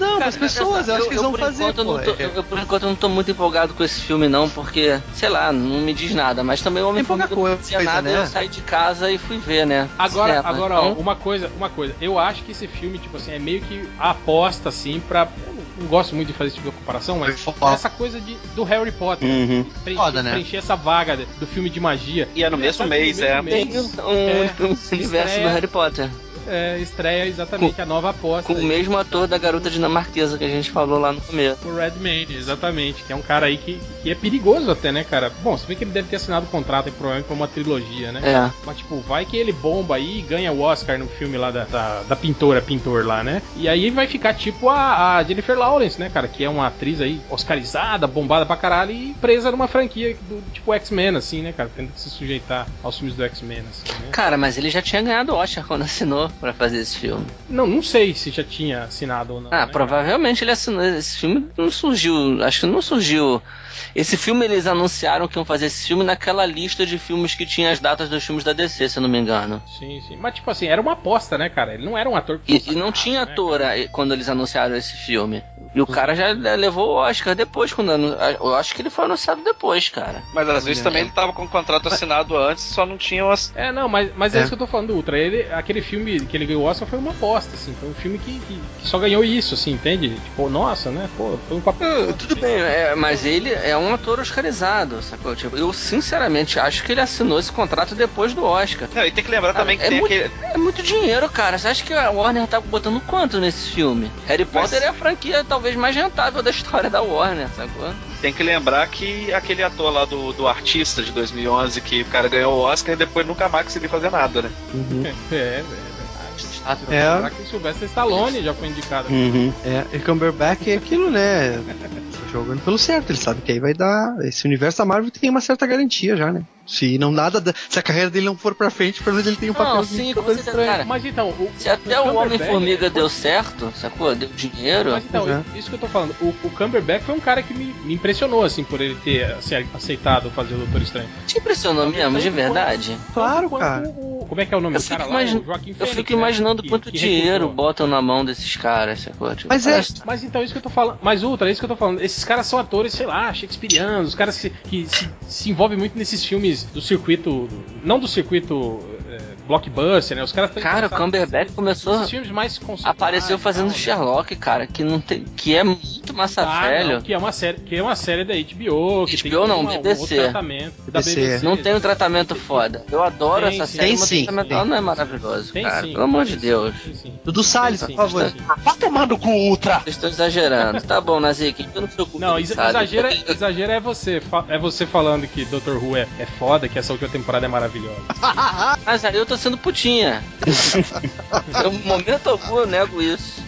Não, as pessoas, eu acho que eles vão fazer. pô, tô, é- eu, por enquanto eu não tô muito empolgado com esse filme, não, porque, sei lá, não me diz nada. Mas também o Tem pouca Homem-Formiga não dizia coisa, nada, né? eu saí de casa e fui ver, né? Agora, Cinema. agora ó, Então, uma coisa, uma coisa. Eu acho que esse filme, tipo assim, é meio que a aposta, assim, pra. Eu não, gosto muito de fazer esse tipo de comparação, mas essa coisa de, do Harry Potter. Uhum. Preencher, Foda, né? preencher essa vaga do filme de magia. E é no mesmo Sabe, mês, no é. mesmo tem mês, um, É, um universo estreia. do Harry Potter. É, estreia exatamente a nova aposta. Com o mesmo ator da garota dinamarquesa que a gente falou lá no começo. O Redman, exatamente, que é um cara aí que, que é perigoso até, né, cara? Bom, se bem que ele deve ter assinado o contrato provavelmente pra uma trilogia, né? É. Mas, tipo, vai que ele bomba aí e ganha o Oscar no filme lá da, da, da pintora, pintor lá, né? E aí vai ficar tipo a, a Jennifer Lawrence, né, cara? Que é uma atriz aí oscarizada, bombada pra caralho e presa numa franquia do tipo X-Men, assim, né, cara? Tendo que se sujeitar aos filmes do X-Men, assim, né? Cara, mas ele já tinha ganhado o Oscar quando assinou pra fazer esse filme. Não, não sei se já tinha assinado ou não. Ah, né, provavelmente ele assinou. Esse filme não surgiu. Acho que não surgiu. Esse filme eles anunciaram que iam fazer esse filme naquela lista de filmes que tinha as datas dos filmes da DC, se eu não me engano. Sim, sim. Mas, tipo assim, era uma aposta, né, cara? Ele não era um ator E, e não tinha né, ator quando eles anunciaram esse filme. E o cara já levou o Oscar depois, quando eu acho que ele foi anunciado depois, cara. Mas às vezes também ele tava com o contrato assinado antes, só não tinham as. É, não, mas, mas é. É. isso que eu tô falando do Ultra. Ele, aquele filme que ele ganhou o Oscar foi uma aposta, assim. Foi um filme que, que, que só ganhou isso, assim, entende? Tipo, nossa, né? Pô, foi um papel. Uh, tudo bem, é, mas ele é um ator oscarizado, sacou? Tipo, eu sinceramente acho que ele assinou esse contrato depois do Oscar. Não, e tem que lembrar também que é tem muito- aquele. É muito dinheiro, cara. Você acha que a Warner tá botando quanto nesse filme? Harry Potter é a franquia talvez mais rentável da história da Warner, sacou? Tem que lembrar que aquele ator lá do, do Artista de 2011, que o cara ganhou o Oscar e depois nunca mais conseguiu fazer nada, né? Uhum. É, é Ah, É. Lembrar que o Sylvester Stallone já foi indicado. Uhum. É, e Cumberbatch é aquilo, né? Jogando pelo certo, ele sabe que aí vai dar. Esse universo da Marvel tem uma certa garantia já, né? Se não nada, da- se a carreira dele não for pra frente, pelo menos ele tem um papel Não, sim, com certeza, cara. Mas então, o, Se até o Cumberbatch- Homem-Formiga deu certo, sacou? Deu dinheiro. Mas então, Pois isso que eu tô falando, o, o Cumberbatch foi um cara que me, me impressionou, assim, por ele ter assim, aceitado fazer o Doutor Estranho. Te impressionou mesmo, de verdade? Claro, Quanto cara. o- como é que é o nome Eu do cara fico, lá? O Joaquim eu fico né? imaginando Que- quanto que dinheiro recrutou. botam na mão desses caras, sacou? Tipo, Mas é- Mas então, isso que eu tô falando. Mas, Ultra, é isso que eu tô falando. Esses caras são atores, sei lá, shakespearianos, os caras que, que se, se envolvem muito nesses filmes do circuito. Não do circuito blockbuster, né? Os caras Cara, o Cumberbatch começou- filmes mais Apareceu e fazendo tal, né? Sherlock, cara, que não tem, que é muito massa Ah, velho. não, que é uma série, que é uma série da HBO, que tem HBO não, uma- um BBC. outro tratamento. Da BBC. BBC. Não tem um tratamento foda. Eu adoro Tem, essa sim. série, Tem mas sim, o tratamento tem. dela não é maravilhoso, Tem cara. sim. Pelo amor de tem sim, Deus. tem sim. Dudu Salles, por favor. Vai tomar no cu, Ultra! Vocês estão exagerando. tá bom, Nazik, eu não sou culpa Não, exagera, exagera é você. É você falando que Dr. Who é, é foda, que essa última temporada é maravilhosa. Mas aí eu tô sendo putinha. Em momento algum eu nego isso.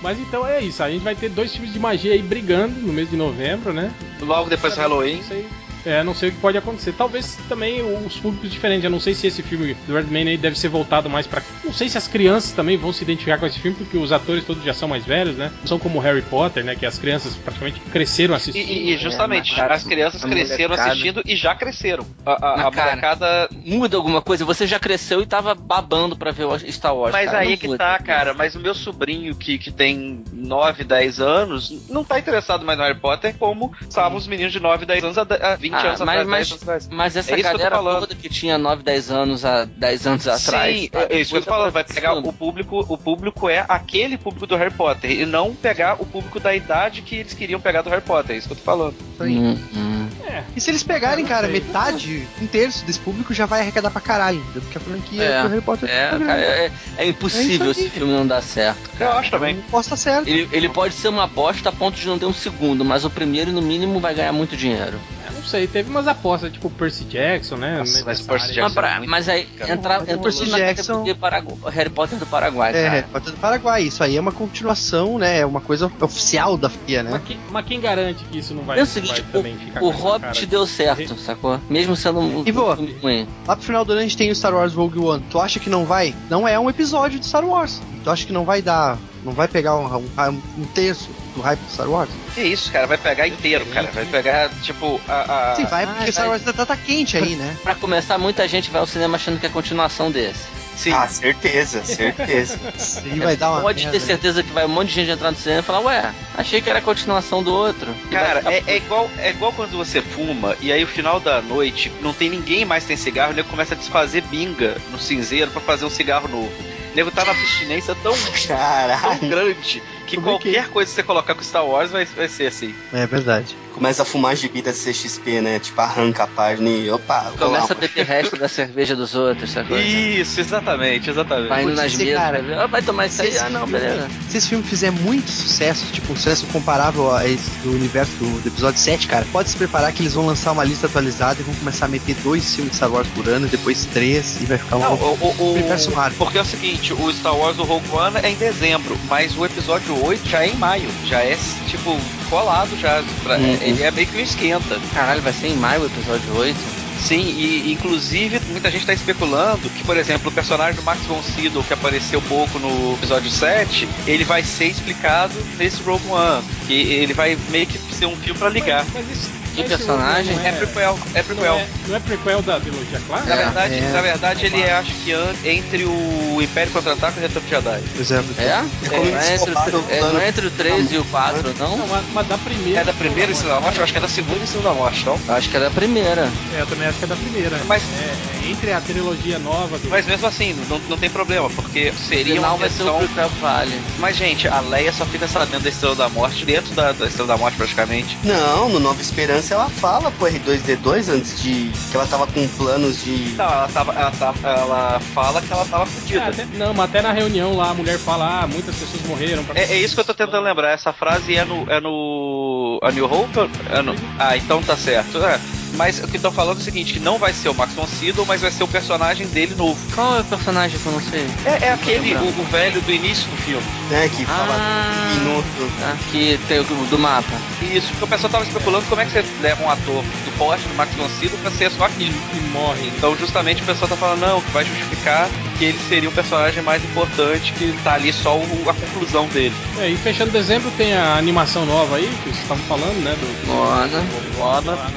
Mas então é isso. A gente vai ter dois filmes de magia aí brigando no mês de novembro, né? Logo depois do Halloween. Não sei, é, não sei o que pode acontecer. Talvez também os públicos diferentes. Eu não sei se esse filme do Redman aí deve ser voltado mais pra. Não sei se as crianças também vão se identificar com esse filme, porque os atores todos já são mais velhos, né? Não são como Harry Potter, né? Que as crianças praticamente cresceram assistindo. e- e justamente, É, as crianças a cresceram molecada. assistindo e já cresceram. A, a, Na a molecada. Muda alguma coisa? Você já cresceu e tava babando pra ver o Star Wars. Mas cara. aí Não que muda. tá, cara. Mas o meu sobrinho, que, que tem 9, 10 anos, não tá interessado mais no Harry Potter como estavam os meninos de 9, 10 anos há, há 20 Ah, anos mas, atrás. mas, 10 anos atrás. mas essa É que eu galera toda que tinha 9, 10 anos há 10 anos atrás. Sim, sabe? é isso que eu tô falando. Vai pegar o público. O público é aquele público do Harry Potter. E não pegar o público da idade que eles queriam pegar do Harry Potter. É isso que eu tô falando. Isso aí. Hum, hum. É. E se eles pegarem, É, cara, sei. metade, um terço desse público já vai arrecadar pra caralho, entendeu? Porque a franquia É, do Harry Potter É, grande. cara, é, é impossível É esse filme não dar certo, Eu cara. acho também. Não posso estar certo. Ele, ele pode ser uma bosta a ponto de não ter um segundo, mas o primeiro, no mínimo, vai ganhar muito dinheiro. Sei, teve umas apostas, tipo o Percy Jackson, né? Nossa, mas o Percy. Jackson Mas, pra- é muito mas aí entra, o entra Percy Jackson- Paragu- Harry Potter do Paraguai, É, cara. Harry Potter do Paraguai. Isso aí é uma continuação, né? É uma coisa oficial da FIA, né? Mas, que- mas quem garante que isso não vai, É o vai seguinte, também ficar o, o Hobbit cara? deu certo, sacou? Mesmo sendo um, E vou. um. Lá pro final do ano a gente tem o Star Wars Rogue One. Tu acha que não vai? Não é um episódio de Star Wars. Tu acha que não vai dar. Não vai pegar um, um- um terço do hype do Star Wars? Que isso, cara, vai pegar inteiro, cara. Vai pegar, tipo, a. a- Sim, vai, ah, porque Star vai. Wars ainda tá, tá quente aí, né? Pra começar, muita gente vai ao cinema achando que é a continuação desse. Sim. Ah, certeza, certeza. Ele vai dar uma. Pode merda, ter certeza que vai um monte de gente entrar no cinema e falar, ué, achei que era a continuação do outro. Cara, é, é igual, é igual quando você fuma e aí o final da noite não tem ninguém mais tem cigarro, o nego começa a desfazer binga no cinzeiro pra fazer um cigarro novo. O nego tá na abstinência tão, tão grande que Como é que qualquer coisa que você colocar com Star Wars vai, vai ser assim. É verdade. Começa a fumar gibi da CXP, né? Tipo, arranca a página e opa, Começa a beber resto da cerveja dos outros, sacou? Isso, exatamente, exatamente. Vai indo nas mesas, cara, vai ver, ah, vai tomar isso aí? Ah, não, beleza. Se esse filme fizer muito sucesso, tipo um sucesso comparável a esse do universo do, do episódio 7, cara, pode se preparar que eles vão lançar uma lista atualizada e vão começar a meter dois filmes de Star Wars por ano, depois três, e vai ficar um Não, o- universo raro. porque é o seguinte, o Star Wars o Rogue One é em dezembro, mas o episódio 8 já é em maio, já é tipo colado já, pra- Uhum. ele é meio que um esquenta. Caralho, vai ser em maio o episódio 8? Sim, e inclusive muita gente está especulando que, por exemplo, o personagem do Max von Sydow que apareceu pouco no episódio 7, ele vai ser explicado nesse Rogue One, que ele vai meio que ser um fio para ligar. Mas, mas esse, Que personagem? É prequel, é Não prequel. é, não é prequel da trilogia Na clássica? verdade, é. na verdade ele é, acho que entre o Império Contra-Ataque e o Retorno de Jedi. Por exemplo. É? É é entre, o tre- é, o plano- não é entre o 3 e o 4, não? Não, mas, mas da primeira. É da primeira Estrela da Morte? Eu acho que é da segunda Estrela da Morte, não? Acho que é da primeira. É, eu também acho que é da primeira. Mas- É, é entre a trilogia nova do. Mas mesmo assim, não, não tem problema, porque seria final uma vai ser o prequel Vale. Mas, gente, a Leia só fica sabendo da Estrela da Morte dentro da, da Estrela da Morte, praticamente. Não, no Nova Esperança ela fala pro R2D2 antes de. que ela tava com planos de. Não, ela, tava, ela, tava, ela fala que ela tava É, fudida. até- não, mas até na reunião lá a mulher fala: ah, muitas pessoas morreram. pra- É, é isso que eu tô tentando lembrar. Essa frase é no. É no. A New Hope? É no, ah, então tá certo. É. Mas o que estão falando é o seguinte: que não vai ser o Max von Sydow, mas vai ser o personagem dele novo. Qual é o personagem que eu não sei? É, é aquele, o, o velho do início do filme. né, que fala Ah. minuto. Ah, que tem o do mapa. Isso, porque o pessoal tava especulando como é que você leva um ator do porte do Max von Sydow pra ser só E, aquilo. e morre. Então, justamente, o pessoal tá falando, não, que vai justificar que ele seria o personagem mais importante, que tá ali só o- a conclusão dele. É, e fechando dezembro tem a animação nova aí, que vocês estavam falando, né? Do, Moana. Moana. né?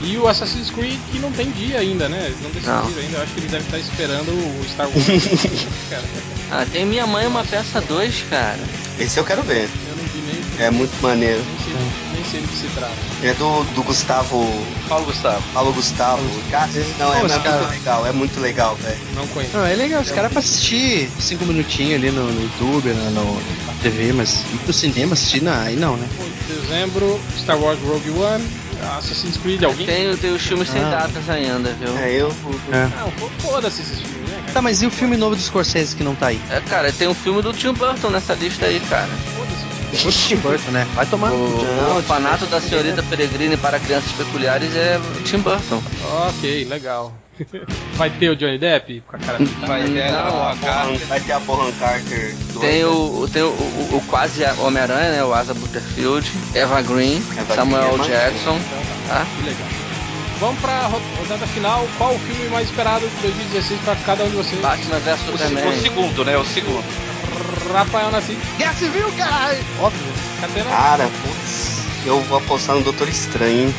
E o Assassin's Creed que não tem dia ainda, né? Eles não decidiram Não. ainda. Eu acho que eles devem estar esperando o Star Wars. cara. Ah, tem Minha Mãe uma peça 2, cara. Esse eu quero ver. Eu não vi nem. É muito maneiro. Nem sei, nem sei do que se trata. É do, do Gustavo. Paulo Gustavo. Paulo Gustavo. Cara, não, é, Pô, é esse cara- muito legal, é muito legal, velho. Não conheço. Não, é legal, os caras pra assistir cinco minutinhos ali no, no YouTube, na, no- na TV, mas ir pro cinema assistir, não, aí não, né? Dezembro, Star Wars Rogue One, Assassin's Creed, alguém? Tem, tem os filmes sem Ah. datas ainda, viu? É, eu. Não, pô, foda-se esses filmes, né? Tá, mas e o filme novo do Scorsese que não tá aí? É, cara, tem um filme do Tim Burton nessa lista aí, cara. Foda-se. Tim Burton, né? Vai tomar. O, Não, o orfanato da senhorita Peregrine para crianças peculiares é Tim Burton. Ok, legal. Vai ter o Johnny Depp com a cara pintada? Vai ter Não, a cara. Vai ter a Bohan Carter. Tem né? o, tem o, o, o quase Homem-Aranha, né? O Asa Butterfield, Eva Green, Eva Samuel Green é Jackson, tá? Que legal. Vamos pra ro- rodada final. Qual o filme mais esperado de 2016 pra cada um de vocês? Batman vs O, Superman. o segundo, né? O segundo. Rafael Nascimento. Guerra Civil, caralho! Óbvio. Catena. Cara, putz, eu vou apostar no Doutor Estranho, hein?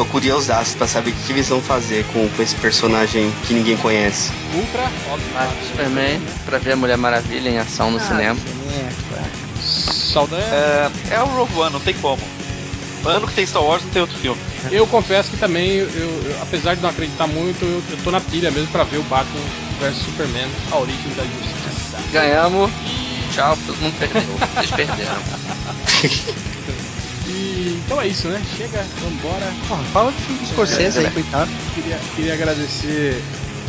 Tô curiosaço pra saber o que, que eles vão fazer com, com esse personagem que ninguém conhece. Ultra, óbvio. Superman, pra ver a Mulher Maravilha em ação no cinema. Saldanha. É, é o Rogue One, não tem como. Ano que tem Star Wars, não tem outro filme. Eu confesso que também, eu, eu- apesar de não acreditar muito, eu, eu tô na pilha mesmo pra ver o Batman vs Superman, a origem da justiça. Ganhamos. Tchau, todo mundo perdeu. Vocês perderam. E, então é isso, né? Chega, vambora. Porra, fala do filme Scorsese aí, coitado. Queria, queria agradecer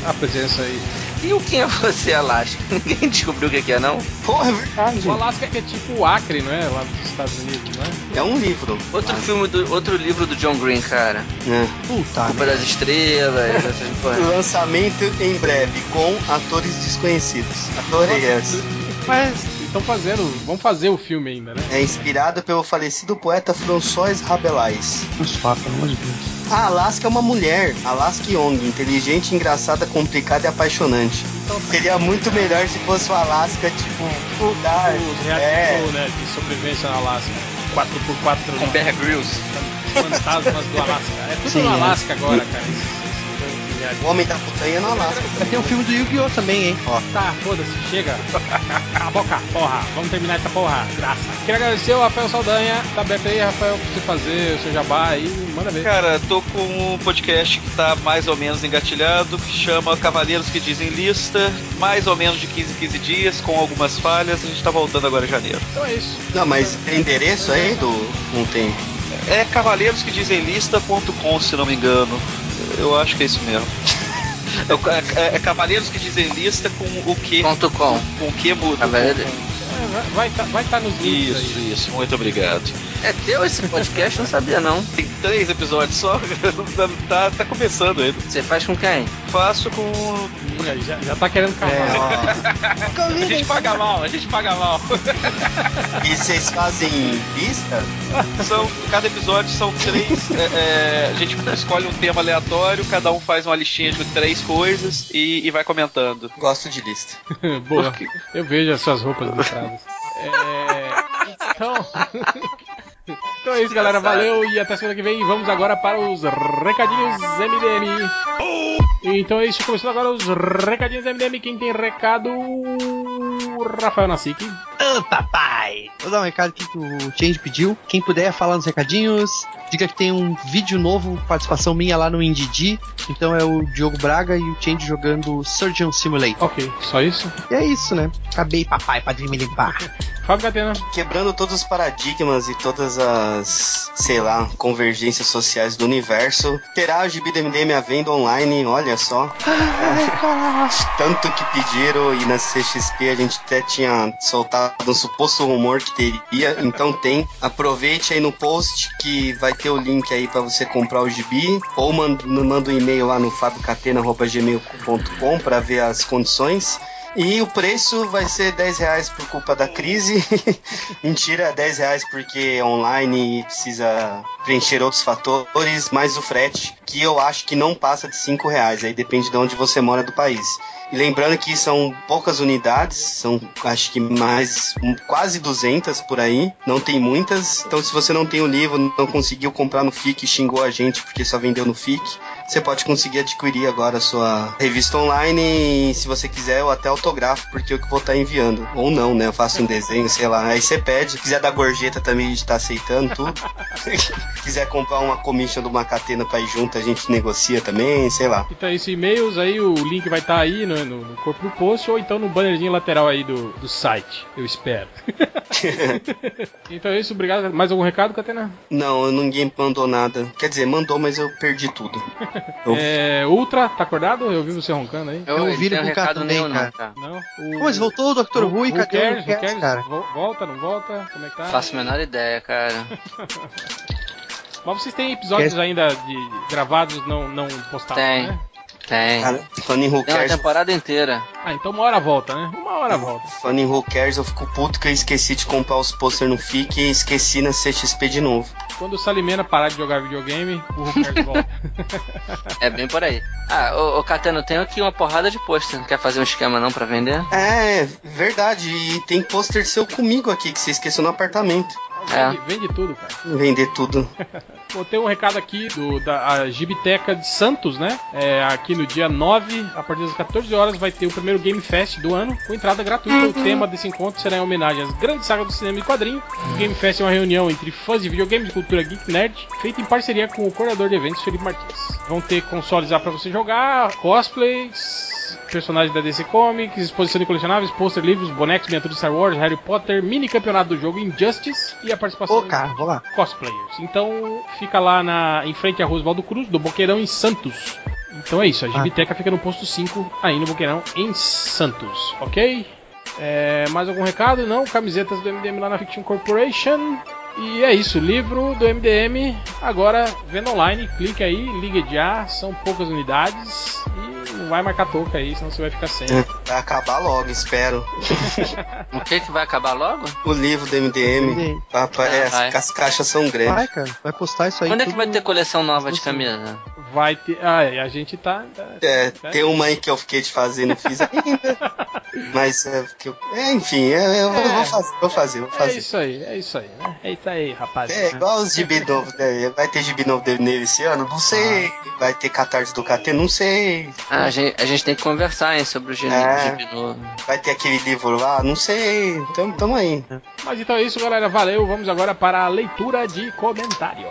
a presença aí. E o quem é você, Alaska? Ninguém descobriu o que que é, não? Porra, é verdade. O Alasca que é tipo o Acre, não é? Lá dos Estados Unidos, não é? É um livro. Outro filme, do, outro livro do John Green, cara. É. Puta, Culpa das Estrelas, essas coisas. Lançamento em breve com atores desconhecidos. Adorei Mas estão fazendo, vão fazer o filme ainda, né? É inspirado pelo falecido poeta François Rabelais. Fatos, pelo amor de Deus. A Alaska é uma mulher, Alaska Young, inteligente, engraçada, complicada e apaixonante. Seria muito melhor se fosse o Alaska, tipo, dar. Os reality É, show, né? De sobrevivência no Alasca. 4x4 Com Bear Grylls. fantasmas do Alasca. É tudo Sim, no né? Alasca agora, cara. O Homem da Montanha no Alasca. Vai ter um filme do Yu-Gi-Oh! também, hein? Ó. Tá, foda-se, chega. Cala a boca, porra. Vamos terminar essa porra. Graça. Queria agradecer o Rafael Saldanha. Tá aberto aí, Rafael, pra você fazer o seu jabá aí. Manda ver. Cara, tô com um podcast que tá mais ou menos engatilhado, que chama Cavaleiros que Dizem Lista, mais ou menos de 15 em 15 dias, com algumas falhas, a gente tá voltando agora em janeiro. Então é isso. Não, mas tem endereço aí do. Não tem. É cavaleirosquedizemlista.com, se não me engano. Eu acho que é isso mesmo. É, é, é Cavaleiros que Dizem Lista com o que? Ponto com. Com o que muda? Cavaleiro- É, vai- vai tá, vai tá nos links Isso, aí. isso, muito obrigado. É teu esse podcast? Não sabia, não. Tem três episódios só, tá, tá começando ainda. Você faz com quem? Faço com. Já, já tá querendo cavar. É. A gente paga mal, a gente paga mal. E vocês fazem lista? São, cada episódio são três. é, é, a gente escolhe um tema aleatório, cada um faz uma listinha de três coisas e, e vai comentando. Gosto de lista. Boa. Porque- Eu vejo as suas roupas listradas. É... Então... então é isso, galera. Valeu e até semana que vem. Vamos agora para os recadinhos MDM. Então é isso. Começando agora os recadinhos MDM. Quem tem recado? Rafael Nassik. Ô, papai! Vou dar um recado aqui que o Change pediu. Quem puder falar nos recadinhos, diga que tem um vídeo novo, participação minha lá no Indidi. Então é o Diogo Braga e o Change jogando Surgeon Simulator. Ok, só isso. E é isso, né? Acabei, papai, pra me limpar. Fábio Catena. Quebrando todos os paradigmas e todas as, sei lá, convergências sociais do universo. Terá o gibi do MDM à venda online, olha só. Tanto que pediram e na CXP a gente até tinha soltado um suposto rumor que teria, então tem. Aproveite aí no post que vai ter o link aí pra você comprar o gibi ou manda, manda um e-mail lá no fabiocatena.gmail.com pra ver as condições. E o preço vai ser 10 reais por culpa da crise. Mentira, 10 reais porque é online precisa preencher outros fatores, mais o frete, que eu acho que não passa de 5 reais. Aí depende de onde você mora do país. E lembrando que são poucas unidades, são acho que mais quase 200 por aí, não tem muitas. Então se você não tem o livro, não conseguiu comprar no FIC, xingou a gente porque só vendeu no FIC, você pode conseguir adquirir agora a sua revista online e se você quiser eu até autografo porque eu que vou estar enviando. Ou não, né? Eu faço um desenho, sei lá. Aí você pede. Se quiser dar gorjeta também a gente tá aceitando tudo. quiser comprar uma commission de uma catena pra ir junto, a gente negocia também, sei lá. Então isso, e-mails aí, o link vai estar aí no, no- no corpo do post ou então no bannerzinho lateral aí do, do site. Eu espero. então é isso, obrigado. Mais algum recado, Catena? Não, ninguém mandou nada. Quer dizer, mandou, mas eu perdi tudo. Eu- É, Ultra, tá acordado? Eu vi você roncando aí. Eu ele ouvi ele com o cara recado também, nenhum, cara. não, cara. Não? O... Pô, mas voltou o Dr. Who e cadê cares? o Cares, cares? cara? Vo- Volta, não volta? Como é que tá? Faço a menor ideia, cara. Mas vocês têm episódios ainda de gravados não, não postados, Tem. né? Tem. Cara, falando em Who Tem uma Cares, temporada inteira. Ah, então uma hora volta, né? Uma hora volta. falando em Who Cares, eu fico puto que eu esqueci de comprar os posters no FIC e esqueci na CXP de novo. Quando o Salimena parar de jogar videogame, o Who Cares volta. É bem por aí. Ah, ô, ô Cateno, tem aqui uma porrada de pôster. Não quer fazer um esquema não pra vender? É, verdade. E tem pôster seu comigo aqui que você esqueceu no apartamento. É. Vende, vende tudo, cara. Vender tudo. Bom, tem um recado aqui do, da Gibiteca de Santos, né? É, aqui no dia 9, a partir das 14 horas, vai ter o primeiro Game Fest do ano, com entrada gratuita. O tema desse encontro será em homenagem às grandes sagas do cinema e quadrinho. O Game Fest é uma reunião entre fãs de videogames, cultura geek nerd, feita em parceria com o coordenador de eventos, Felipe Martins. Vão ter consoles lá pra você jogar, cosplays. personagens da DC Comics, exposição de colecionáveis, pôster, livros, bonecos, miniaturas de Star Wars, Harry Potter, mini campeonato do jogo Injustice e a participação Ô, cara, vou lá. cosplayers. Então fica lá na, em frente à Rua Oswaldo Cruz, do Boqueirão em Santos. Então é isso, a Gibiteca fica no posto 5, aí no Boqueirão em Santos, ok? É, mais algum recado? Não? Camisetas do MDM lá na Fiction Corporation. E é isso, livro do MDM, agora vendo online, clique aí, ligue já, são poucas unidades e vai marcar touca aí, senão você vai ficar sem. Vai acabar logo, espero. O que que vai acabar logo? O livro do MDM. Papai, é, vai. as caixas são grandes. Vai, cara, vai postar isso aí. Quando é que vai ter coleção nova de Sim. camisa? Vai ter. Ah, e a gente tá. tá- É, tá- tem uma aí que eu fiquei de fazer, não fiz ainda. Mas é, que eu- é, enfim, é, eu vou, É. vou fazer, vou fazer, vou É fazer. isso aí, é isso aí, né? É isso aí, rapaz. É igual os gibi novos, né? Vai ter gibi novo dele nele esse ano? Não sei. Vai ter catarse do KT? Não sei. Ah, a gente, a gente tem que conversar, hein, sobre o gibi, É. novo. Vai ter aquele livro lá? Não sei. Tamo, tamo aí. Mas então é isso, galera. Valeu. Vamos agora para a leitura de comentário.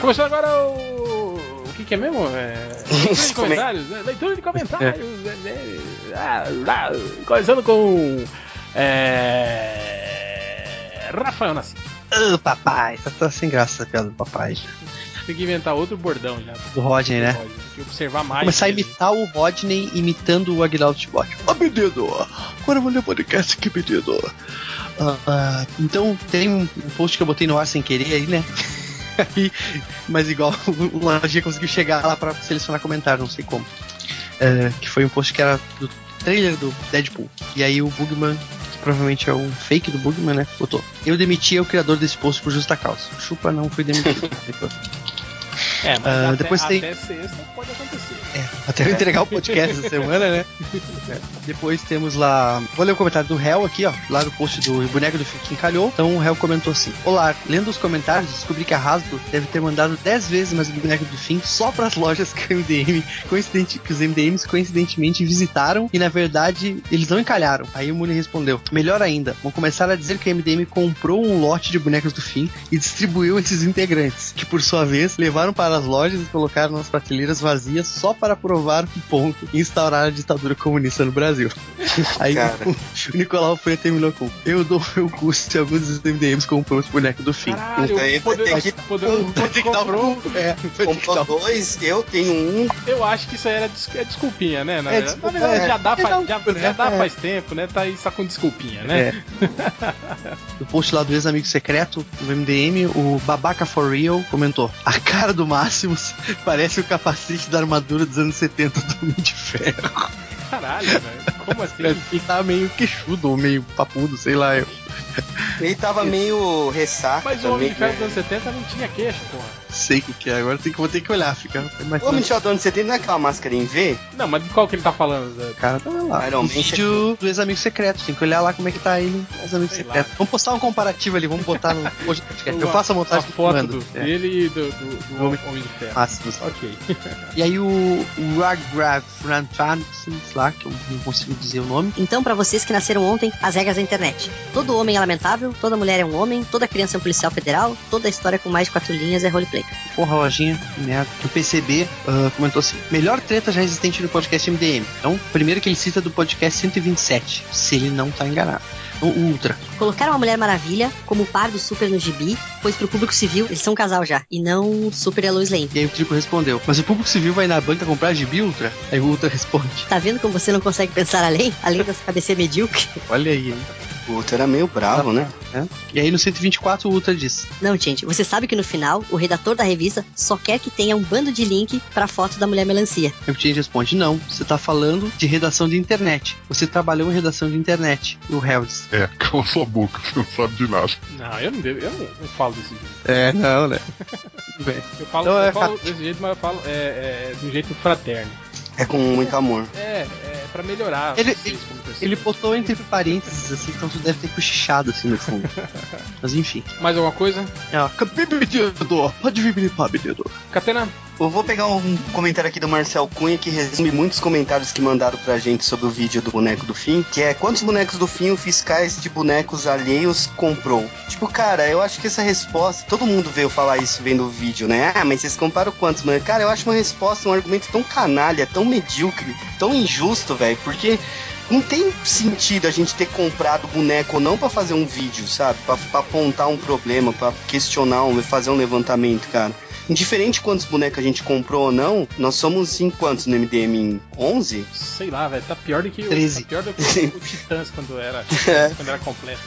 Começando agora o. Que, é mesmo? É... Leitura de comentários, né? Leitura de comentários. né? né? Ah, ah, Começando com. É... Rafael Nascimento. Ah, papai, tá, tá sem graça essa piada do papai. Tem que inventar outro bordão já. Do Rodney, né? Tem que observar mais. Começar a imitar o Rodney imitando o Aguinaldo Timóteo. Ó, menino! Agora eu vou ler o podcast aqui, menino. Ah, ah, então, tem um post que eu botei no ar sem querer aí, né? Mas igual o Lojinha conseguiu chegar lá pra selecionar comentário, não sei como. É, que foi um post que era do trailer do Deadpool. E aí o Bugman, que provavelmente é um fake do Bugman, né? Botou. Eu demiti o criador desse post por justa causa. Chupa não foi demitido. É, mas Ah, até, depois tem- até sexta pode acontecer. É, até eu entregar o podcast essa semana, né? É. Depois temos lá. Vou ler o comentário do Hell aqui, ó. Lá do post do boneco do Fique Encalhou. Então o Hell comentou assim: Olá, lendo os comentários, descobri que a Hasbro deve ter mandado 10 vezes mais o boneco do Fim só pras lojas que o MDM, coincidente, que os MDMs coincidentemente visitaram e na verdade eles não encalharam. Aí o Muni respondeu: Melhor ainda, vão começar a dizer que o MDM comprou um lote de bonecos do Fim e distribuiu esses integrantes, que por sua vez levaram para as lojas e colocaram nas prateleiras vazias só para provar um ponto e instaurar a ditadura comunista no Brasil. Aí Cara. o Nicolau Freire terminou com: Eu dou meu custo e alguns dos MDMs comprou os bonecos do Fim. Caralho, Aí vai poder, ter que- poder, Vai ter que dar um. É, que dar um. dois, eu tenho um. Eu acho que isso aí era des- é desculpinha, né? Na É, verdade, desculpa, Na verdade, é. já dá, É, faz, já, já dá É. faz tempo, né? Tá aí só com desculpinha, né? No post lá do ex-amigo secreto do MDM, o Babaca for Real comentou: A cara do Máximos parece o capacete da armadura dos anos 70 do Homem de Ferro. Caralho, velho. Como assim? Ele tá meio queixudo ou meio papudo, sei lá. Eu Ele tava meio ressaca Mas o Homem de Ferro dos né? anos 70 não tinha queixo, porra. Sei o que, que é, agora tem que, vou ter que olhar, fica mais O Homem de Ferro do ano 70 não é aquela máscara em V? Não, mas de qual que ele tá falando? Zé? O cara tá lá. Iron o Man vídeo do ex-amigo secreto. Tem que olhar lá como é que tá ele no ex-amigo Sei secreto. lá. Vamos postar um comparativo ali, vamos botar no do podcast. Eu faço a Uma montagem foto mando. do, É, dele e do, do, do Homem- Homem de Ferro. Máximos. Ok. E aí o, o Ragrav Franfanson, lá, que eu não consigo dizer o nome. Então, pra vocês que nasceram ontem, as regras da internet. Todo homem é lamentável, toda mulher é um homem, toda criança é um policial federal, toda história com mais de quatro linhas é roleplay. Porra, lojinha, que merda. O PCB ah, comentou assim: melhor treta já existente no podcast MDM. Então, primeiro que ele cita do podcast 127, se ele não tá enganado. O Ultra. Colocaram a Mulher Maravilha como par do Super no gibi, pois pro público civil eles são um casal já, e não Super e a Lois Lane. E aí o Trico respondeu: Mas o público civil vai na banca comprar gibi Ultra? Aí o Ultra responde: Tá vendo como você não consegue pensar além? Além das cabeça medíocre? Olha aí, hein? O outro era meio bravo, né? É. E aí no 124 o Ultra diz: Não, gente, você sabe que no final, o redator da revista só quer que tenha um bando de link pra foto da Mulher Melancia. Change responde: Não, você tá falando de redação de internet. Você trabalhou em redação de internet. E o Hell diz: É, cala sua boca, você não sabe de nada. Não, eu não, devo, eu não, não falo desse jeito. É, não, né? Tudo bem. Eu falo, Não, eu é falo desse jeito, mas eu falo é, é, de um jeito fraterno. É com muito amor. É, é pra melhorar Ele- vocês. Ele botou entre parênteses assim, então tu deve ter cochichado assim no fundo. Mas enfim. Mais alguma coisa? É, ó, pode vir menino. Catena? Eu vou pegar um comentário aqui do Marcel Cunha que resume muitos comentários que mandaram pra gente sobre o vídeo do boneco do fim, que é quantos bonecos do fim o fiscais de bonecos alheios comprou? Tipo, cara, eu acho que essa resposta, todo mundo veio falar isso vendo o vídeo, né? Ah, mas vocês comparam quantos, mano? Cara, eu acho uma resposta, um argumento tão canalha, tão medíocre, tão injusto, velho, porque não tem sentido a gente ter comprado boneco ou não pra fazer um vídeo, sabe? Pra, pra apontar um problema, pra questionar, um, fazer um levantamento, cara. Indiferente quantos bonecos a gente comprou ou não, nós somos em quantos no MDM? Em 11? Sei lá, velho. Tá pior do que o, 13. tá pior do que o, o Titãs quando era, É. quando era completo.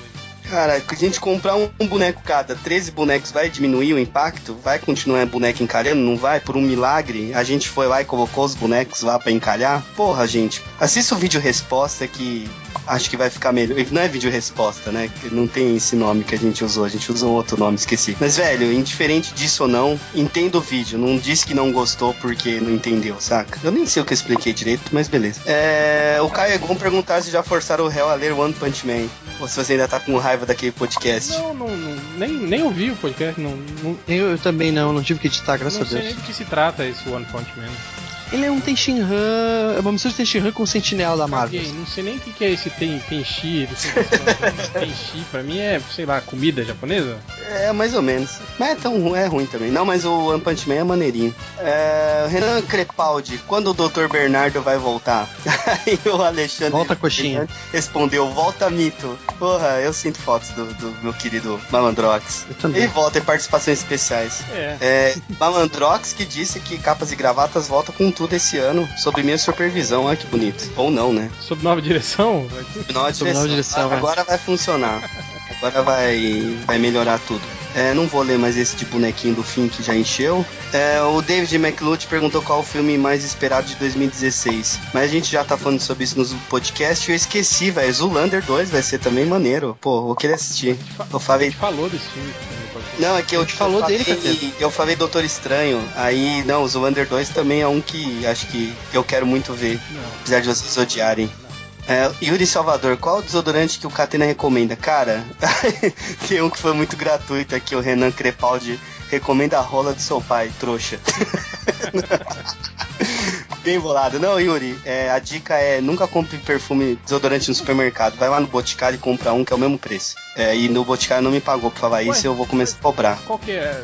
Cara, a gente comprar um, boneco cada, 13 bonecos, vai diminuir o impacto? Vai continuar boneco encalhando? Não vai? Por um milagre, a gente foi lá e colocou os bonecos lá pra encalhar? Porra, gente, assista o vídeo resposta que acho que vai ficar melhor. Não é vídeo resposta, né? Não tem esse nome que a gente usou, a gente usou outro nome, esqueci. Mas, velho, indiferente disso ou não, entenda o vídeo. Não disse que não gostou porque não entendeu, saca? Eu nem sei o que eu expliquei direito, mas beleza. É, o Caio Egon perguntar se já forçaram o réu a ler One Punch Man. Ou se você ainda tá com raiva daquele podcast. Não, não, não nem, nem ouvi o podcast, não, não, Eu, eu também não, não tive que editar, graças não a sei Deus. nem do que se trata esse One Punch Man. Ele é um Tenshinhan. É uma mistura de Tenshinhan com Sentinela da Marvel. Caguei, não sei nem o que que é esse tem, tenshi, esse tenshi, pra mim é, sei lá, comida japonesa? É, mais ou menos. Mas é tão é ruim também. Não, mas o One Punch Man é maneirinho. É, Renan Crepaldi, quando o Dr. Bernardo vai voltar? Aí o Alexandre Volta, coxinha. respondeu, volta mito. Porra, eu sinto fotos do, do meu querido Malandrox. Eu também. Ele volta em participações especiais. É. É, Malandrox que disse que Capas e Gravatas volta com tudo esse ano, sob minha supervisão. Olha que bonito. Ou não, né? Sob nova direção? Nova Sob nova direção. Agora vai funcionar. Agora vai, vai melhorar tudo. É, não vou ler mais esse de bonequinho do fim que já encheu. É, o David McLeod perguntou qual o filme mais esperado de 2016. Mas a gente já tá falando sobre isso no podcast e eu esqueci, velho. Zulander 2 vai ser também maneiro. Pô, vou querer assistir. Eu A falei. gente falou desse filme. Não, é que eu gente falou eu dele, falei, Eu falei Doutor Estranho. Aí, não, o Zulander 2 também é um que acho que eu quero muito ver. Não. Apesar de vocês odiarem. É, Yuri Salvador, qual o desodorante que o Catena recomenda? Cara, tem um que foi muito gratuito aqui, o Renan Crepaldi recomenda a rola do seu pai, trouxa. Bem bolado. Não, Yuri, é, a dica é nunca compre perfume desodorante no supermercado. Vai lá no Boticário e compra um que é o mesmo preço. É, e no Boticário não me pagou pra falar isso, eu vou começar a cobrar. Qual que é?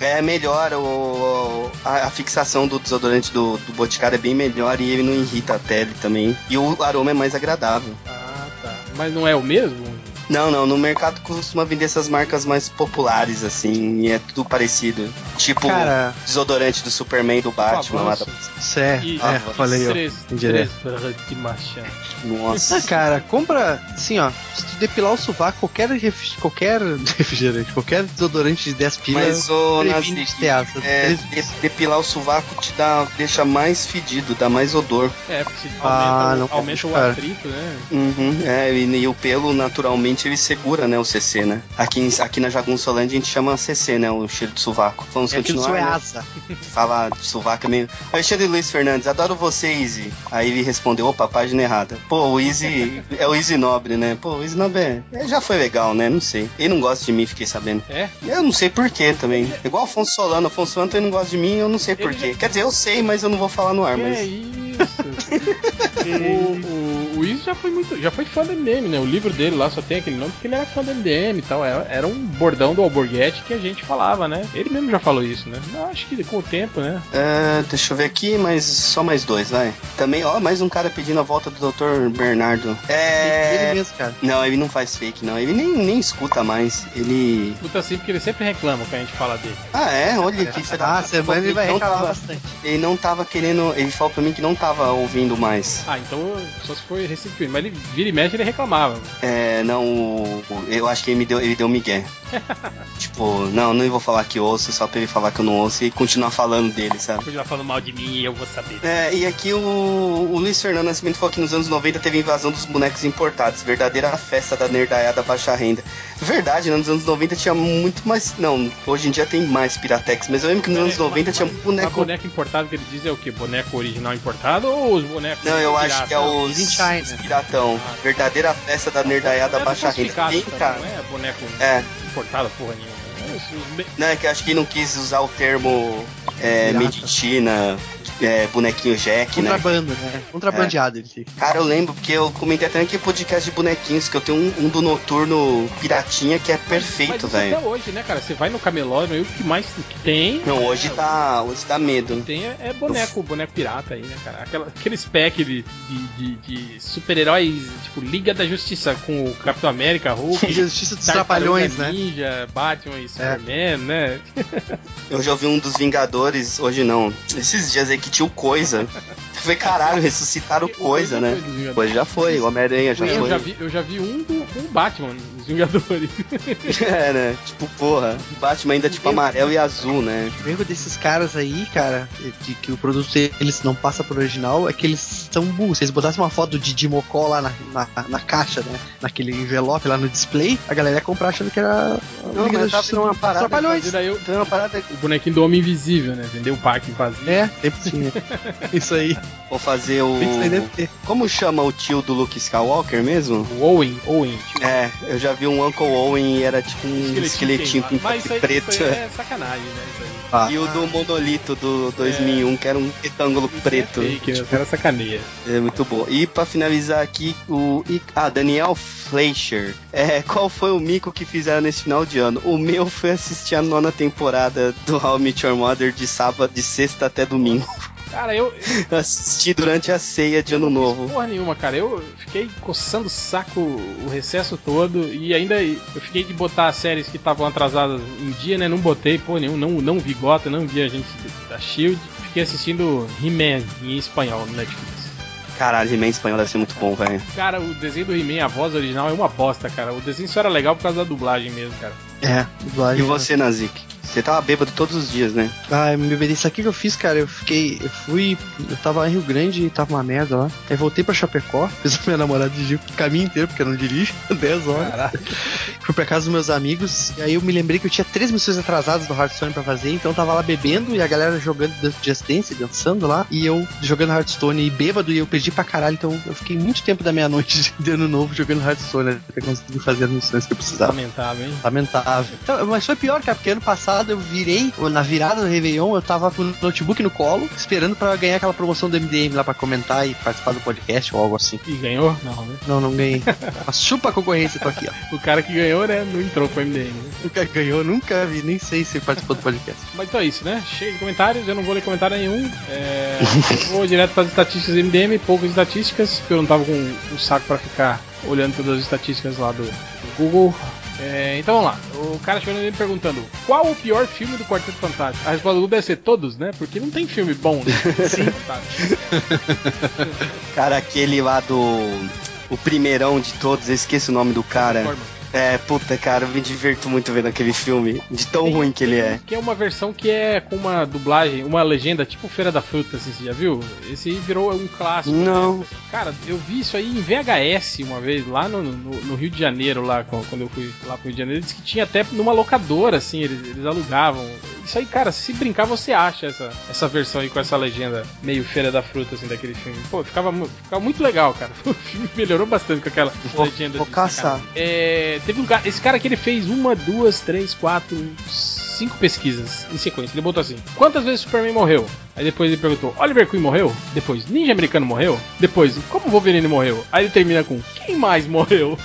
É melhor, o, a, a fixação do desodorante do, do Boticário é bem melhor e ele não irrita a pele também. E o aroma é mais agradável. Ah, tá. Mas não é o mesmo? Não, não, no mercado costuma vender essas marcas mais populares, assim, e é tudo parecido. Tipo Cara, desodorante do Superman e do Batman lá da... avanço. isso é. E- é, falei eu. Três, Indireto. três de marcha. Nossa. Cara, compra, assim, ó, se tu depilar o sovaco, qualquer, ref- qualquer refrigerante, qualquer desodorante de 10 pilas, Mas o previne Nazi, de ter asa. é, depilar o sovaco te dá, deixa mais fedido, dá mais odor. É, porque se Ah, aumenta, não o- aumenta o atrito, né? Uhum, é, e, e o pelo, naturalmente, ele segura, né, o CC, né? Aqui, em- aqui na Jagunçolândia a gente chama CC, né, o cheiro de sovaco. Vamos É continuar, é né? asa. Fala de sovaco é meio... Alexandre Luiz Fernandes, adoro você, Easy. Aí ele respondeu, opa, página errada. Pô, o Easy é o Easy Nobre, né? Pô, o Easy Nobre é... é, já foi legal, né? Não sei. Ele não gosta de mim, fiquei sabendo. É? Eu não sei porquê também. Igual Afonso Solano. Afonso Solano também não gosta de mim, eu não sei porquê. Quer dizer, eu sei, mas eu não vou falar no ar, Que mas... isso? o, o, o Izzy já foi muito. Já foi fã do MDM, né? O livro dele lá só tem aquele nome porque ele era fã do MDM e tal. Era, era um bordão do Alborguete que a gente falava, né? Ele mesmo já falou isso, né? Eu acho que com o tempo, né? É, deixa eu ver aqui, mas só mais dois, vai. Também, ó, mais um cara pedindo a volta do Dr. Bernardo. É... Ele mesmo, cara. Não, ele não faz fake, não. Ele nem, nem escuta mais. Ele. Escuta assim porque ele sempre reclama quando a gente fala dele. Ah, é? Olha da Ah, puta. semana ele vai reclamar tava, bastante. Ele não tava querendo. Ele falou pra mim que não tava ouvindo mais. Ah, então só se foi recentemente. Mas ele vira e mexe ele reclamava. É, não. Eu acho que ele me deu, ele deu migué. tipo, não, não vou falar que ouço, só pra ele falar que eu não ouço e continuar falando dele, sabe? Continua falando mal de mim e eu vou saber. É, e aqui o, o Luiz Fernando Nascimento falou que nos anos 90 teve invasão dos bonecos importados. Verdadeira festa da nerdaiada baixa renda. Verdade, né? nos anos 90 tinha muito mais. Não, hoje em dia tem mais Piratex, mas eu lembro que nos anos 90 tinha Mas boneco. boneco importado que ele diz é o que? Boneco original importado ou os bonecos Não, eu acho que é os, os piratão. Verdadeira festa da nerdaiada É baixa renda. também, cara. Não é boneco É. importado porra nenhuma. né? Não, é que acho que não quis usar o termo é. Medicina, é, bonequinho Jack, né? Contrabando, né? Contrabandeado ele fica. Cara, eu lembro, porque eu comentei até naquele podcast de bonequinhos, que eu tenho um, um do Noturno Piratinha que é perfeito, isso até velho. hoje, né, cara? Você vai no camelô, o que mais tem. Não, hoje tá. Hoje tá medo. Tem é, é boneco, boneco pirata aí, né, cara? Aquela, aqueles pack de, de, de- de super-heróis, tipo Liga da Justiça com o Capitão América, Hulk, Justiça dos Trapalhões, né? Ninja, Batman e Superman, né? Eu já ouvi um dos Vingadores, hoje não. Esses dias aí que tinha o Coisa. Falei, caralho, ressuscitaram Coisa, né? Hoje já foi, o Homem-Aranha já eu, foi. já vi, eu já vi um do, o Batman, os Vingadores. É, né? Tipo, porra, o Batman ainda tipo amarelo e azul, né? O erro desses caras aí, cara, de que o produto deles não passa pro original, é que eles são burros. Se eles botassem uma foto do Didi Mocó lá na, na, na caixa, né? Naquele envelope lá no display, a galera ia comprar achando que era Não, mas tava uma parada Trapalhões. Fazendo aí o, Tem uma parada o bonequinho do Homem Invisível, né? Vendeu o pack vazio. É, sempre tinha. Isso aí. Vou fazer o. Como chama o tio do Luke Skywalker mesmo? O Owen, Owen. Tipo, É, eu já vi um Uncle Owen e era tipo um esqueletinho com preto. é sacanagem, né? Isso aí. Ah, E o do Monolito do 2001, que era um retângulo preto. É fake? Os caras sacaneia. É muito bom. E pra finalizar aqui, o. Ah, Daniel Fleischer. É, qual foi o mico que fizeram nesse final de ano? O meu foi assistir a nona temporada do How I Met Your Mother de sábado, de sexta até domingo. Cara, eu, Assisti durante a ceia de ano novo. Porra nenhuma, cara. Eu fiquei coçando o saco o recesso todo e ainda eu fiquei de botar as séries que estavam atrasadas em dia, né? Não botei, pô, nenhum, não, não vi Gota, não vi a gente da Shield. Fiquei assistindo He-Man em espanhol no Netflix. Caralho, He-Man em espanhol deve ser muito bom, velho. Cara, o desenho do He-Man, a voz original é uma bosta, cara. O desenho só era legal por causa da dublagem mesmo, cara. É, dublagem. E você, Nazik? Você tava bêbado todos os dias, né? Ah, eu me beberei. Isso aqui que eu fiz, cara, eu fiquei. Eu fui. Eu tava lá em Rio Grande e tava uma merda lá. Aí voltei pra Chapecó, fiz a minha namorada dirigir o caminho inteiro, porque eu não dirijo, 10 horas. Caralho. Fui pra casa dos meus amigos, e aí eu me lembrei que eu tinha três missões atrasadas do Hearthstone pra fazer, então eu tava lá bebendo e a galera jogando Just Dance, dançando lá, e eu jogando Hearthstone e bêbado, e eu perdi pra caralho, então eu fiquei muito tempo da meia-noite de ano novo jogando Hearthstone, né, até conseguir fazer as missões que eu precisava. Lamentável, hein? Lamentável. Então, mas foi pior, cara, porque ano passado eu virei, na virada do Réveillon, eu tava com o notebook no colo, esperando pra ganhar aquela promoção do MDM lá pra comentar e participar do podcast ou algo assim. E ganhou? Não, né? Não, não ganhei. Mas chupa a concorrência, tô aqui, ó. O cara que ganhou, né? Não entrou pro MDM. Né? Nunca ganhou, nunca vi, nem sei se participou do podcast. Mas então é isso, né? Cheio de comentários, eu não vou ler comentário nenhum. É, vou direto para as estatísticas do MDM, poucas estatísticas, porque eu não tava com um saco para ficar olhando todas as estatísticas lá do Google. É, então vamos lá. O cara chegou nele perguntando qual o pior filme do Quarteto Fantástico? A resposta do Google deve ser todos, né? Porque não tem filme bom, né? Sim, Cara, aquele lá do. O primeirão de todos, eu esqueço o nome do cara. É, puta, cara, eu me divirto muito vendo aquele filme. De tão ruim que ele é. Que é uma versão que é com uma dublagem, uma legenda tipo Feira da Fruta, assim, você já viu? Esse aí virou um clássico. Não. né? Cara, eu vi isso aí em VHS uma vez, lá no, no, no Rio de Janeiro, lá quando eu fui lá pro Rio de Janeiro, disse que tinha até numa locadora, assim, eles, eles alugavam. Isso aí, cara, se brincar, você acha essa, essa versão aí com essa legenda meio Feira da Fruta, assim, daquele filme. Pô, ficava, ficava muito legal, cara. O filme melhorou bastante com aquela Vou- legenda. vou caçar. sacanagem. É, teve um cara, esse cara que ele fez uma, duas, três, quatro, cinco pesquisas em sequência. Ele botou assim: quantas vezes Superman morreu? Aí depois ele perguntou: Oliver Queen morreu? Depois, Ninja Americano morreu? Depois, como Wolverine morreu? Aí ele termina com: quem mais morreu?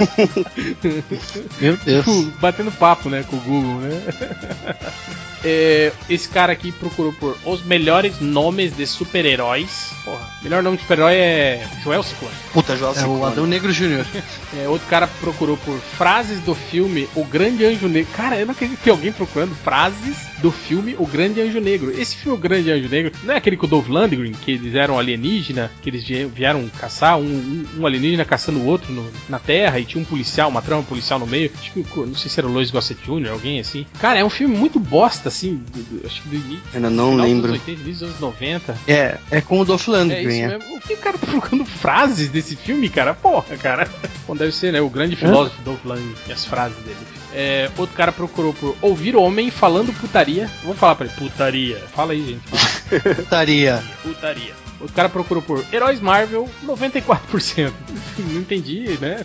Meu Deus. Tipo, batendo papo, né, com o Google, né? É, esse cara aqui procurou por os melhores nomes de super-heróis. Porra, melhor nome de super-herói é Joel Ciclone. Puta, João É o Adão Negro Júnior. É, outro cara procurou por frases do filme O Grande Anjo Negro. Cara, eu não acredito que tem alguém procurando frases do filme O Grande Anjo Negro. Esse filme O Grande Anjo Negro não é aquele com o Dolph Lundgren, que eles eram alienígena, que eles vie- vieram caçar um, um- alienígena caçando o outro no- na Terra e tinha um policial, uma trama policial no meio. Acho que, o- não sei se era o Lois Gossett Jr., alguém assim. Cara, é um filme muito bosta, assim, do- do- acho que do início. Ainda não lembro. Dos 80, início dos anos 90. É, é com o Dolph É Lundgren, é. O que o cara tá procurando frases desse filme, cara? Porra, cara. Bom, deve ser, né? O grande filósofo Dolph Lundgren e as frases dele. É, outro cara procurou por ouvir homem falando putaria. Vamos falar pra ele. Putaria. Fala aí, gente. Fala. Putaria. Putaria. O cara procurou por Heróis Marvel, 94%. Não entendi, né?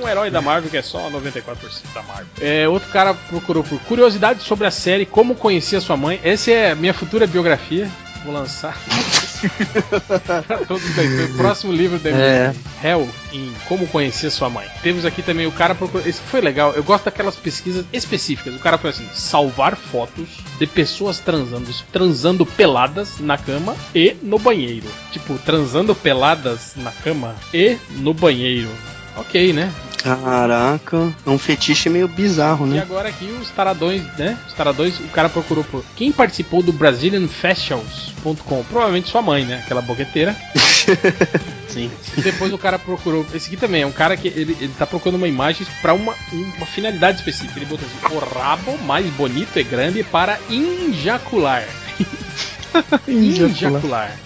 um herói da Marvel que é só 94% da Marvel. É, outro cara procurou por curiosidades sobre a série Como Conhecia Sua Mãe. Essa é a minha futura biografia. Vou lançar. todos os leitores. Próximo livro da É. Hell em Como Conhecer Sua Mãe. Temos aqui também o cara procurou. Esse foi legal. Eu gosto daquelas pesquisas específicas. O cara foi assim: salvar fotos de pessoas transando, transando peladas na cama e no banheiro. Tipo, transando peladas na cama e no banheiro. Ok, né? Caraca, é um fetiche meio bizarro, E né? agora aqui os taradões, né? Os taradões, o cara procurou por quem participou do BrazilianFashions.com. Provavelmente sua mãe, né? Aquela boqueteira. Sim. E depois o cara procurou. Esse aqui também é um cara que ele, ele tá procurando uma imagem pra uma, uma finalidade específica. Ele botou assim: o rabo mais bonito e grande para injacular. injacular.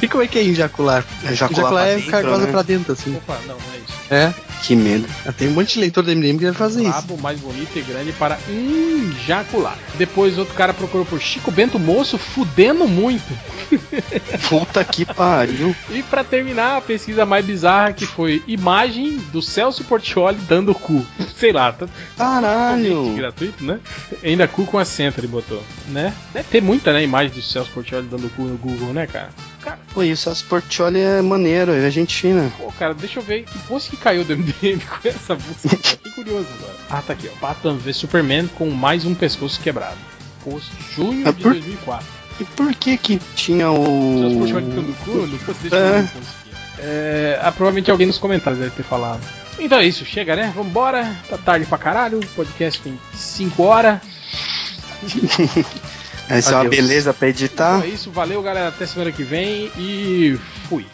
E como é que é ejacular? Ejacular Ejacular pra é dentro, ficar goza né? pra dentro, assim. Opa, não, não é. É. Que medo. Tem um monte de leitor do MDM que vai fazer isso. Rabo mais bonito e grande para injacular. Depois outro cara procurou por Chico Bento Moço fudendo muito. Puta que pariu. E pra terminar, a pesquisa mais bizarra que foi imagem do Celso Portioli dando cu. Sei lá, tá Caralho. gratuito, né? Ainda cu com acento ele botou, né? Deve ter muita, né, imagem do Celso Portioli dando cu no Google, né, cara? Pô, isso, as Portioli é maneiro, é gente fina. pô, cara, deixa eu ver que post que caiu do MDM com essa música. Fiquei curioso agora. Ah, tá aqui, ó. Batman v Superman com mais um pescoço quebrado. Post junho Ah, de por- 2004. E por que que tinha o... Portioli dando cu no post, deixa eu É. É, ah, provavelmente alguém nos comentários deve ter falado. Então é isso, chega, né? Vambora. Tá tarde pra caralho. O podcast tem 5 horas. Essa é uma Adeus. beleza pra editar. Então é isso, valeu galera. Até semana que vem e fui.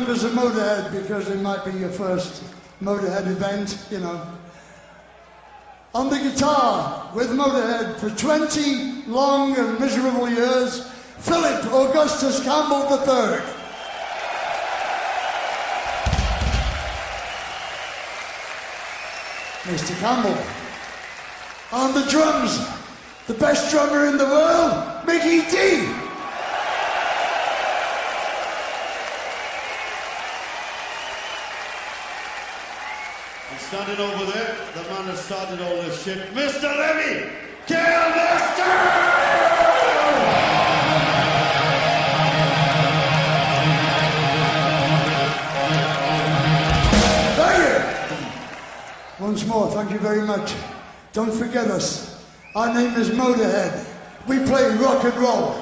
Members of Motorhead because it might be your first Motorhead event, you know. On the guitar with Motorhead for 20 long and miserable years, Philip Augustus Campbell III. Mr. Campbell. On the drums, the best drummer in the world, Mickey D. And standing over there, the man that started all this shit, Mr. Levy! Thank you. Once more, thank you very much. Don't forget us. Our name is Motorhead. We play rock and roll.